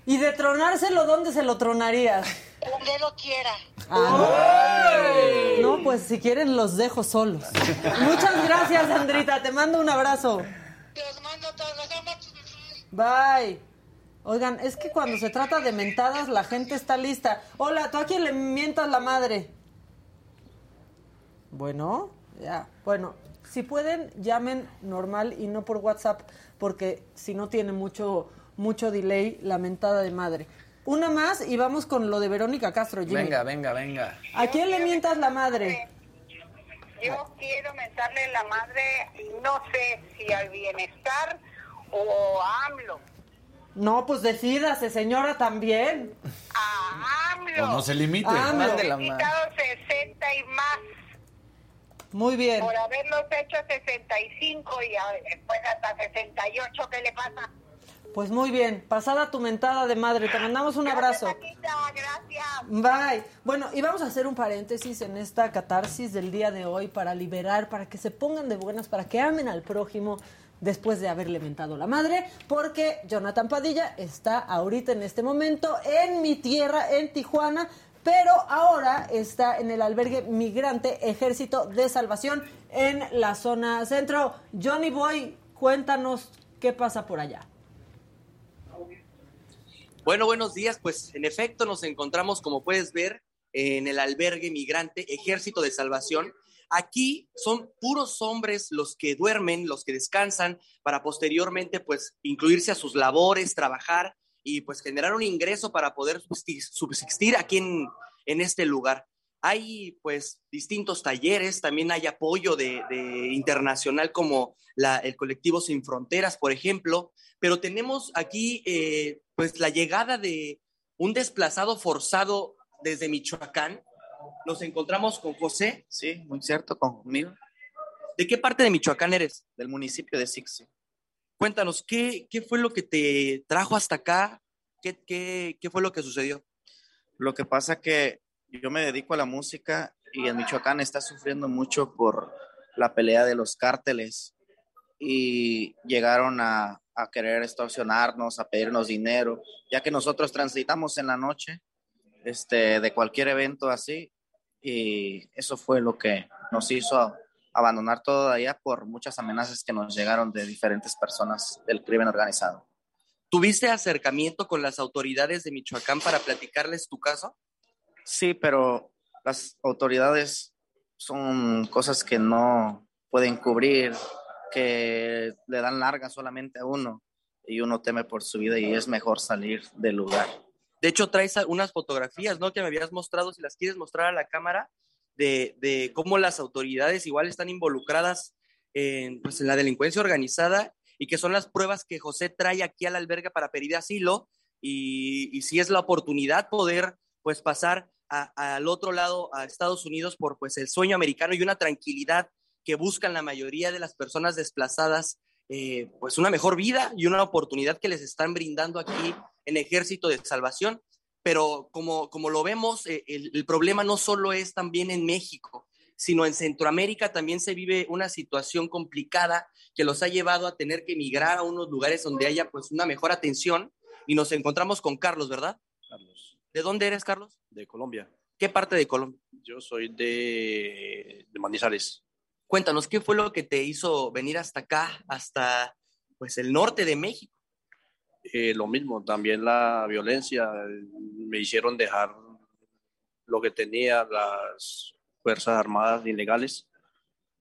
Y de tronárselo, ¿dónde se lo tronarías? Donde lo quiera. Ay. No, pues si quieren los dejo solos. Muchas gracias, Sandrita. Te mando un abrazo. Los mando todos. Los amo. Bye. Oigan, es que cuando se trata de mentadas, la gente está lista. Hola, ¿tú a quién le mientas la madre? Bueno, ya. Bueno, si pueden, llamen normal y no por WhatsApp, porque si no tiene mucho, mucho delay la mentada de madre. Una más y vamos con lo de Verónica Castro, Jimmy. Venga, venga, venga. ¿A quién le mientas la madre? Yo quiero mentarle la madre, no sé si al bienestar o a AMLO. No, pues decídase, señora, también. A AMLO. O no se limite. AMLO. Madre. quitado 60 y más Muy bien. por haberlos hecho 65 y después hasta 68. ¿Qué le pasa? Pues muy bien. Pasada tu mentada de madre. Te mandamos un abrazo. Gracias. Bye. Bueno, y vamos a hacer un paréntesis en esta catarsis del día de hoy para liberar, para que se pongan de buenas, para que amen al prójimo después de haberle mentado la madre, porque Jonathan Padilla está ahorita en este momento en mi tierra, en Tijuana, pero ahora está en el albergue migrante Ejército de Salvación en la zona centro. Johnny Boy, cuéntanos qué pasa por allá. Bueno, buenos días. Pues en efecto nos encontramos, como puedes ver, en el albergue migrante Ejército de Salvación. Aquí son puros hombres los que duermen, los que descansan, para posteriormente pues incluirse a sus labores, trabajar y pues generar un ingreso para poder subsistir, aquí en, en este lugar. Hay pues distintos talleres, también hay apoyo de, de internacional como la- el colectivo Sin Fronteras, por ejemplo, pero tenemos aquí eh, pues la llegada de un desplazado forzado desde Michoacán. Nos encontramos con José. Sí, muy cierto, conmigo. ¿De qué parte de Michoacán eres? Del municipio de Sixi. Cuéntanos, ¿qué, qué fue lo que te trajo hasta acá? ¿Qué, qué, qué fue lo que sucedió? Lo que pasa que yo me dedico a la música y en Michoacán está sufriendo mucho por la pelea de los cárteles y llegaron a, a querer extorsionarnos, a pedirnos dinero, ya que nosotros transitamos en la noche este, de cualquier evento así y eso fue lo que nos hizo abandonar todo allá por muchas amenazas que nos llegaron de diferentes personas del crimen organizado. ¿Tuviste acercamiento con las autoridades de Michoacán para platicarles tu caso? Sí, pero las autoridades son cosas que no pueden cubrir, que le dan larga solamente a uno y uno teme por su vida y es mejor salir del lugar. De hecho, traes unas fotografías, ¿no? Que me habías mostrado, si las quieres mostrar a la cámara, de, cómo las autoridades igual están involucradas en, pues, en la delincuencia organizada y que son las pruebas que José trae aquí al albergue para pedir asilo y, y si es la oportunidad poder pues pasar a- al otro lado, a Estados Unidos, por pues el sueño americano y una tranquilidad que buscan la mayoría de las personas desplazadas, eh, pues una mejor vida y una oportunidad que les están brindando aquí en Ejército de Salvación. Pero como, como lo vemos, eh, el, el problema no solo es también en México, sino en Centroamérica también se vive una situación complicada que los ha llevado a tener que emigrar a unos lugares donde haya pues una mejor atención. Y nos encontramos con Carlos, ¿verdad? Carlos, ¿De dónde eres, Carlos? de Colombia. ¿Qué parte de Colombia? Yo soy de, de Manizales. Cuéntanos, ¿qué fue lo que te hizo venir hasta acá, hasta pues el norte de México? Eh, lo mismo, también la violencia. Me hicieron dejar lo que tenía las Fuerzas Armadas ilegales,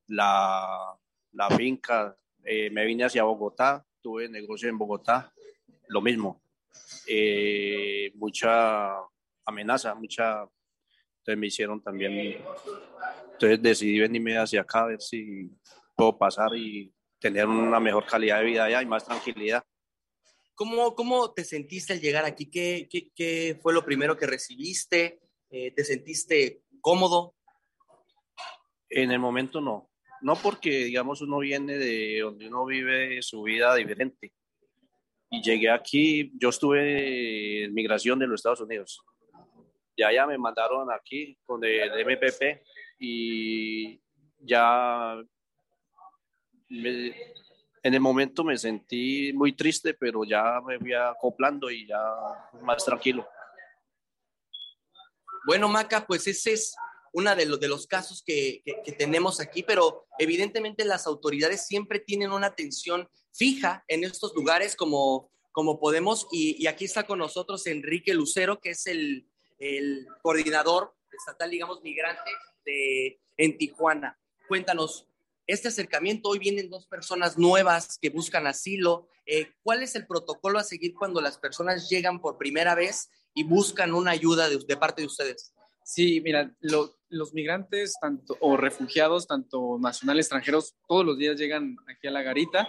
la, la finca. eh, me vine hacia Bogotá, tuve negocio en Bogotá, lo mismo. Eh, mucha amenaza, mucha Entonces me hicieron también, entonces decidí venirme hacia acá a ver si puedo pasar y tener una mejor calidad de vida allá y más tranquilidad. ¿Cómo, cómo te sentiste al llegar aquí? ¿Qué, qué, qué fue lo primero que recibiste? Eh, ¿Te sentiste cómodo? En el momento no. No porque, digamos, uno viene de donde uno vive su vida diferente. Y llegué aquí, yo estuve en migración de los Estados Unidos. Ya ya me mandaron aquí con el MPP y ya en el momento me sentí muy triste, pero ya me fui acoplando y ya más tranquilo. Bueno, Maca, pues ese es uno de, los, de los casos que, que, tenemos aquí, pero evidentemente las autoridades siempre tienen una atención fija en estos lugares como, como podemos, y, y aquí está con nosotros Enrique Lucero, que es el, el coordinador estatal, digamos, migrante de, en Tijuana. Cuéntanos, este acercamiento, hoy vienen dos personas nuevas que buscan asilo. Eh, ¿Cuál es el protocolo a seguir cuando las personas llegan por primera vez y buscan una ayuda de, parte de ustedes? Sí, mira, los migrantes tanto, o refugiados, tanto nacionales, extranjeros, todos los días llegan aquí a la garita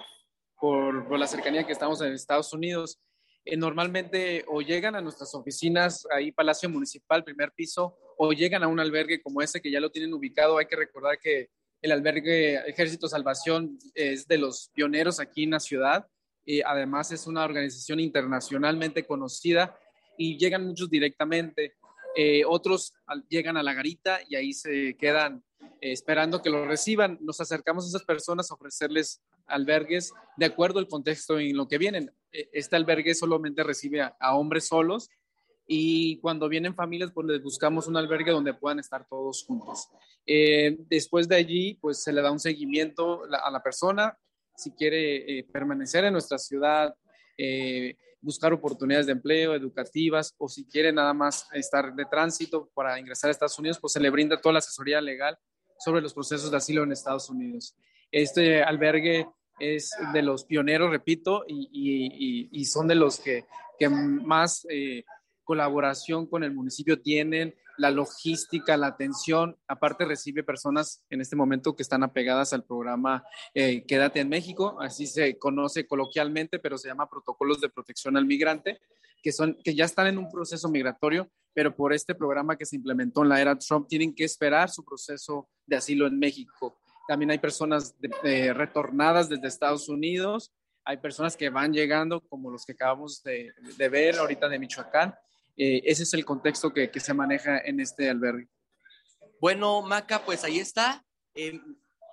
por, la cercanía que estamos en Estados Unidos. Eh, normalmente o llegan a nuestras oficinas, ahí Palacio Municipal, primer piso, o llegan a un albergue como ese que ya lo tienen ubicado. Hay que recordar que el albergue Ejército Salvación es de los pioneros aquí en la ciudad. y además es una organización internacionalmente conocida y llegan muchos directamente. Eh, otros llegan a la garita y ahí se quedan eh, esperando que los reciban. Nos acercamos a esas personas a ofrecerles albergues de acuerdo al contexto en lo que vienen. E, este albergue solamente recibe a hombres solos y cuando vienen familias, pues les buscamos un albergue donde puedan estar todos juntos. Eh, después de allí, pues se le da un seguimiento a la persona, si quiere eh, permanecer en nuestra ciudad, eh, buscar oportunidades de empleo, educativas, o si quiere nada más estar de tránsito para ingresar a Estados Unidos, pues se le brinda toda la asesoría legal sobre los procesos de asilo en Estados Unidos. Este albergue es de los pioneros, repito, y, y, son de los que, que más colaboración con el municipio tienen, la logística, la atención. Aparte recibe personas en este momento que están apegadas al programa eh, Quédate en México, así se conoce coloquialmente, pero se llama Protocolos de Protección al Migrante, que, son, que ya están en un proceso migratorio, pero por este programa que se implementó en la era Trump tienen que esperar su proceso de asilo en México. También hay personas retornadas desde Estados Unidos, hay personas que van llegando, como los que acabamos de, de ver ahorita de Michoacán, eh, ese es el contexto que, se maneja en este albergue. Bueno, Maca, pues ahí está. Eh,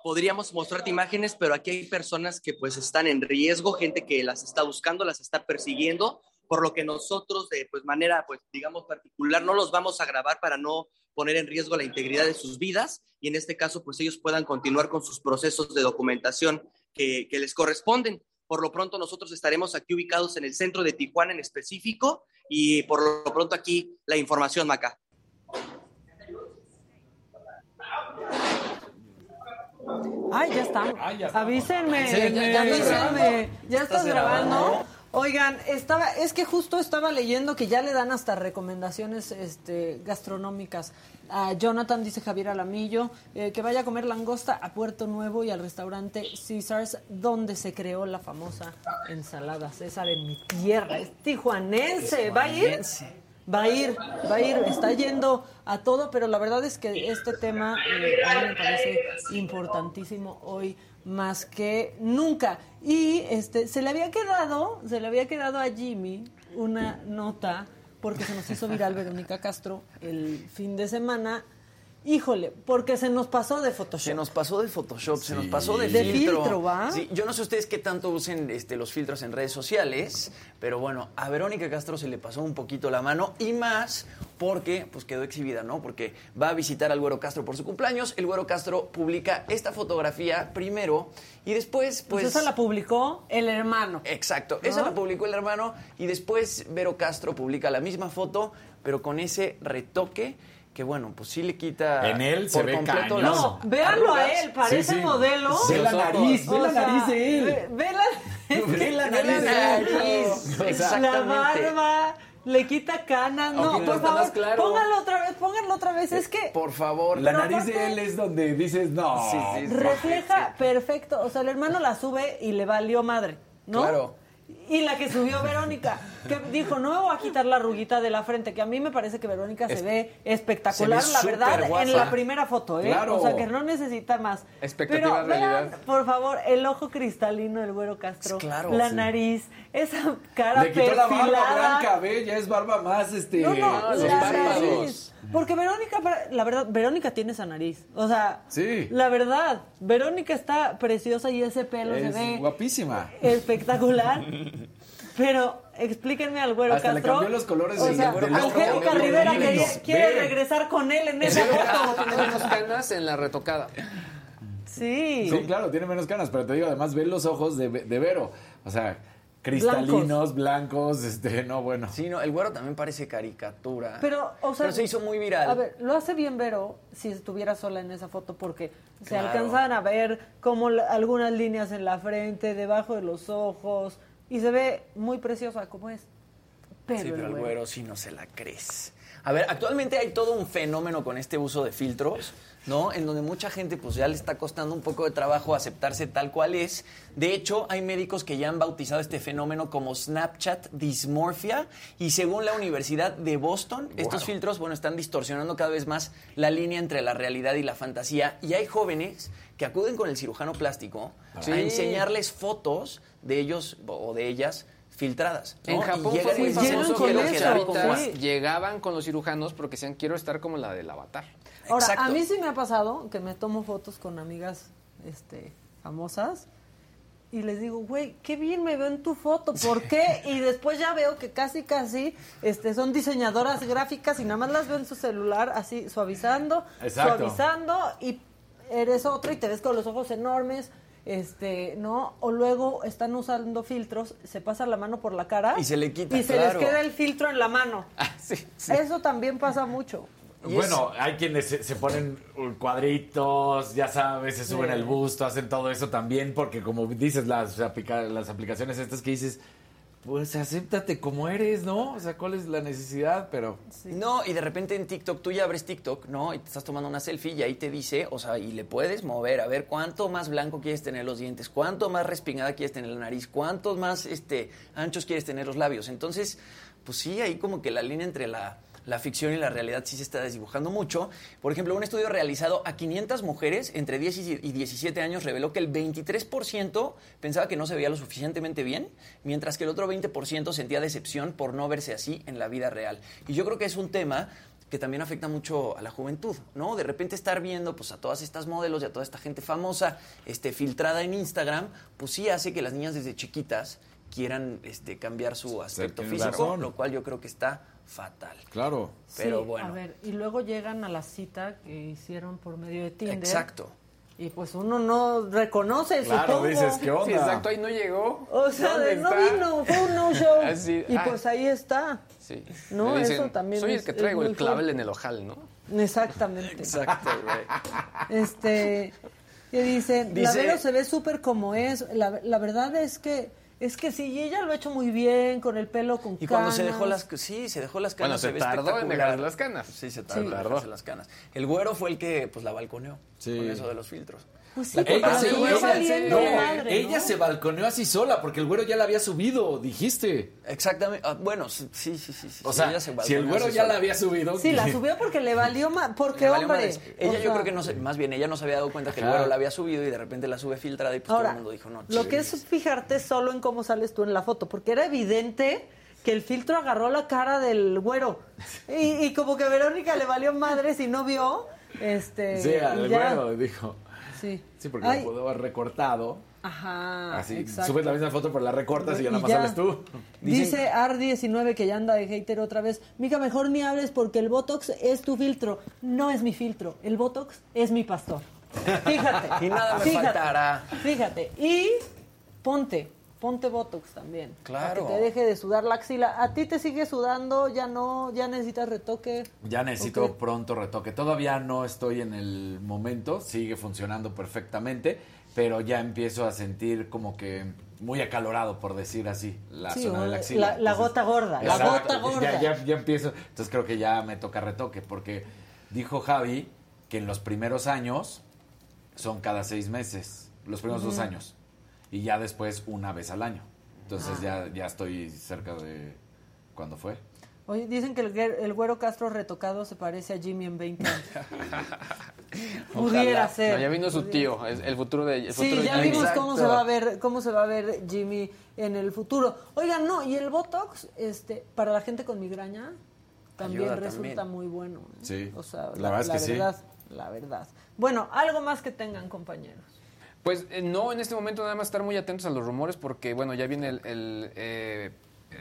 podríamos mostrarte imágenes, pero aquí hay personas que pues están en riesgo, gente que las está buscando, las está persiguiendo, por lo que nosotros de pues manera pues digamos particular no los vamos a grabar para no poner en riesgo la integridad de sus vidas y en este caso pues ellos puedan continuar con sus procesos de documentación que, que les corresponden. Por lo pronto nosotros estaremos aquí ubicados en el centro de Tijuana en específico y por lo pronto aquí la información, Maca. Ay, ya está. Avísenme. Avísenme. Ya, estás grabando. Oigan, estaba, es que justo estaba leyendo que ya le dan hasta recomendaciones este, gastronómicas. A Jonathan dice Javier Alamillo eh, que vaya a comer langosta a Puerto Nuevo y al restaurante Caesars, donde se creó la famosa ensalada César en mi tierra. Es tijuanense, ¿va a ir? Va a ir, va a ir, está yendo a todo, pero la verdad es que este tema eh, a mí me parece importantísimo hoy más que nunca. Y este se le había quedado, se le había quedado a Jimmy una nota porque se nos hizo viral Verónica Castro el fin de semana Híjole, porque se nos pasó de Photoshop. Se nos pasó de Photoshop, se nos pasó de, de filtro. ¿va? Sí, yo no sé ustedes qué tanto usen este, los filtros en redes sociales, pero bueno, a Verónica Castro se le pasó un poquito la mano y más porque pues quedó exhibida, ¿no? Porque va a visitar al Güero Castro por su cumpleaños. El Güero Castro publica esta fotografía primero y después, pues. pues esa la publicó el hermano. Exacto, esa la publicó el hermano y después Vero Castro publica la misma foto, pero con ese retoque que bueno, pues sí le quita en él se ve completo No, véanlo a él, parece modelo. Ve la nariz, ve la nariz de él. Ve, la, ve la nariz, la, nariz. Exactamente. la barba. le quita canas. No, por favor, póngalo otra vez, póngalo otra vez. Es que. Por favor. La nariz de él es donde dices, no. refleja perfecto. O sea, el hermano la sube y le valió madre, ¿no? Claro. Y la que subió Verónica, que dijo, no me voy a quitar la ruguita de la frente, que a mí me parece que Verónica se ve espectacular, la verdad, en la primera foto, ¿eh? O sea, que no necesita más. Expectativa Pero vean, por favor, el ojo cristalino del Güero Castro, claro, la nariz, esa cara Le quitó la barba blanca, ve, ya es barba más, este, no, no, los párpados. Porque Verónica, la verdad, Verónica tiene esa nariz. O sea, sí. la verdad, Verónica está preciosa y ese pelo se ve. guapísima. Espectacular. Pero explíquenme al güero Hasta Castro. le cambió los colores o sea, Angélica Rivera quiere regresar con él en esa foto. tiene menos canas en la retocada. Sí. Sí, claro, tiene menos canas, pero te digo, además ve los ojos de, de Vero. O sea, cristalinos, blancos. este, no, bueno. Sí, no, el güero también parece caricatura. Pero, o sea, se hizo muy viral. A ver, lo hace bien Vero si estuviera sola en esa foto porque se alcanzan a ver como algunas líneas en la frente, debajo de los ojos y se ve muy preciosa como es. Pero sí, pero el güero, güero sí no se la crees. A ver, actualmente hay todo un fenómeno con este uso de filtros, ¿no? En donde mucha gente pues ya le está costando un poco de trabajo aceptarse tal cual es. De hecho, hay médicos que ya han bautizado este fenómeno como Snapchat Dysmorphia y según la Universidad de Boston, estos filtros, bueno, están distorsionando cada vez más la línea entre la realidad y la fantasía y hay jóvenes que acuden con el cirujano plástico a enseñarles fotos de ellos o de ellas filtradas. En Japón fue muy famoso que los llegaban con los cirujanos porque decían quiero estar como la del avatar. Ahora, a mí sí me ha pasado que me tomo fotos con amigas este, famosas y les digo, güey, qué bien me veo en tu foto, ¿por qué? Y después ya veo que casi, casi este, son diseñadoras gráficas y nada más las veo en su celular así suavizando, suavizando y eres otro y te ves con los ojos enormes, este, ¿no? O luego están usando filtros, se pasa la mano por la cara y se le quita, y se les queda el filtro en la mano. Ah, Eso también pasa mucho. Bueno, hay quienes se, ponen cuadritos, ya sabes, se suben el busto, hacen todo eso también, porque como dices, las, las aplicaciones estas que dices, pues acéptate como eres, ¿no? O sea, ¿cuál es la necesidad? Pero... No, y de repente en TikTok, tú ya abres TikTok, ¿no? Y te estás tomando una selfie y ahí te dice, o sea, y le puedes mover, a ver cuánto más blanco quieres tener los dientes, cuánto más respingada quieres tener la nariz, cuántos más este, anchos quieres tener los labios. Entonces, pues sí, ahí como que la línea entre la la ficción y la realidad sí se está desdibujando mucho. Por ejemplo, un estudio realizado a 500 mujeres entre 10 y 17 años reveló que el 23% pensaba que no se veía lo suficientemente bien, mientras que el otro 20% sentía decepción por no verse así en la vida real. Y yo creo que es un tema que también afecta mucho a la juventud, ¿no? De repente estar viendo pues a todas estas modelos y a toda esta gente famosa, este filtrada en Instagram, pues sí hace que las niñas desde chiquitas quieran este cambiar su aspecto físico, lo cual yo creo que está fatal. Claro. Pero bueno. A ver, y luego llegan a la cita que hicieron por medio de Tinder. Exacto. Y pues uno no reconoce, claro, supongo. dices, ¿qué onda? Sí, exacto, ahí no llegó. O sea, no vino, fue un no-show. y ah. pues ahí está. Sí. No, eso también Soy el que traigo el clavel en el ojal, ¿no? Exactamente. Exacto, güey. Este, que dicen, Dice, la se ve súper como es. La, la verdad es que es que sí, ella lo ha hecho muy bien, con el pelo con y cuando se dejó las sí, se dejó las canas, se, ve tardó en dejar las canas. Sí, se tardó, en las canas. El güero fue el que pues la balconeó con eso de los filtros. Pues sí, ella, se, ella, ella se balconeó así sola porque el güero ya la había subido, dijiste. Exactamente. Ah, bueno, sí, sí, sí, sí. O sea, si el güero ya la había subido. Sí, la subió porque le valió más. Porque, hombre. Ella, yo creo que no sé, más bien, ella no se había dado cuenta que el güero la había subido y de repente la sube filtrada y pues todo el mundo dijo, no, Lo que es fijarte solo en cómo sales tú en la foto, porque era evidente que el filtro agarró la cara del güero. Y, y como que Verónica le valió madre si no vio. Este, sí, al güero dijo. Sí. Sí, porque lo pudo haber recortado. Ajá. Así, exacto. subes la misma foto, pero la recortas y ya más sales tú. Dice Ar19 que ya anda de hater otra vez. Mica, mejor ni hables porque el Botox es tu filtro. No es mi filtro. El Botox es mi pastor. Fíjate. y nada me fíjate, faltará. Fíjate. Y ponte. Ponte Botox también. Claro. Para que te deje de sudar la axila. ¿A ti te sigue sudando? ¿Ya no? ¿Ya necesitas retoque? Ya necesito pronto retoque. Todavía no estoy en el momento. Sigue funcionando perfectamente. Pero ya empiezo a sentir como que muy acalorado, por decir así, la Sí, zona de la axila. la- la gota gorda, la Exacto. gota gorda. Ya, ya, ya empiezo. Entonces creo que ya me toca retoque, porque dijo Javi que en los primeros años son cada seis meses, los primeros dos años, y ya después una vez al año. Entonces Ah. ya, ya estoy cerca de cuándo fue. Oye, dicen que el, el güero Castro retocado se parece a Jimmy en 20 años. Pudiera ser. No, ya vino su tío, es el futuro de el Sí, futuro ya Jimmy. vimos cómo se va a ver, cómo se va a ver Jimmy en el futuro. Oigan, no, y el Botox, este, para la gente con migraña, también Ayuda resulta también. muy bueno. ¿eh? Sí, O sea, la verdad es que sí. verdad, La verdad. Bueno, algo más que tengan, compañeros. Pues eh, no, en este momento nada más estar muy atentos a los rumores porque, bueno, ya viene el, el, eh,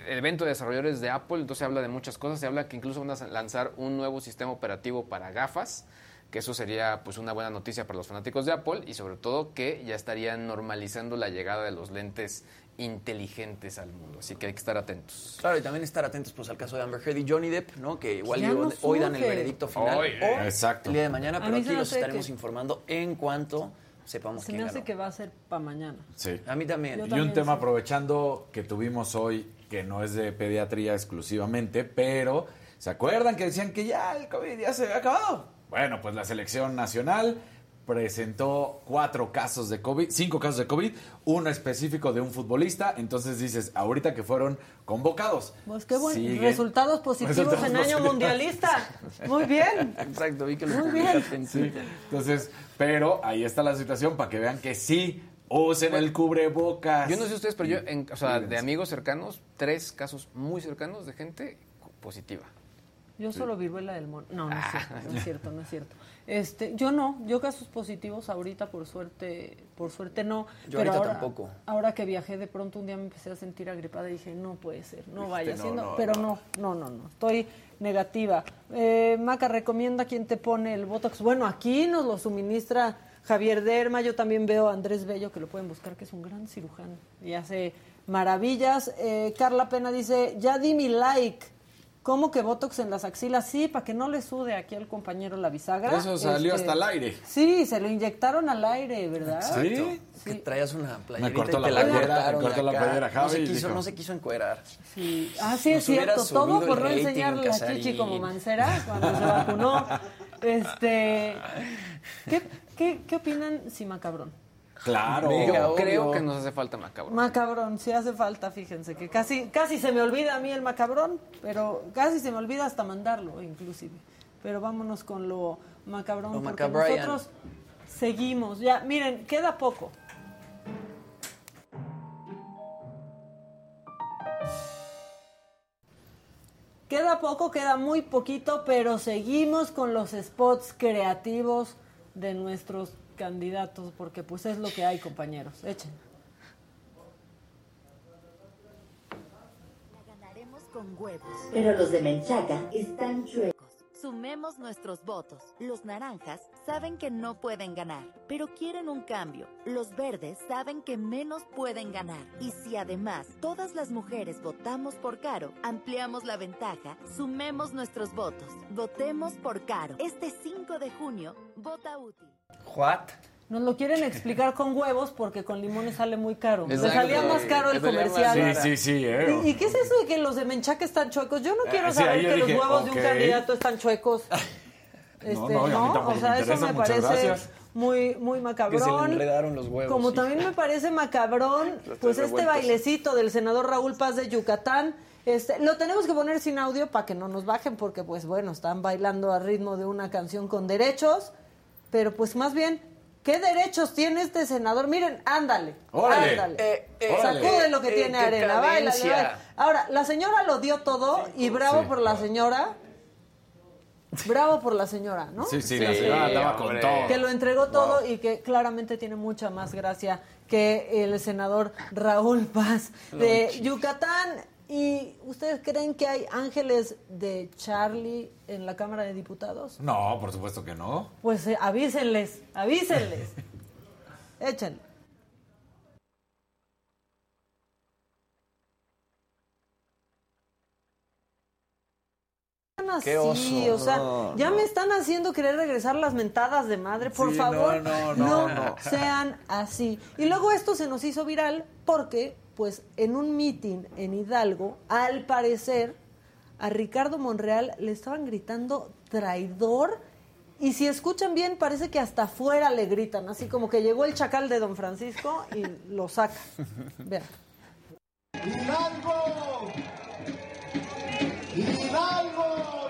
el evento de desarrolladores de Apple, entonces se habla de muchas cosas, se habla que incluso van a lanzar un nuevo sistema operativo para gafas, que eso sería pues una buena noticia para los fanáticos de Apple y sobre todo que ya estarían normalizando la llegada de los lentes inteligentes al mundo, así que hay que estar atentos. Claro, y también estar atentos pues al caso de Amber Heard y Johnny Depp, ¿no? Que igual Ya hoy dan el veredicto final. Hoy, o exacto. el día de mañana, pero aquí los estaremos que- informando en cuanto sepamos Se quién me hace ganó. que va a ser para mañana. Sí. A mí también. Yo y también, un tema sí. aprovechando que tuvimos hoy, que no es de pediatría exclusivamente, pero ¿se acuerdan que decían que ya el COVID ya se había acabado? Bueno, pues la selección nacional presentó cuatro casos de COVID, cinco casos de COVID, uno específico de un futbolista, entonces dices, ahorita que fueron convocados. Pues qué bueno. siguen- Resultados positivos Resultados en año mundialista. Muy bien. Exacto, vi que lo Muy bien. Sí, entonces, pero ahí está la situación para que vean que sí usen el cubrebocas. Yo no sé ustedes, pero yo, en- o sea, de amigos cercanos, tres casos muy cercanos de gente positiva. Yo Sí. solo viruela del mono. No, no es Ah. cierto, no es cierto, no es cierto. Este, yo no, yo casos positivos ahorita por suerte, por suerte no. Yo pero ahorita ahora, tampoco. Ahora que viajé de pronto un día me empecé a sentir agripada y dije, no puede ser, no vaya no, siendo, no, pero no. no. no, no, no, estoy negativa. Eh, Maca, recomienda quién te pone el Botox. Bueno, aquí nos lo suministra Javier Derma, yo también veo a Andrés Bello, que lo pueden buscar, que es un gran cirujano y hace maravillas. Eh, Carla Pena dice, ya di mi like. ¿Cómo que Botox en las axilas? Sí, para que no le sude aquí al compañero la bisagra. Eso salió Este, hasta el aire. Sí, se lo inyectaron al aire, ¿verdad? Sí. Que traías una playerita cortó y la te la playera, me cortó la playera, no Javi, se, y quiso, dijo- no se quiso encuerar. Sí. Ah, sí, es cierto. Todo por no rating, enseñar la Casarín. chichi como Mancera cuando se vacunó. Este, ¿qué, qué, qué opinan si Macabrón? Claro. Yo creo que nos hace falta macabro. Macabrón, sí hace falta, fíjense, que casi, casi se me olvida a mí el macabrón, pero casi se me olvida hasta mandarlo, inclusive. Pero vámonos con lo macabrón, Lo porque macabrian. nosotros seguimos. Ya, miren, queda poco. Queda poco, queda muy poquito, pero seguimos con los spots creativos de nuestros candidatos, porque pues es lo que hay, compañeros. Echen. Ganaremos con huevos. Pero los de Menchaca están chuecos. Sumemos nuestros votos. Los naranjas saben que no pueden ganar, pero quieren un cambio. Los verdes saben que menos pueden ganar. Y si además todas las mujeres votamos por Caro, ampliamos la ventaja, sumemos nuestros votos. Votemos por Caro. Este 5 de junio, vota útil. ¿What? Nos lo quieren explicar con huevos porque con limones sale muy caro. Le salía más caro el comercial. Sí, sí, sí, eh. ¿Y, y qué es eso de que los de Menchaca están chuecos? Yo no quiero Ah, sí, saber que dije, los huevos de un candidato están chuecos. Este, no, a mí tampoco o sea, eso me parece gracias. muy, muy Que macabrón. se le enredaron los huevos. Como sí. también me parece macabrón, pues este revueltos. bailecito del senador Raúl Paz de Yucatán. Este, lo tenemos que poner sin audio para que no nos bajen, porque pues bueno, están bailando a ritmo de una canción con derechos, pero pues más bien, ¿qué derechos tiene este senador? Miren, ándale, Órale. ándale. Eh, eh, Sacude lo que eh, tiene qué arena, baila, baila. Ahora, la señora lo dio todo y bravo Sí. por la señora. Bravo por la señora, ¿no? Sí, sí, la señora andaba con hombre. todo. que lo entregó todo y que claramente tiene mucha más gracia que el senador Raúl Paz de Yucatán. ¿Y ustedes creen que hay ángeles de Charlie en la Cámara de Diputados? No, por supuesto que no. Pues eh, avísenles, avísenles. Échenle. así, o sea, ya me están haciendo querer regresar las mentadas de madre, por favor, no, no, no, sean así. Y luego esto se nos hizo viral porque, pues, en un meeting en Hidalgo, al parecer, a Ricardo Monreal le estaban gritando traidor y si escuchan bien, parece que hasta afuera le gritan, así como que llegó el chacal de don Francisco y lo saca. Vean. ¡Hidalgo! ¡Hidalgo!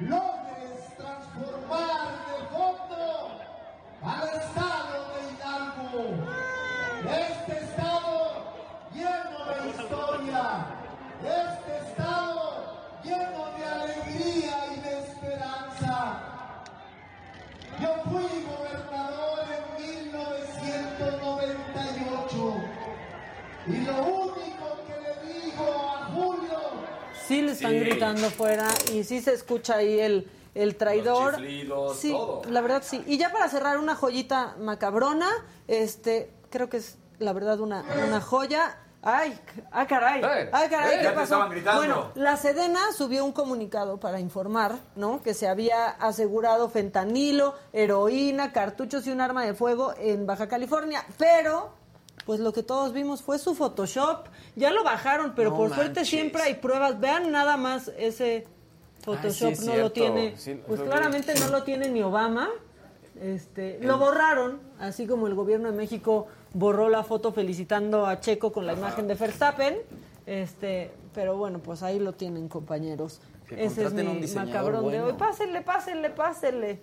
Lord. Fuera y sí se escucha ahí el, el traidor. Los chiflidos, sí, todo. la verdad sí. Y ya para cerrar una joyita macabrona, este, creo que es la verdad una, una joya. Ay, ah, caray. Eh, Ay, caray, eh, ¿qué pasó? Bueno, la Sedena subió un comunicado para informar, ¿no? Que se había asegurado fentanilo, heroína, cartuchos y un arma de fuego en Baja California, pero pues lo que todos vimos fue su Photoshop. Ya lo bajaron, pero No por suerte siempre hay pruebas. Vean nada más ese Photoshop Ah, sí, no lo tiene. Sí, pues lo vi. claramente no lo tiene ni Obama. Este, lo borraron, así como el gobierno de México borró la foto felicitando a Checo con la imagen de Verstappen. Este, pero bueno, pues ahí lo tienen, compañeros. Que Ese es mi un macabrón de hoy. Pásenle, pásenle, pásenle.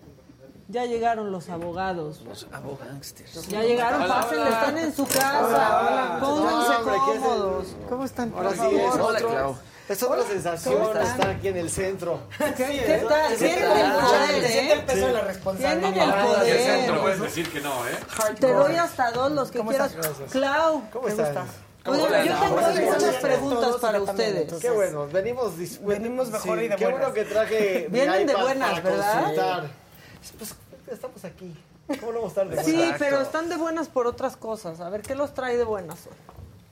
Ya llegaron los abogados. Los abogánsters. Ya llegaron, pásenle, están en su casa. Pónganse No, hombre, ¿qué es el- cómodos. ¿Cómo están? Ahora Por sí, favor. es Hola, otro- Clau. Es otra Hola, sensación ¿cómo están? estar aquí en el centro. ¿Qué tal? Tienen el poder, Siente el ¿eh? peso de la Tienen responsabilidad. el No poder. puedes decir que no, ¿eh? Te doy hasta dos los que ¿Cómo quieras. Clau, ¿Cómo ¿te estás? Oye, yo tengo algunas preguntas para ustedes. entonces. Qué bueno, venimos Venimos mejor y de Qué buenas. bueno que traje mi Vienen de iPad buenas, para ¿verdad? consultar. Pues estamos aquí. ¿Cómo no vamos a estar de buenas? Sí, pero están de buenas por otras cosas. A ver, ¿qué los trae de buenas hoy?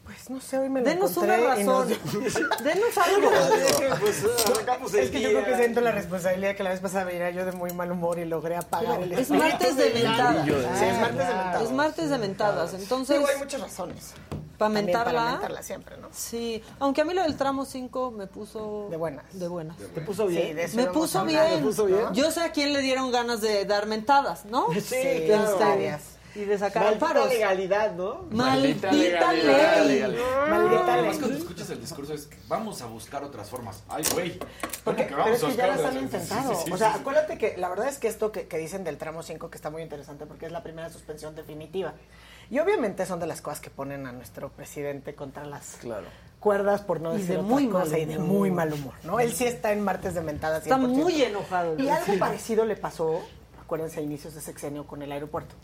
Pues no sé, hoy me lo Denos una nos- razón. Denos algo. Pues arrancamos el Es que yo creo que siento la responsabilidad que la vez pasada venía yo de muy mal humor y logré apagar el Es martes de mentadas. Sí, es martes de mentadas. Es martes de mentadas. Entonces, Digo, hay muchas razones. Para También Para mentarla. mentarla siempre, ¿no? Sí, aunque a mí lo del tramo 5 me puso... De buenas. De buenas. ¿Te puso Sí, bien? de eso Me puso bien. ¿Te puso bien? Yo sé a quién le dieron ganas de dar mentadas, ¿no? Sí, claro. varias. Y de sacar Maldita amparos. legalidad, ¿no? Maldita, legalidad, ley. legalidad. Maldita Además, ley. cuando escuchas el discurso es, vamos a buscar otras formas. Ay, güey. ¿cómo Porque, que pero es que ya las han intentado. Sí, sí, o sea, sí. acuérdate que la verdad es que esto que, que dicen del tramo 5 que está muy interesante porque es la primera suspensión definitiva. Y obviamente son de las cosas que ponen a nuestro presidente contra las Claro. cuerdas, por no Y decir de muy mal cosa, y de muy mal humor, ¿no? Él sí está en martes de mentadas. Está 100%. muy enojado. Y algo parecido le pasó, acuérdense, a inicios de sexenio con el aeropuerto.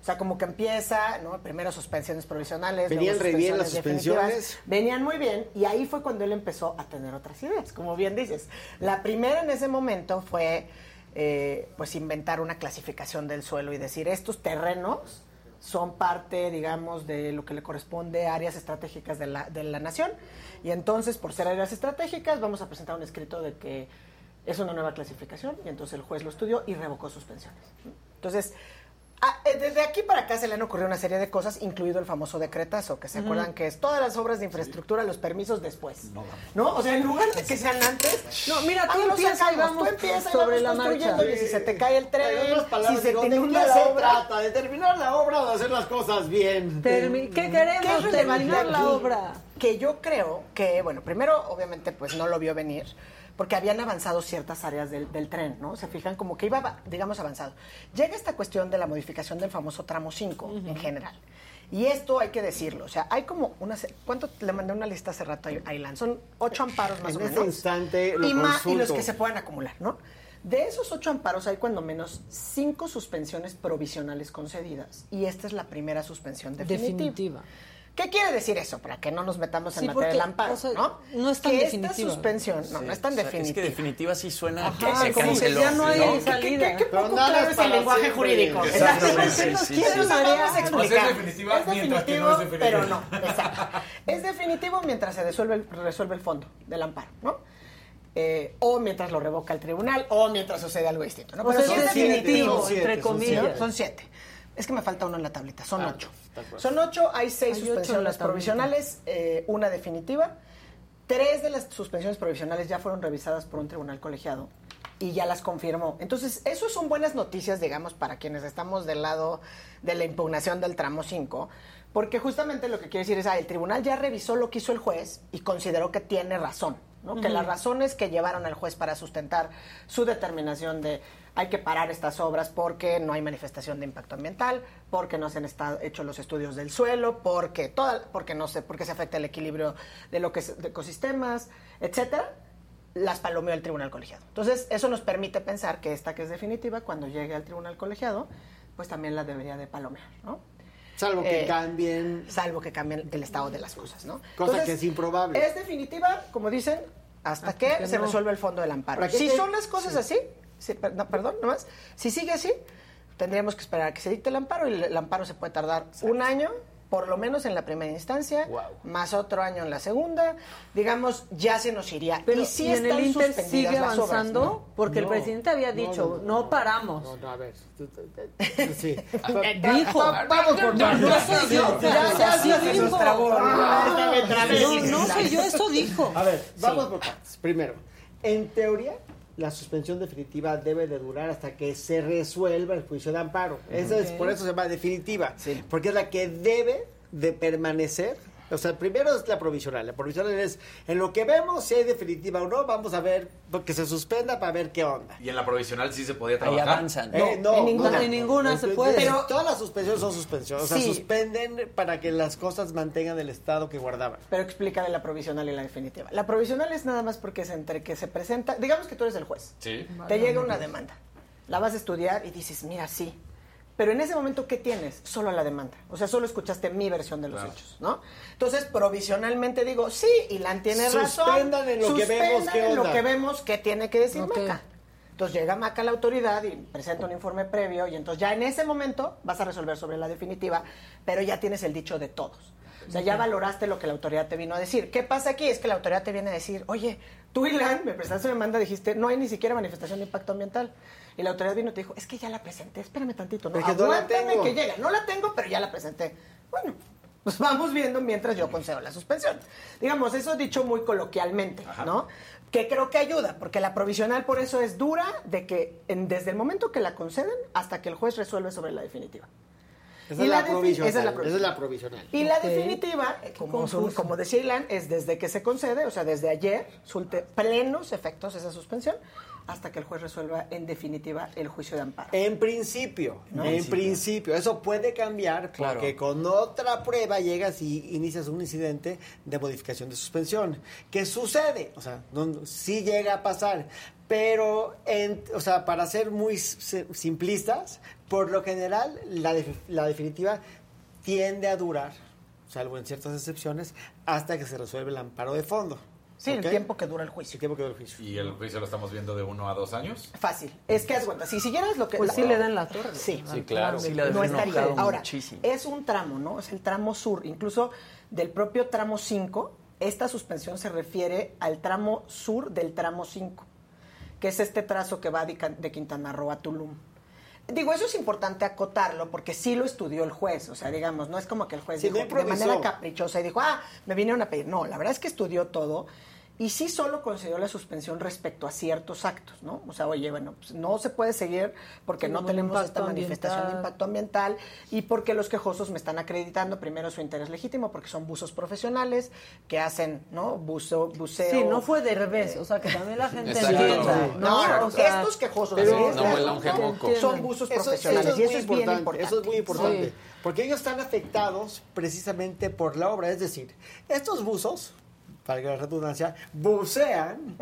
O sea, como que empieza, ¿no? Primero suspensiones provisionales. Venían re bien las suspensiones. Venían muy bien y ahí fue cuando él empezó a tener otras ideas, como bien dices. La primera en ese momento fue, eh, pues, inventar una clasificación del suelo y decir, estos terrenos son parte, digamos, de lo que le corresponde a áreas estratégicas de la, de la nación. Y entonces, por ser áreas estratégicas, vamos a presentar un escrito de que es una nueva clasificación y entonces el juez lo estudió y revocó suspensiones. Entonces, Ah, eh, desde aquí para acá se le han ocurrido una serie de cosas, incluido el famoso decretazo, que se acuerdan que es todas las obras de infraestructura, los permisos después. No, O sea, en lugar de que sean antes. No, mira, tú empiezas, tú empiezas sobre la marcha. Y si se te cae el tren, si se te inunda la obra. trata? ¿De terminar la obra o de hacer las cosas bien? ¿Qué queremos? ¿Qué terminar la obra. Que yo creo que, bueno, primero, obviamente, pues no lo vio venir porque habían avanzado ciertas áreas del, tren, ¿no? Se fijan como que iba, digamos, avanzado. Llega esta cuestión de la modificación del famoso tramo 5 en general. Y esto hay que decirlo, o sea, hay como una... ¿Cuánto le mandé una lista hace rato a Ailan? Son ocho amparos más o menos. En ese instante lo y, más, y los que se puedan acumular, ¿no? De esos ocho amparos hay cuando menos cinco suspensiones provisionales concedidas. Y esta es la primera suspensión definitiva. definitiva. ¿Qué quiere decir eso? Para que no nos metamos en materia del amparo, ¿no? No es tan que definitiva. esta suspensión, no, no es tan definitiva. Es que definitiva sí suena a que se canceló. ya no hay salida. ¿Qué, qué, poco claro es el lenguaje jurídico? Exacto. ¿Quién vamos a explicar? Es definitivo mientras que no es definitivo. Pero no, exacto. Es definitivo mientras se resuelve, resuelve el fondo del amparo, ¿no? Eh, o mientras lo revoca el tribunal, o mientras sucede algo distinto. ¿no? Pero o sea, es definitivo, entre comillas. Son siete. Es que me falta uno en la tablita, son ah, ocho. Son ocho, hay seis suspensiones provisionales, eh, una definitiva. Tres de las suspensiones provisionales ya fueron revisadas por un tribunal colegiado y ya las confirmó. Entonces, eso son buenas noticias, digamos, para quienes estamos del lado de la impugnación del tramo 5, porque justamente lo que quiere decir es, ah, el tribunal ya revisó lo que hizo el juez y consideró que tiene razón, ¿no? Que las razones que llevaron al juez para sustentar su determinación de hay que parar estas obras porque no hay manifestación de impacto ambiental, porque no se han estado hechos los estudios del suelo, porque toda, porque no sé, porque se afecta el equilibrio de lo que es de ecosistemas, etcétera, las palomeó el tribunal colegiado. Entonces, eso nos permite pensar que esta que es definitiva, cuando llegue al tribunal colegiado, pues también la debería de palomear, ¿no? Salvo que eh, cambien. Salvo que cambien el estado de las cosas, ¿no? Cosa que es improbable. Es definitiva, como dicen, hasta, que, se resuelve el fondo del amparo. Si son las cosas así, no, perdón, nomás. Si sigue así, tendríamos que esperar a que se dicte el amparo y el, amparo se puede tardar un año por lo menos en la primera instancia, más otro año en la segunda, digamos, ya se nos iría. Pero y si en el Inter sigue avanzando, porque el presidente había dicho, no, paramos. No, no, a ver. Sí. dijo. Vamos por no, no soy yo. Ya, ya, sí dijo. No, no soy yo, eso dijo. A ver, vamos por partes. Primero, en teoría, la suspensión definitiva debe de durar hasta que se resuelva el juicio de amparo. Eso es, por eso se llama definitiva, porque es la que debe de permanecer o sea, primero es la provisional. La provisional es en lo que vemos, si hay definitiva o no, vamos a ver que se suspenda para ver qué onda. ¿Y en la provisional sí se podía trabajar? Ahí avanzan. Eh, no, en ninguna, en ninguna se puede. Pero todas las suspensiones son suspensiones. O sea, suspenden para que las cosas mantengan el estado que guardaban. Pero explícale la provisional y la definitiva. La provisional es nada más porque es entre que se presenta, digamos que tú eres el juez. Sí. Te llega una demanda. La vas a estudiar y dices, mira, sí, pero en ese momento, ¿qué tienes? Solo la demanda. O sea, solo escuchaste mi versión de los hechos, ¿no? Entonces, provisionalmente digo, sí, Ilan tiene razón. Suspendan en lo que vemos, ¿qué en lo que vemos, ¿qué tiene que decir Maca? Entonces llega Maca a la autoridad y presenta un informe previo y entonces ya en ese momento vas a resolver sobre la definitiva, pero ya tienes el dicho de todos. O sea, ya valoraste lo que la autoridad te vino a decir. ¿Qué pasa aquí? Es que la autoridad te viene a decir, oye, tú, Ilan, me prestaste una demanda, dijiste, no hay ni siquiera manifestación de impacto ambiental. Y la autoridad vino y te dijo, es que ya la presenté, espérame tantito, no, aguántame que llega. No la tengo, pero ya la presenté. Bueno, pues vamos viendo mientras yo concedo la suspensión. Digamos, eso dicho muy coloquialmente, ¿no? Que creo que ayuda, porque la provisional por eso es dura de que desde el momento que la conceden hasta que el juez resuelve sobre la definitiva. Esa, es la, provisional. Esa, es la provisional. Y la definitiva, como, como decía Ilan, es desde que se concede, o sea, desde ayer, sulte plenos efectos esa suspensión, hasta que el juez resuelva en definitiva el juicio de amparo. En principio, en principio. Eso puede cambiar porque con otra prueba llegas y inicias un incidente de modificación de suspensión. ¿Qué sucede? O sea, no, sí llega a pasar. Pero, en, o sea, para ser muy simplistas, por lo general, la, la definitiva tiende a durar, salvo en ciertas excepciones, hasta que se resuelve el amparo de fondo. Sí, el tiempo que dura el juicio. El tiempo que dura el juicio. ¿Y el juicio lo estamos viendo de uno a dos años? Fácil. Es que es bueno, si siguieras lo que... Pues sí le dan la torre. Sí, sí claro. Sí, la no estaría. Ahora, es un tramo, ¿no? Es el tramo sur. Incluso del propio tramo 5, esta suspensión se refiere al tramo sur del tramo 5, que es este trazo que va de Quintana Roo a Tulum. Digo, eso es importante acotarlo porque sí lo estudió el juez, o sea, digamos, no es como que el juez dijo de manera caprichosa y dijo, ah, me vinieron a pedir. No, la verdad es que estudió todo y sí solo concedió la suspensión respecto a ciertos actos, ¿no? O sea, oye, bueno, pues no se puede seguir porque no tenemos esta manifestación de impacto ambiental y porque los quejosos me están acreditando primero su interés legítimo porque son buzos profesionales que hacen, ¿no? Buzo, buceo. Sí, no fue de revés, o sea, que también la gente entienda. No, no, estos quejosos pero, no, son buzos profesionales y eso es bien importante. Eso es muy importante, porque ellos están afectados precisamente por la obra, es decir, estos buzos valga la redundancia, bucean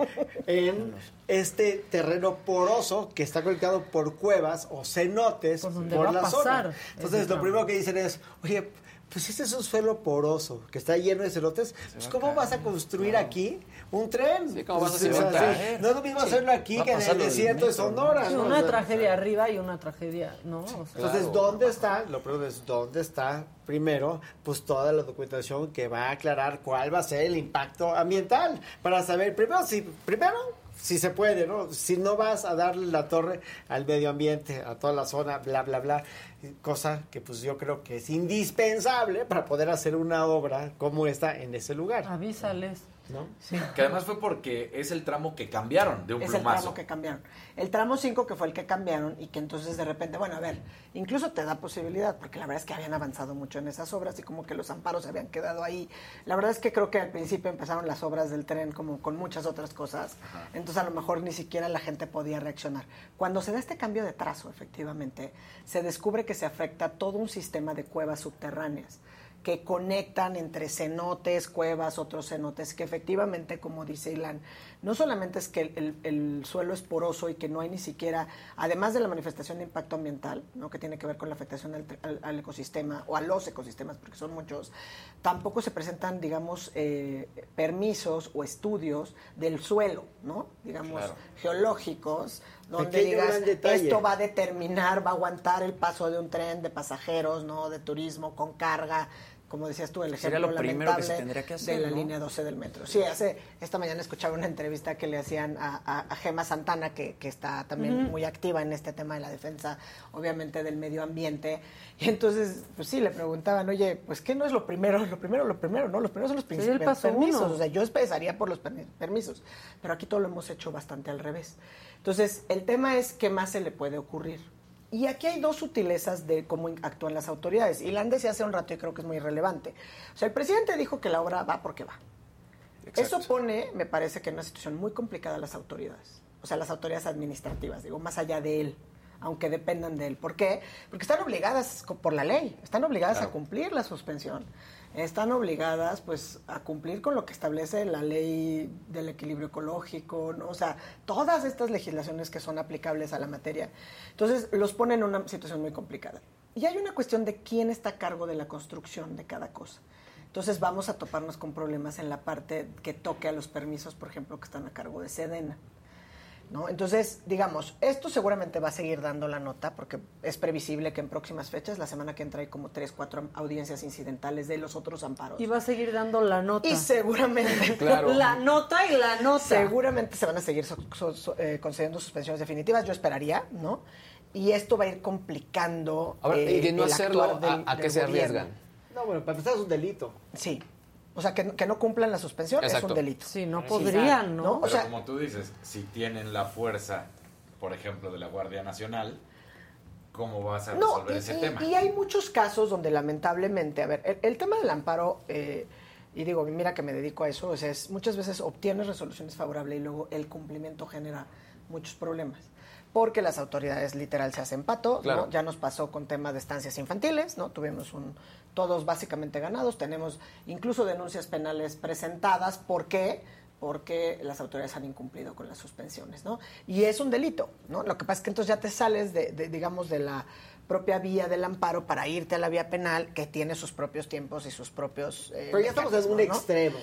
en este terreno poroso que está conectado por cuevas o cenotes por, la zona. Entonces, lo primero que dicen es, oye, pues este es un suelo poroso que está lleno de cenotes, pues ¿cómo vas a construir aquí un tren? Sí, ¿cómo vas a pues, No es lo mismo hacerlo aquí que en el desierto de Sonora. Una tragedia arriba y una tragedia, ¿no? Entonces, ¿dónde está? Lo primero es, ¿dónde está primero, pues toda la documentación que va a aclarar cuál va a ser el impacto ambiental para saber, primero, si, primero, si se puede, ¿no? Si no vas a darle la torre al medio ambiente, a toda la zona, bla, bla, bla, cosa que pues yo creo que es indispensable para poder hacer una obra como esta en ese lugar. Avísales. ¿No? Que además fue porque es el tramo que cambiaron de un es plumazo. el tramo que cambiaron. El tramo 5 que fue el que cambiaron y que entonces de repente, bueno, a ver, incluso te da posibilidad, porque la verdad es que habían avanzado mucho en esas obras y como que los amparos se habían quedado ahí. La verdad es que creo que al principio empezaron las obras del tren como con muchas otras cosas, entonces a lo mejor ni siquiera la gente podía reaccionar. Cuando se da este cambio de trazo, efectivamente, se descubre que se afecta todo un sistema de cuevas subterráneas que conectan entre cenotes, cuevas, otros cenotes, que efectivamente, como dice Ilan, no solamente es que el, suelo es poroso y que no hay ni siquiera, además de la manifestación de impacto ambiental, ¿no? que tiene que ver con la afectación al, ecosistema o a los ecosistemas, porque son muchos, tampoco se presentan, digamos, eh, permisos o estudios del suelo, ¿no? digamos, geológicos, donde digas, esto va a determinar, va a aguantar el paso de un tren de pasajeros, ¿no? de turismo con carga, como decías tú, el ejemplo lo primero que se tendría que hacer, de la línea 12 del metro. Sí, hace esta mañana escuchaba una entrevista que le hacían a, a, Gema Santana, que, que está también muy activa en este tema de la defensa, obviamente, del medio ambiente. Y entonces, pues sí, le preguntaban, oye, pues ¿qué no es lo primero? Lo primero, lo primero, ¿no? Los primeros son los principios, permisos. O sea, yo empezaría por los permisos. Pero aquí todo lo hemos hecho bastante al revés. Entonces, el tema es qué más se le puede ocurrir y aquí hay dos sutilezas de cómo actúan las autoridades. Y la decía hace un rato y creo que es muy relevante. O sea, el presidente dijo que la obra va porque va. Eso pone, me parece que en una situación muy complicada a las autoridades. O sea, las autoridades administrativas, digo, más allá de él, aunque dependan de él. ¿Por qué? Porque están obligadas por la ley, están obligadas a cumplir la suspensión están obligadas pues a cumplir con lo que establece la ley del equilibrio ecológico, ¿no? o sea, todas estas legislaciones que son aplicables a la materia. Entonces, los pone en una situación muy complicada. Y hay una cuestión de quién está a cargo de la construcción de cada cosa. Entonces, vamos a toparnos con problemas en la parte que toque a los permisos, por ejemplo, que están a cargo de Sedena. ¿No? Entonces, digamos, esto seguramente va a seguir dando la nota porque es previsible que en próximas fechas, la semana que entra, hay como tres, cuatro audiencias incidentales de los otros amparos. Y va a seguir dando la nota. Y seguramente. La nota y la nota. Seguramente se van a seguir eh, concediendo suspensiones definitivas, yo esperaría, ¿no? Y esto va a ir complicando. y eh, de no hacerlo, ¿a, qué se arriesgan? No, bueno, para empezar es un delito. Sí. O sea, que, no cumplan la suspensión es un delito. Sí, no podrían, ¿no? Pero como tú dices, si tienen la fuerza, por ejemplo, de la Guardia Nacional, ¿cómo vas a resolver ese tema? Y hay muchos casos donde lamentablemente, a ver, el, tema del amparo, eh, y digo, mira que me dedico a eso, es muchas veces obtienes resoluciones favorables y luego el cumplimiento genera muchos problemas porque las autoridades literal se hacen pato, ya nos pasó con temas de estancias infantiles, ¿no? Tuvimos un todos básicamente ganados, tenemos incluso denuncias penales presentadas, ¿por qué? Porque las autoridades han incumplido con las suspensiones, ¿no? Y es un delito, ¿no? Lo que pasa es que entonces ya te sales de, digamos, de la propia vía del amparo para irte a la vía penal que tiene sus propios tiempos y sus propios... Eh, Pero ya estamos en un extremo.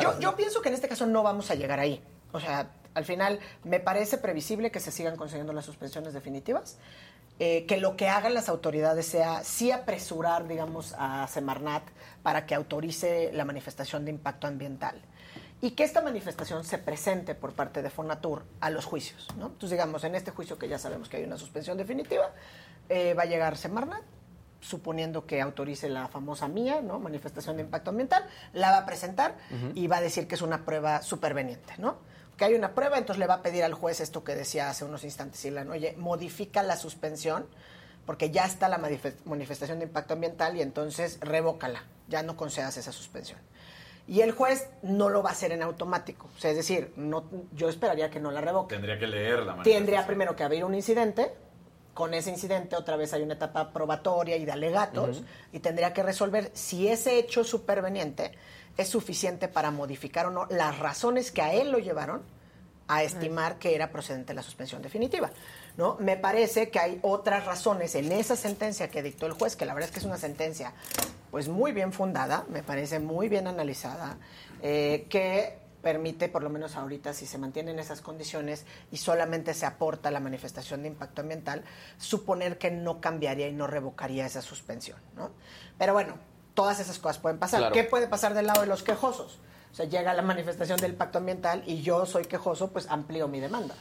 yo, yo pienso que en este caso no vamos a llegar ahí. O sea, al final, me parece previsible que se sigan concediendo las suspensiones definitivas. Eh, que lo que hagan las autoridades sea sí apresurar, digamos, a Semarnat para que autorice la manifestación de impacto ambiental y que esta manifestación se presente por parte de Fonatur a los juicios. ¿no? Entonces, digamos, en este juicio que ya sabemos que hay una suspensión definitiva, eh, va a llegar Semarnat, suponiendo que autorice la famosa mía, ¿no? Manifestación de impacto ambiental, la va a presentar y va a decir que es una prueba superveniente, ¿no? Que hay una prueba, entonces le va a pedir al juez esto que decía hace unos instantes, Ilan, oye, modifica la suspensión, porque ya está la manifestación de impacto ambiental y entonces revócala, ya no concedas esa suspensión. Y el juez no lo va a hacer en automático, o sea, es decir, no, yo esperaría que no la revoque. Tendría que leer la Tendría primero que haber un incidente, con ese incidente otra vez hay una etapa probatoria y de alegatos, y tendría que resolver si ese hecho superveniente es suficiente para modificar o no las razones que a él lo llevaron a estimar que era procedente la suspensión definitiva. ¿no? Me parece que hay otras razones en esa sentencia que dictó el juez, que la verdad es que es una sentencia pues muy bien fundada, me parece muy bien analizada, eh, que permite, por lo menos ahorita, si se mantienen esas condiciones y solamente se aporta la manifestación de impacto ambiental, suponer que no cambiaría y no revocaría esa suspensión. ¿no? Pero bueno, todas esas cosas pueden pasar. ¿Qué puede pasar del lado de los quejosos? O sea, llega la manifestación del pacto ambiental y yo soy quejoso, pues amplío mi demanda,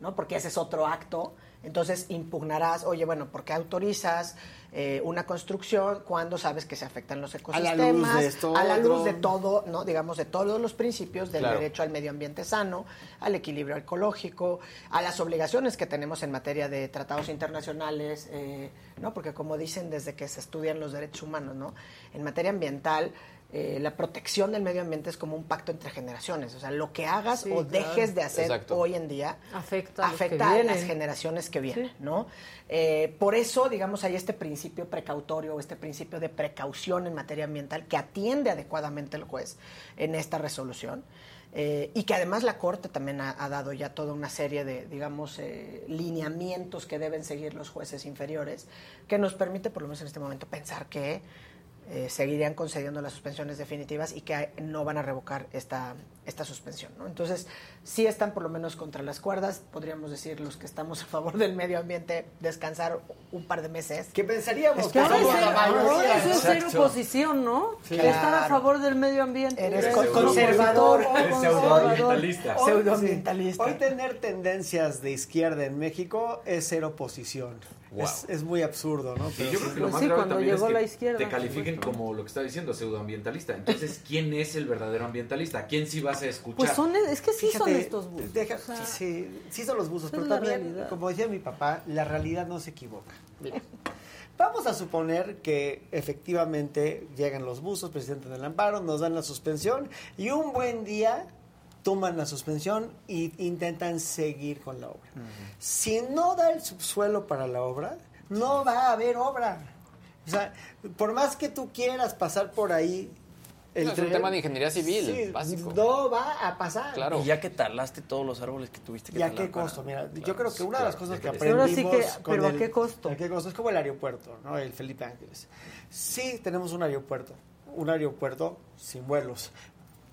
¿no? Porque ese es otro acto entonces impugnarás, oye, bueno, ¿por qué autorizas eh, una construcción cuando sabes que se afectan los ecosistemas? A la luz de todo, a la luz de todo ¿no? Digamos, de todos los principios del derecho al medio ambiente sano, al equilibrio ecológico, a las obligaciones que tenemos en materia de tratados internacionales, eh, ¿no? Porque como dicen desde que se estudian los derechos humanos, ¿no? En materia ambiental eh, la protección del medio ambiente es como un pacto entre generaciones. O sea, lo que hagas o dejes de hacer hoy en día afecta, a, las generaciones que vienen, ¿no? Eh, por eso, digamos, hay este principio precautorio, este principio de precaución en materia ambiental que atiende adecuadamente el juez en esta resolución. Eh, y que además la Corte también ha, dado ya toda una serie de, digamos, lineamientos que deben seguir los jueces inferiores, que nos permite, por lo menos en este momento, pensar que eh, seguirían concediendo las suspensiones definitivas y que no van a revocar esta, esta suspensión. ¿no? Entonces, sí están por lo menos contra las cuerdas, podríamos decir los que estamos a favor del medio ambiente, descansar un par de meses. ¿Qué pensaríamos? Es que ahora es, ser oposición, ¿no? Estar a favor del medio ambiente. Eres conservador. Eres pseudoambientalista. Pseudoambientalista. Hoy tener tendencias de izquierda en México es ser oposición. Es, muy absurdo, ¿no? Pero yo creo que lo más grave también es que la izquierda, te califiquen como lo que está diciendo, pseudoambientalista. Entonces, ¿quién es el verdadero ambientalista? ¿Quién sí vas a escuchar? Pues son, es que sí son estos buzos. sí, sí son los buzos, pero también, como decía mi papá, la realidad no se equivoca. Vamos a suponer que efectivamente llegan los buzos, presidente del amparo, nos dan la suspensión y un buen día toman la suspensión e intentan seguir con la obra. Si no da el subsuelo para la obra, no va a haber obra. O sea, por más que tú quieras pasar por ahí el es un tema de ingeniería civil, básico. No va a pasar. Claro. Y ya que talaste todos los árboles que tuviste que ¿Y a qué costo? Mira, yo creo que una de las cosas que aprendimos... Sí que, ¿Pero a qué costo? ¿A qué costo? Es como el aeropuerto, ¿no? El Felipe Ángeles. Sí, tenemos un aeropuerto. Un aeropuerto sin vuelos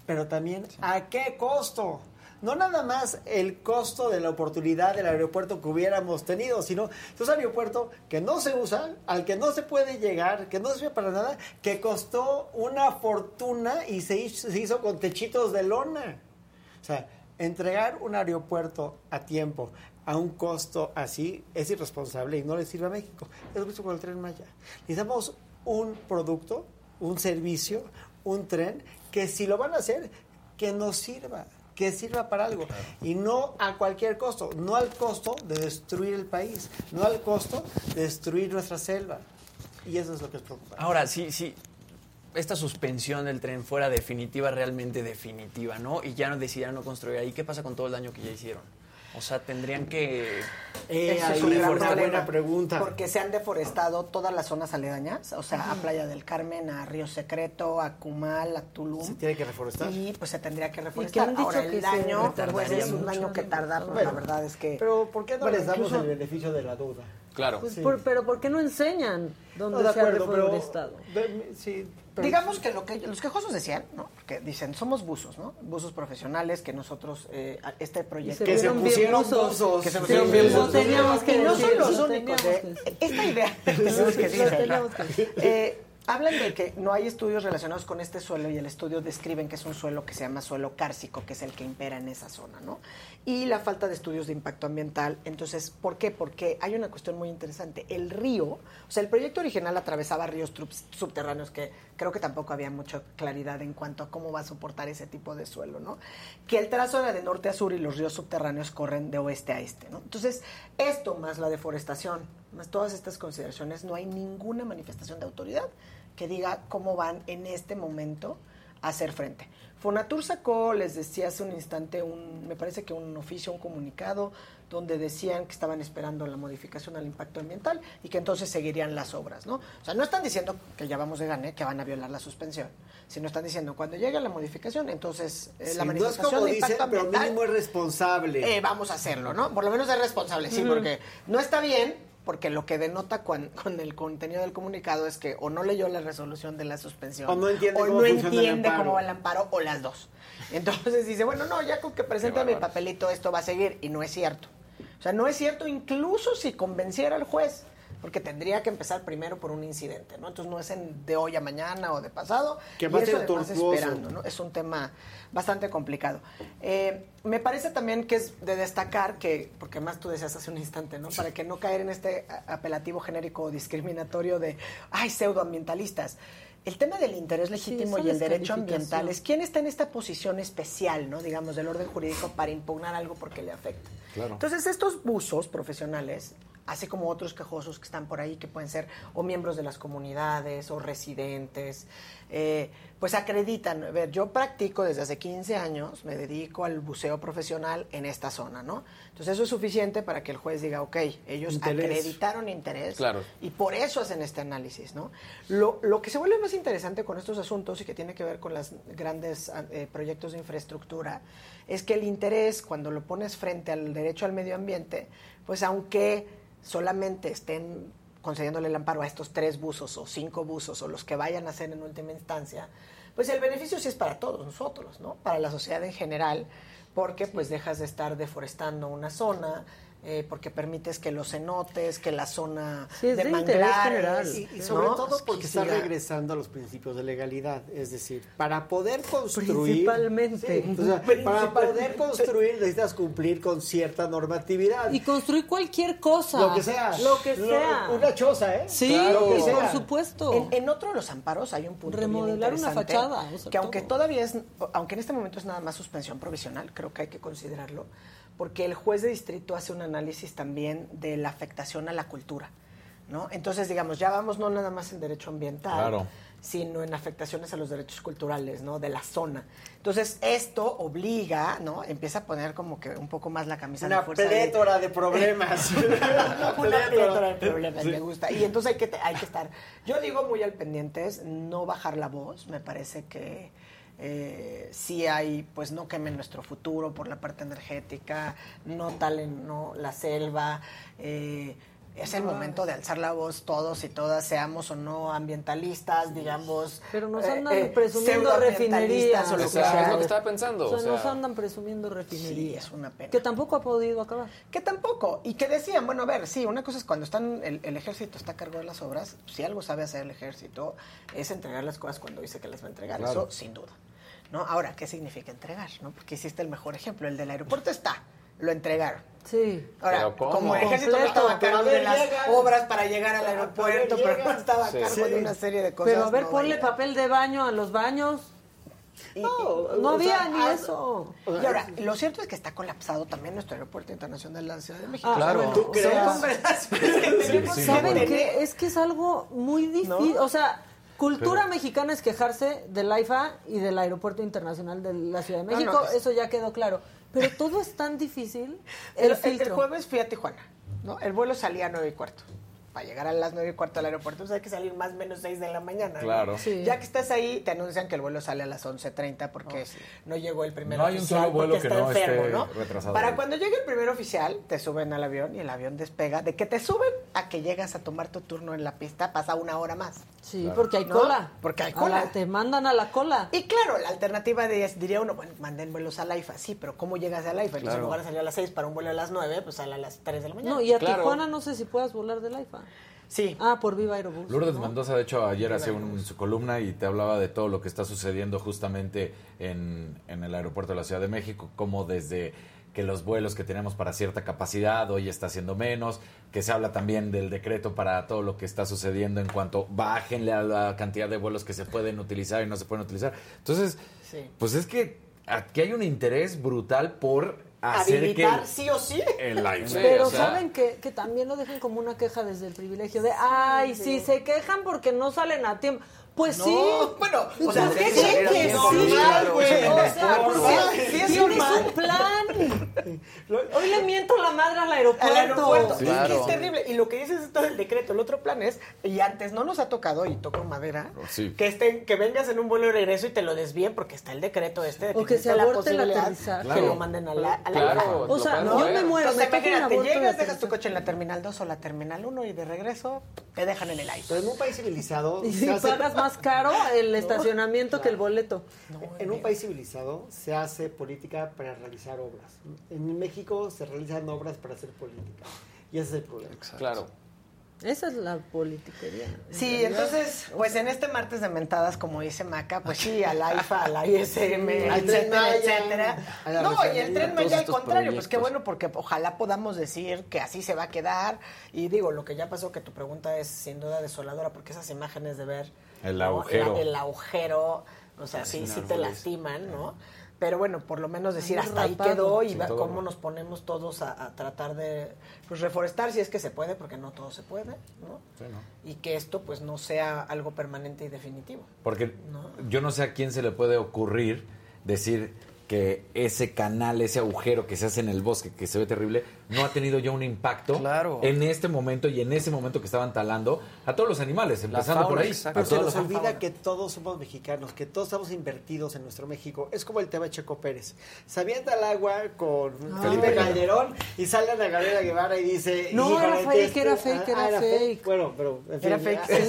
pero también a qué costo. No nada más el costo de la oportunidad del aeropuerto que hubiéramos tenido, sino es un aeropuerto que no se usa, al que no se puede llegar, que no sirve para nada, que costó una fortuna y se hizo, se hizo con techitos de lona. O sea, entregar un aeropuerto a tiempo a un costo así es irresponsable y no le sirve a México. Es lo con el tren Maya. Necesitamos un producto, un servicio, un tren que si lo van a hacer, que nos sirva, que sirva para algo. Y no a cualquier costo, no al costo de destruir el país, no al costo de destruir nuestra selva. Y eso es lo que es preocupante. Ahora, sí, sí, esta suspensión del tren fuera definitiva, realmente definitiva, ¿no? Y ya no decidieron no construir ahí, ¿qué pasa con todo el daño que ya hicieron? O sea, tendrían que... Eh, es una buena pregunta. Porque se han deforestado todas las zonas aledañas, o sea, a Playa del Carmen, a Río Secreto, a Cumal, a Tulum. Se tiene que reforestar. Y pues se tendría que reforestar. Ahora, el daño, pues es un daño que tarda, pues la verdad es que... Pero ¿por qué no les damos el beneficio de la duda? Claro. Pues pero ¿por qué no enseñan dónde no, se ha reforestado? sí, Digamos que lo que los quejosos decían, ¿no? Que dicen, somos buzos, ¿no? Buzos profesionales que nosotros, eh, este proyecto... que se pusieron buzos. Que se pusieron bien buzos. Teníamos que no son los únicos. esta idea, tenemos que decir, eh, Hablan de que no hay estudios relacionados con este suelo y el estudio describen que es un suelo que se llama suelo cárcico, que es el que impera en esa zona, ¿no? Y la falta de estudios de impacto ambiental. Entonces, ¿por qué? Porque hay una cuestión muy interesante. El río, o sea, el proyecto original atravesaba ríos subterráneos que creo que tampoco había mucha claridad en cuanto a cómo va a soportar ese tipo de suelo, ¿no? Que el trazo era de norte a sur y los ríos subterráneos corren de oeste a este, ¿no? Entonces, esto más la deforestación, más todas estas consideraciones, no hay ninguna manifestación de autoridad que diga cómo van en este momento a hacer frente. Fonatur sacó, les decía hace un instante, un, me parece que un oficio, un comunicado, donde decían que estaban esperando la modificación al impacto ambiental y que entonces seguirían las obras, ¿no? O sea, no están diciendo que ya vamos de gane, que van a violar la suspensión, sino están diciendo cuando llegue la modificación, entonces eh, la manifestación de impacto ambiental, pero mínimo es responsable. Eh, vamos a hacerlo, ¿no? Por lo menos es responsable, sí, porque no está bien porque lo que denota con, el contenido del comunicado es que o no leyó la resolución de la suspensión o no entiende, cómo, no entiende cómo va el amparo o las dos. Entonces dice, bueno, no, ya con que presente mi papelito esto va a seguir y no es cierto. O sea, no es cierto incluso si convenciera al juez porque tendría que empezar primero por un incidente, ¿no? Entonces no es en de hoy a mañana o de pasado. Que va a ser esperando, ¿no? Es un tema bastante complicado. Eh, me parece también que es de destacar que, porque más tú decías hace un instante, ¿no? Para que no caer en este apelativo genérico discriminatorio de, ay, pseudoambientalistas. El tema del interés legítimo y el derecho ambiental es quién está en esta posición especial, ¿no? Digamos, del orden jurídico para impugnar algo porque le afecta. Entonces, estos buzos profesionales así como otros quejosos que están por ahí, que pueden ser o miembros de las comunidades o residentes, eh, pues acreditan. A ver, yo practico desde hace 15 años, me dedico al buceo profesional en esta zona, ¿no? Entonces eso es suficiente para que el juez diga, ok, ellos acreditaron interés claro. y por eso hacen este análisis, ¿no? Lo, lo, que se vuelve más interesante con estos asuntos y que tiene que ver con los grandes eh, proyectos de infraestructura es que el interés, cuando lo pones frente al derecho al medio ambiente, pues aunque solamente estén concediéndole el amparo a estos tres buzos o cinco buzos o los que vayan a hacer en última instancia, pues el beneficio sí es para todos nosotros, ¿no? Para la sociedad en general, porque pues dejas de estar deforestando una zona, eh, porque permites que los cenotes, que la zona de, de manglares. Y, sobre todo porque está regresando a los principios de legalidad. Es decir, para poder construir. Principalmente. Para poder construir necesitas cumplir con cierta normatividad. Y construir cualquier cosa. Lo que sea. Lo que sea. una choza, ¿eh? Sí, por supuesto. En, otro de los amparos hay un punto. Remodelar una fachada. que aunque todavía es. Aunque en este momento es nada más suspensión provisional, creo que hay que considerarlo porque el juez de distrito hace un análisis también de la afectación a la cultura. ¿no? Entonces, digamos, ya vamos no nada más en derecho ambiental, sino en afectaciones a los derechos culturales ¿no? de la zona. Entonces, esto obliga, ¿no? Empieza a poner como que un poco más la camisa Una de fuerza. plétora de, problemas. Una plétora de problemas, me gusta. Y entonces hay que, hay que estar, yo digo muy al pendiente, no bajar la voz, me parece que eh, si hay, pues no quemen nuestro futuro por la parte energética, no talen no, la selva. Eh, es el momento de alzar la voz todos y todas, seamos o no ambientalistas, digamos. Pero nos eh, andan presumiendo refinerías. O lo que sea. Es lo que estaba pensando. O sea, nos andan presumiendo refinerías. es una pena. Que tampoco ha podido acabar. Que tampoco. Y que decían, bueno, a ver, sí, una cosa es cuando están el, ejército está a cargo de las obras, si algo sabe hacer el ejército, es entregar las cosas cuando dice que las va a entregar. Eso sin duda. ¿No? Ahora, ¿qué significa entregar? ¿no? Porque hiciste el mejor ejemplo, el del aeropuerto está, lo entregaron. Sí. Ahora, como el ejército no estaba a cargo de las obras para llegar al aeropuerto, pero, no estaba a cargo de una serie de cosas. Pero a ver, ponle papel de baño a los baños. no, no había ni eso. Y ahora, lo cierto es que está colapsado también nuestro aeropuerto internacional de la Ciudad de México. Ah, claro. ¿Tú crees? ¿Saben qué? Es que es algo muy difícil. O sea, Cultura mexicana es quejarse del AIFA y del Aeropuerto Internacional de la Ciudad de México, eso ya quedó claro. Pero todo es tan difícil. El, el, el jueves fui a Tijuana, ¿no? El vuelo salía a nueve y cuarto para llegar a las nueve y cuarto al aeropuerto, pues hay que salir más o menos 6 de la mañana. Claro. Ya que estás ahí, te anuncian que el vuelo sale a las 11.30 porque oh, no llegó el primer no hay un solo vuelo que no enfermo, ¿no? Retrasado. Para cuando llegue el primer oficial, te suben al avión y el avión despega. De que te suben a que llegas a tomar tu turno en la pista, pasa una hora más. Sí, claro. porque hay cola. Porque hay cola. La, te mandan a la cola. Y claro, la alternativa de, diría uno, bueno, manden vuelos a la IFA. Sí, pero ¿cómo llegas a la IFA? Claro. En lugar de salir a las 6 para un vuelo a las 9, pues sale a las 3 de la mañana. No, y a claro. Tijuana no sé si puedas volar de la IFA. Sí. Ah, por Viva Aerobús. Lourdes ¿no? Mendoza, de hecho, ayer hacía un, su columna y te hablaba de todo lo que está sucediendo justamente en, en el aeropuerto de la Ciudad de México, como desde que los vuelos que tenemos para cierta capacidad hoy está siendo menos, que se habla también del decreto para todo lo que está sucediendo en cuanto bajenle a la cantidad de vuelos que se pueden utilizar y no se pueden utilizar. Entonces, sí. pues es que aquí hay un interés brutal por habilitar que sí o sí. El live. Pero o sea, saben que, que, también lo dejan como una queja desde el privilegio de, ay, sí, sí se quejan porque no salen a tiempo. Pues no, sí. Bueno, o sea, ¿qué que sí? Normal, güey. O sea, sí, tienes un plan. Hoy le miento la madre al aeropuerto. Al aeropuerto. Claro. Es que es terrible. Y lo que dices es todo el decreto. El otro plan es, y antes no nos ha tocado, y toco madera, sí. que estén, que vengas en un vuelo de regreso y te lo desvíen porque está el decreto este de que, o que se la aborte el posibilidad que lo manden a la, a la claro, O sea, yo me muero. Entonces, me imagínate, llegas, dejas tu coche en la terminal 2 o la terminal 1 y de regreso te dejan en el aire. Pero en un país civilizado... Y si pagas más caro el estacionamiento que el boleto. No, en un país civilizado se hace política para realizar obras. En México se realizan obras para hacer política. Y ese es el problema. Exacto. Claro. Esa es la politiquería. Sí, entonces, pues en este martes de mentadas, como dice Maca, pues sí, a la IFA, a la ISM, etcétera, etcétera. No, y el tren Maya al contrario, pues qué bueno, porque ojalá podamos decir que así se va a quedar. Y digo, lo que ya pasó, que tu pregunta es sin duda desoladora, porque esas imágenes de ver el agujero, ¿no? el, el, agujero, o sea, sí, sí te lastiman, ¿no? pero bueno, por lo menos decir hasta ahí quedó y va, cómo nos ponemos todos a, a, tratar de pues, reforestar si es que se puede, porque no todo se puede, ¿no? Sí, ¿no? Y que esto pues no sea algo permanente y definitivo. Porque ¿no? yo no sé a quién se le puede ocurrir decir que ese canal, ese agujero que se hace en el bosque, que se ve terrible, no ha tenido ya un impacto claro. en este momento y en ese momento que estaban talando a todos los animales, empezando fauna, por ahí. Exacto. Pero se nos olvida fauna. que todos somos mexicanos, que todos estamos invertidos en nuestro México. Es como el tema de Checo Pérez. Se avienta al agua con Ah, Felipe Calderón y sale a Gabriela Guevara y dice... No, era fake, era fake, era, ah, era fake. fake. Bueno, pero... En fin, era fake. es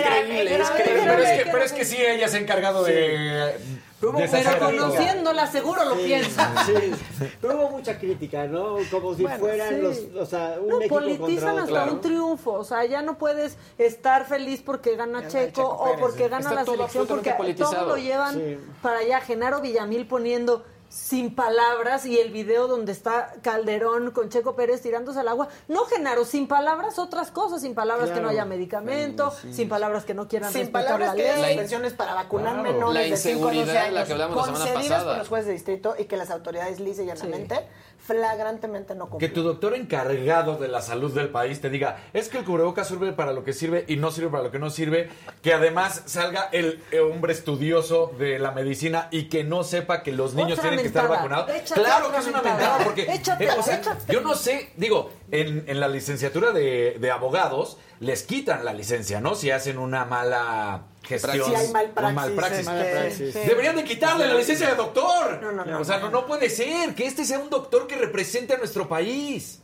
creíble, es creíble. Pero es, que, pero es que sí, ella se ha encargado de... Pero, pero conociéndola seguro lo sí, piensa. Sí, pero hubo mucha crítica, ¿no? Como si bueno, fueran sí. los, o sea, un no, México politizan contra hasta claro. un triunfo, o sea, ya no puedes estar feliz porque gana, Gana Checo, Checo Pérez, o porque gana la selección, porque todo lo llevan Sí. para allá. Genaro Villamil poniendo sin palabras y el video donde está Calderón con Checo Pérez tirándose al agua. No, Genaro, sin palabras otras cosas, sin palabras Claro. que no haya medicamento, Sí, sí. sin palabras que no quieran Sin respetar palabras la que ley. las subvenciones para vacunar Claro. menores La de 5 a 12 inseguridad, años la que hablamos la semana concedidas pasada. por los jueces de distrito y que las autoridades lisa y llanamente flagrantemente no Que cumplen. tu doctor encargado de la salud del país te diga, es que el cubrebocas sirve para lo que sirve y no sirve para lo que no sirve, que además salga el eh, hombre estudioso de la medicina y que no sepa que los niños Otra tienen que estar vacunados. Échate claro que es una mentada. porque eh, o sea, yo no sé, digo, en, en la licenciatura de, de abogados les quitan la licencia, ¿no? Si hacen una mala gestión. Si hay mal un praxis, este, sí. Deberían de quitarle la licencia de doctor. No, no, no, o sea, no, no puede ser que este sea un doctor que represente a nuestro país.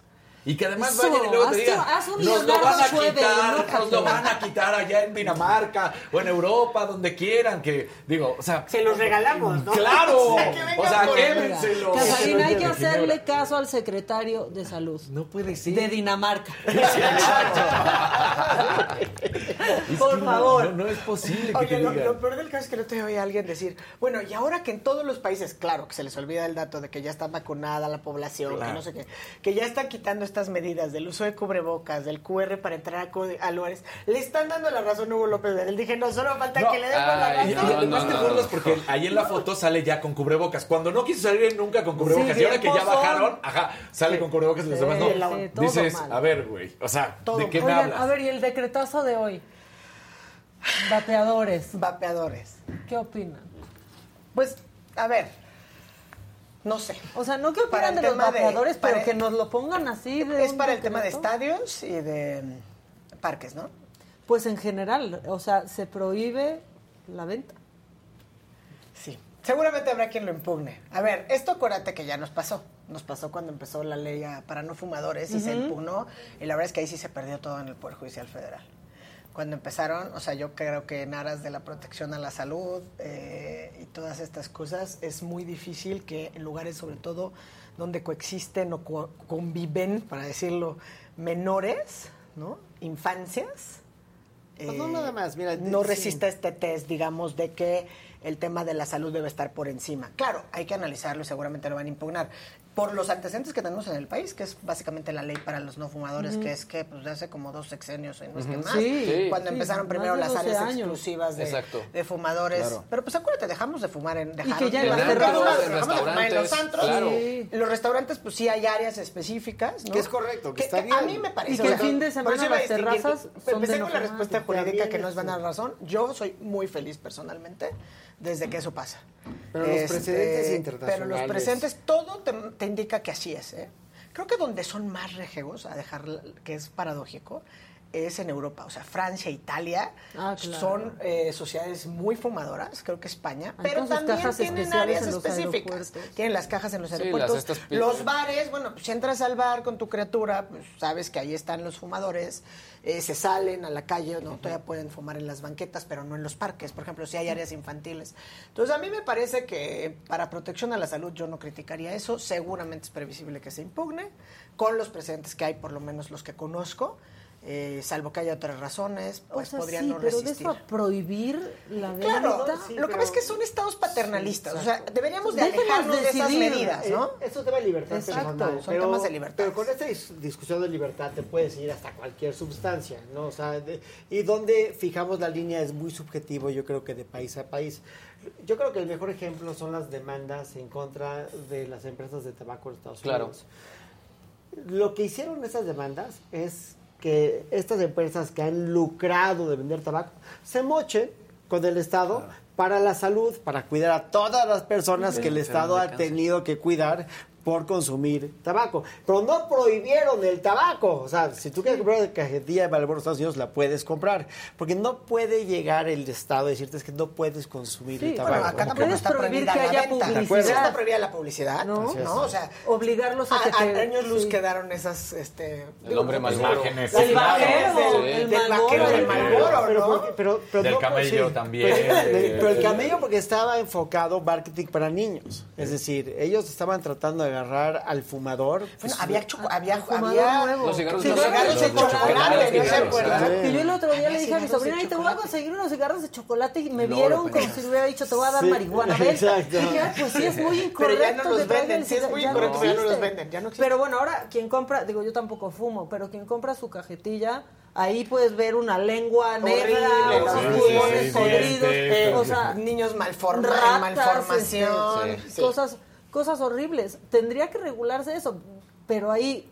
Y que además Eso, vayan y luego te digan, nos lo van a quitar, enójate". nos lo van a quitar allá en Dinamarca o en Europa, donde quieran, que digo, o sea, Se los regalamos, ¿no? claro, Sí, que vengan o sea, quédenselo. Casarín, hay que hacerle caso al secretario de salud No puede ser. de Dinamarca. Es Por favor. No, no es posible que Oye, te lo, peor del caso es que no te oí a alguien decir, bueno, y ahora que en todos los países, claro, que se les olvida el dato de que ya está vacunada la población, Claro. que no sé qué, que ya están quitando estas medidas del uso de cubrebocas, del QR para entrar a, a lugares, le están dando la razón a Hugo López Él dije, no, solo falta No, que le den la ay, Y razón. no, además no, te no, burlas no. porque ahí en la foto sale ya con cubrebocas. Cuando no quiso salir nunca con cubrebocas Sí, y ahora que ya bajaron, ajá, sale Sí. con cubrebocas y los Sí, demás no. sí, Dices, mal. a ver, güey, o sea, Todo ¿de qué me Oigan, hablas? a ver, y el decretazo de hoy. Vapeadores. Vapeadores. ¿Qué opinan? Pues, a ver, No sé. O sea, no que opinan de los vapeadores, pero que nos lo pongan así. es para el tema de estadios y de mm, parques, ¿no? Pues en general, o sea, se prohíbe la venta. Sí. Seguramente habrá quien lo impugne. A ver, esto acuérdate que ya nos pasó. Nos pasó cuando empezó la ley para no fumadores y se impugnó. Y la verdad es que ahí sí se perdió todo en el Poder Judicial Federal cuando empezaron, o sea, yo creo que en aras de la protección a la salud eh, y todas estas cosas, es muy difícil que en lugares sobre todo donde coexisten o conviven, para decirlo, menores, ¿no? Infancias. Pues no nada más, mira, no resista este test, digamos, de que el tema de la salud debe estar por encima. Claro, hay que analizarlo y seguramente lo van a impugnar por los antecedentes que tenemos en el país, que es básicamente la ley para los no fumadores, que es que pues hace como dos sexenios, en no más, cuando empezaron primero las áreas exclusivas de, fumadores. Pero pues acuérdate, dejamos de fumar en y que ya en terrazas, dejamos de fumar en los antros. Claro. Los restaurantes pues sí hay áreas específicas, ¿no? Que es correcto, que, está bien. A mí me parece. Y que el fin de semana las terrazas son Empecé con la respuesta jurídica que nos van a dar razón. Yo soy muy feliz personalmente desde que eso pasa. Pero los este, precedentes internacionales. Pero los precedentes, todo te, indica que así es. ¿eh? Creo que donde son más rejegos, a dejar que es paradójico, es en Europa. O sea, Francia, Italia ah, son eh, sociedades muy fumadoras, creo que España, pero también tienen áreas específicas. Tienen las cajas en los aeropuertos. los bares, bueno, pues si entras al bar con tu criatura, pues sabes que ahí están los fumadores. Eh, se salen a la calle, ¿no? Todavía pueden fumar en las banquetas, pero no en los parques, por ejemplo, si hay áreas infantiles. Entonces, a mí me parece que para protección a la salud yo no criticaría eso. Seguramente es previsible que se impugne, con los precedentes que hay, por lo menos los que conozco. Eh, salvo que haya otras razones, pues podrían no pero resistir. de eso a prohibir la venta. Claro, lo que pasa es que son estados paternalistas, o sea, deberíamos de alejarnos de esas medidas, ¿no? Eh, eso te va a libertad Exacto, son temas de libertad. Pero con esta discusión de libertad te puedes ir hasta cualquier sustancia, ¿no? O sea, y donde fijamos la línea es muy subjetivo, yo creo que de país a país. Yo creo que el mejor ejemplo son las demandas en contra de las empresas de tabaco en Estados Unidos. Lo que hicieron esas demandas es que estas empresas que han lucrado de vender tabaco se mochen con el Estado para la salud, para cuidar a todas las personas que el Estado ha tenido que cuidar por consumir tabaco. Pero no prohibieron el tabaco. O sea, si tú quieres comprar una cajetilla de Marlboro Estados Unidos, la puedes comprar. Porque no puede llegar el Estado a decirte que no puedes consumir el tabaco. Bueno, acá tampoco está prohibir que haya publicidad. está prohibida la publicidad, ¿no? ¿no? O sea, obligarlos a, que te... A años luz quedaron esas... Este, el hombre más Imágenes. El vaquero. Del, del vaquero del Marlboro, ¿no? Pero, pero, del camello también. Pero, el camello porque estaba enfocado marketing para niños. Es decir, ellos estaban tratando de agarrar al fumador. Bueno, pues, había, había, había los cigarros, de chocolate, Y yo el otro día le dije a mi sobrina, te voy a conseguir unos cigarros de chocolate y me vieron como si le hubiera dicho, te voy a dar marihuana. Exacto. pues sí, es muy incorrecto. Pero ya no los venden, sí es muy incorrecto, pero ya no los venden. Pero bueno, ahora quien compra, digo, yo tampoco fumo, pero quien compra su cajetilla ahí puedes ver una lengua negra, unos pulmones podridos, o sea, niños malformados, malformación, este, cosas cosas horribles. Tendría que regularse eso, pero ahí,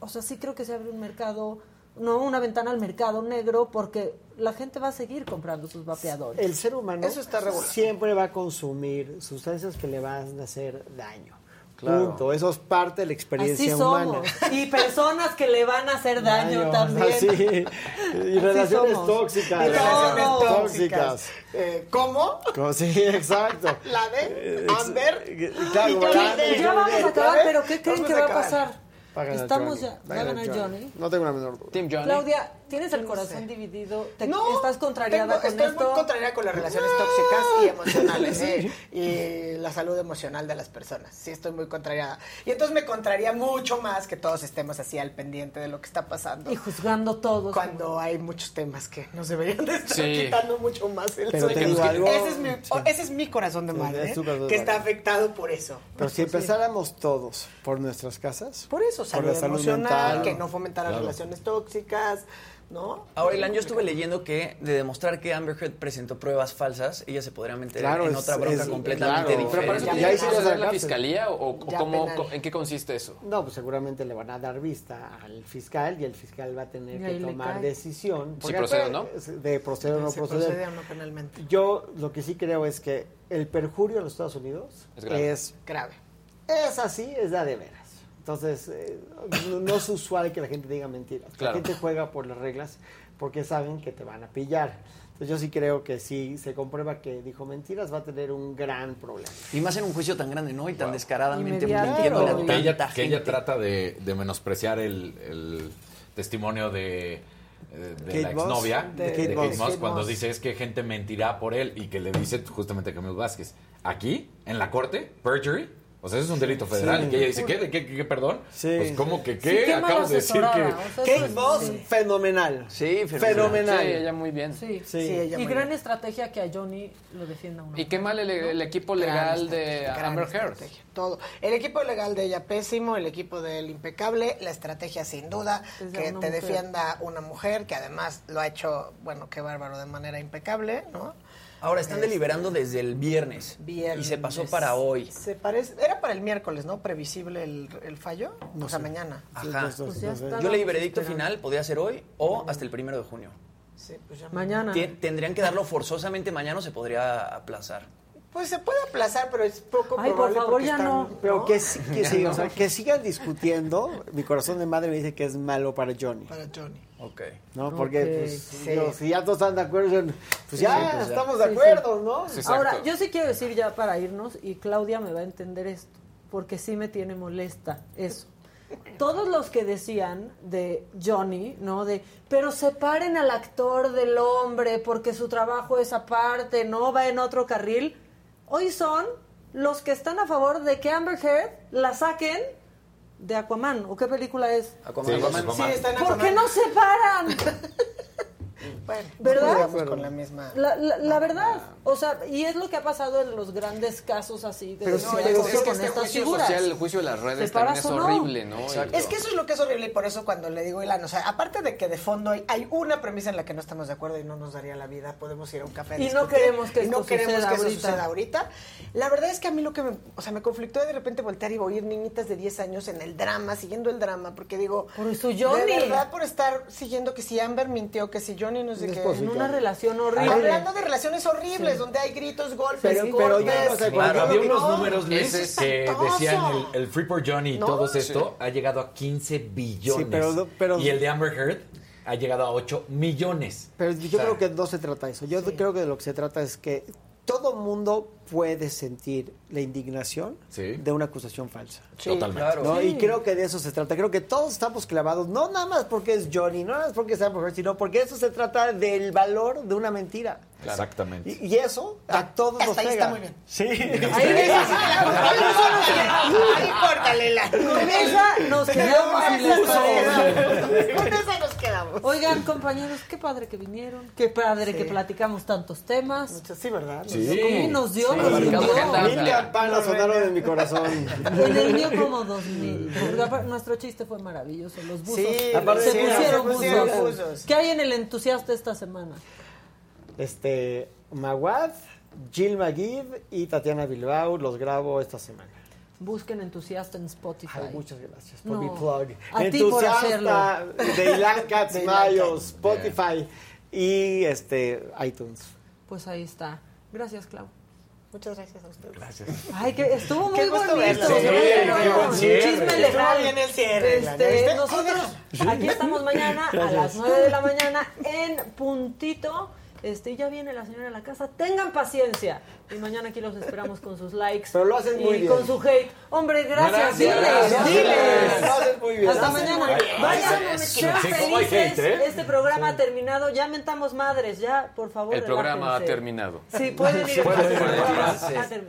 o sea, sí creo que se abre un mercado, no una ventana al mercado negro, porque la gente va a seguir comprando sus vapeadores. El ser humano eso está siempre va a consumir sustancias que le van a hacer daño. Punto. Eso es parte de la experiencia humana. Y personas que le van a hacer daño, también. Y relaciones tóxicas. Y relaciones tóxicas. Eh, ¿Cómo? Sí, exacto. La de Amber. ya vamos a acabar, pero ¿qué creen que va a pasar? Estamos ya. Va a ganar Johnny. No tengo la menor duda. Team Johnny. Claudia, ¿tienes el corazón dividido? no, ¿Estás contrariada con estoy esto? Estoy muy contrariada con las relaciones tóxicas y emocionales. ¿eh? Y la salud emocional de las personas. Sí, estoy muy contrariada. Y entonces me contraría mucho más que todos estemos así al pendiente de lo que está pasando. Y juzgando todo. Cuando hay muchos temas que nos deberían de estar quitando mucho más el Pero ese, es mi, ese es mi corazón de madre, ¿eh? que está afectado por eso. Pero si empezáramos todos por nuestras casas. Por eso, salud, por emocional, que no fomentara relaciones tóxicas, ¿no? Ahora, Ilan, yo estuve leyendo que de demostrar que Amber Heard presentó pruebas falsas, ella se podría meter en otra bronca completamente diferente. Pero para ¿Ya hicieron la fiscalía o, cómo, en qué consiste eso? No, pues seguramente le van a dar vista al fiscal y el fiscal va a tener que tomar decisión. Si procede o no. De proceder o no proceder. Procede o no penalmente. Yo lo que sí creo es que el perjurio en los Estados Unidos es, grave es así, es la de veras. Entonces, eh, no, es usual que la gente diga mentiras. La gente juega por las reglas porque saben que te van a pillar. Entonces yo sí creo que si se comprueba que dijo mentiras va a tener un gran problema. Y más en un juicio tan grande, ¿no? Y tan descaradamente mintiendo que ella, que ella trata de, menospreciar el, testimonio de, de la exnovia de, de, Kate, Moss, cuando dice es que gente mentirá por él y que le dice justamente a Camilo Vázquez. Aquí, en la corte, perjury, o sea, eso es un delito federal. y que ella dice, ¿qué? ¿De qué, qué, perdón? Sí. Pues, ¿cómo que qué? Acabas de decir que... Kate Moss, fenomenal. Sí, fenomenal. Sí, ella muy bien. Sí, sí. y gran estrategia que a Johnny lo defienda uno. Y qué mal el, equipo legal de Amber Heard. Todo. El equipo legal de ella pésimo, el equipo de él impecable, la estrategia sin duda, que te defienda una mujer, que además lo ha hecho, bueno, qué bárbaro, de manera impecable, ¿no? Ahora están este, deliberando desde el viernes, Y se pasó para hoy. Se parece, era para el miércoles, ¿no? Previsible el, fallo. o sea, mañana. Ajá. Pues Yo leí veredicto final, podría ser hoy o hasta el primero de junio. Sí, pues ya mañana. Tendrían que darlo forzosamente mañana o se podría aplazar. Pues se puede aplazar, pero es poco Ay, por favor, ya no. Pero Que, que, o sea, que sigan discutiendo. Mi corazón de madre me dice que es malo para Johnny. Para Johnny. Ok. ¿No? Porque pues, si ya todos están de acuerdo, pues ya pues estamos de acuerdo, ¿no? Ahora, yo sí quiero decir ya para irnos, y Claudia me va a entender esto, porque sí me tiene molesta eso. Todos los que decían de Johnny, ¿no? De, pero separen al actor del hombre porque su trabajo es aparte, no va en otro carril hoy son los que están a favor de que Amber Heard la saquen de Aquaman. ¿O qué película es? Aquaman. Sí, está en Aquaman. ¿Por qué no se paran? Bueno, ¿verdad? con la misma. La, verdad, o sea, y es lo que ha pasado en los grandes casos así. De pero no, es, que este juicio social, el juicio de las redes también es horrible, ¿no? Es que eso es lo que es horrible y por eso cuando le digo Ilan, o sea, aparte de que de fondo hay, hay, una premisa en la que no estamos de acuerdo y no nos daría la vida, podemos ir a un café. y no queremos que, no queremos que eso suceda ahorita. La verdad es que a mí lo que me, o sea, me conflictó de repente voltear y oír niñitas de 10 años en el drama, siguiendo el drama, porque digo, por su Johnny. De verdad, por estar siguiendo que si Amber mintió, que si Johnny no sé qué en una relación horrible. Hablando de relaciones horribles, donde hay gritos, golpes, pero, pero había unos números, Luis, que decían el, el, Free for Johnny y todo esto ha llegado a 15 billones. y el de Amber Heard ha llegado a 8 millones. Pero yo creo que no se trata de eso. Yo creo que de lo que se trata es que todo mundo puede sentir la indignación de una acusación falsa. Totalmente. Y creo que de eso se trata. Creo que todos estamos clavados, no nada más porque es Johnny, no nada más porque sea mujer, sino porque eso se trata del valor de una mentira. Exactamente. Y, eso a todos nos pega. está muy bien. Sí. Ahí, ahí córtale la. Con esa nos quedamos. Con esa nos quedamos. Oigan, compañeros, qué padre que vinieron. Qué padre que platicamos tantos temas. Sí, ¿verdad? Sí. Nos dio, sí. nos dio. Mil campanas sonaron en mi corazón. En el mío como dos mil. Nuestro chiste fue maravilloso. Los buzos. Sí, se pusieron, buzos. ¿Qué hay en el entusiasta esta semana? Este, Maguad, Jill McGill y Tatiana Bilbao los grabo esta semana. Busquen entusiasta en Spotify. muchas gracias por mi plug. A entusiasta de Ilan Katz Mayo, Spotify y este iTunes. Pues ahí está. Gracias, Clau. Muchas gracias a ustedes. Gracias. Ay, que estuvo muy bonito. Sí, buen cierre. Chisme legal. bien el cierre. Este, nosotros aquí estamos mañana a las 9 de la mañana en puntito. Este, ya viene la señora a la casa, tengan paciencia. Y mañana aquí los esperamos con sus likes. Pero lo hacen muy y bien. con su hate. Hombre, gracias. Gracias, diles, gracias. diles. Lo hacen muy bien. Hasta mañana. muy. Vayan, Ay, sí, sean sí, felices. hate, ¿eh? Este programa ha terminado. Ya mentamos madres. Ya, por favor, El programa ha terminado. Sí, pueden ir. Pueden ir.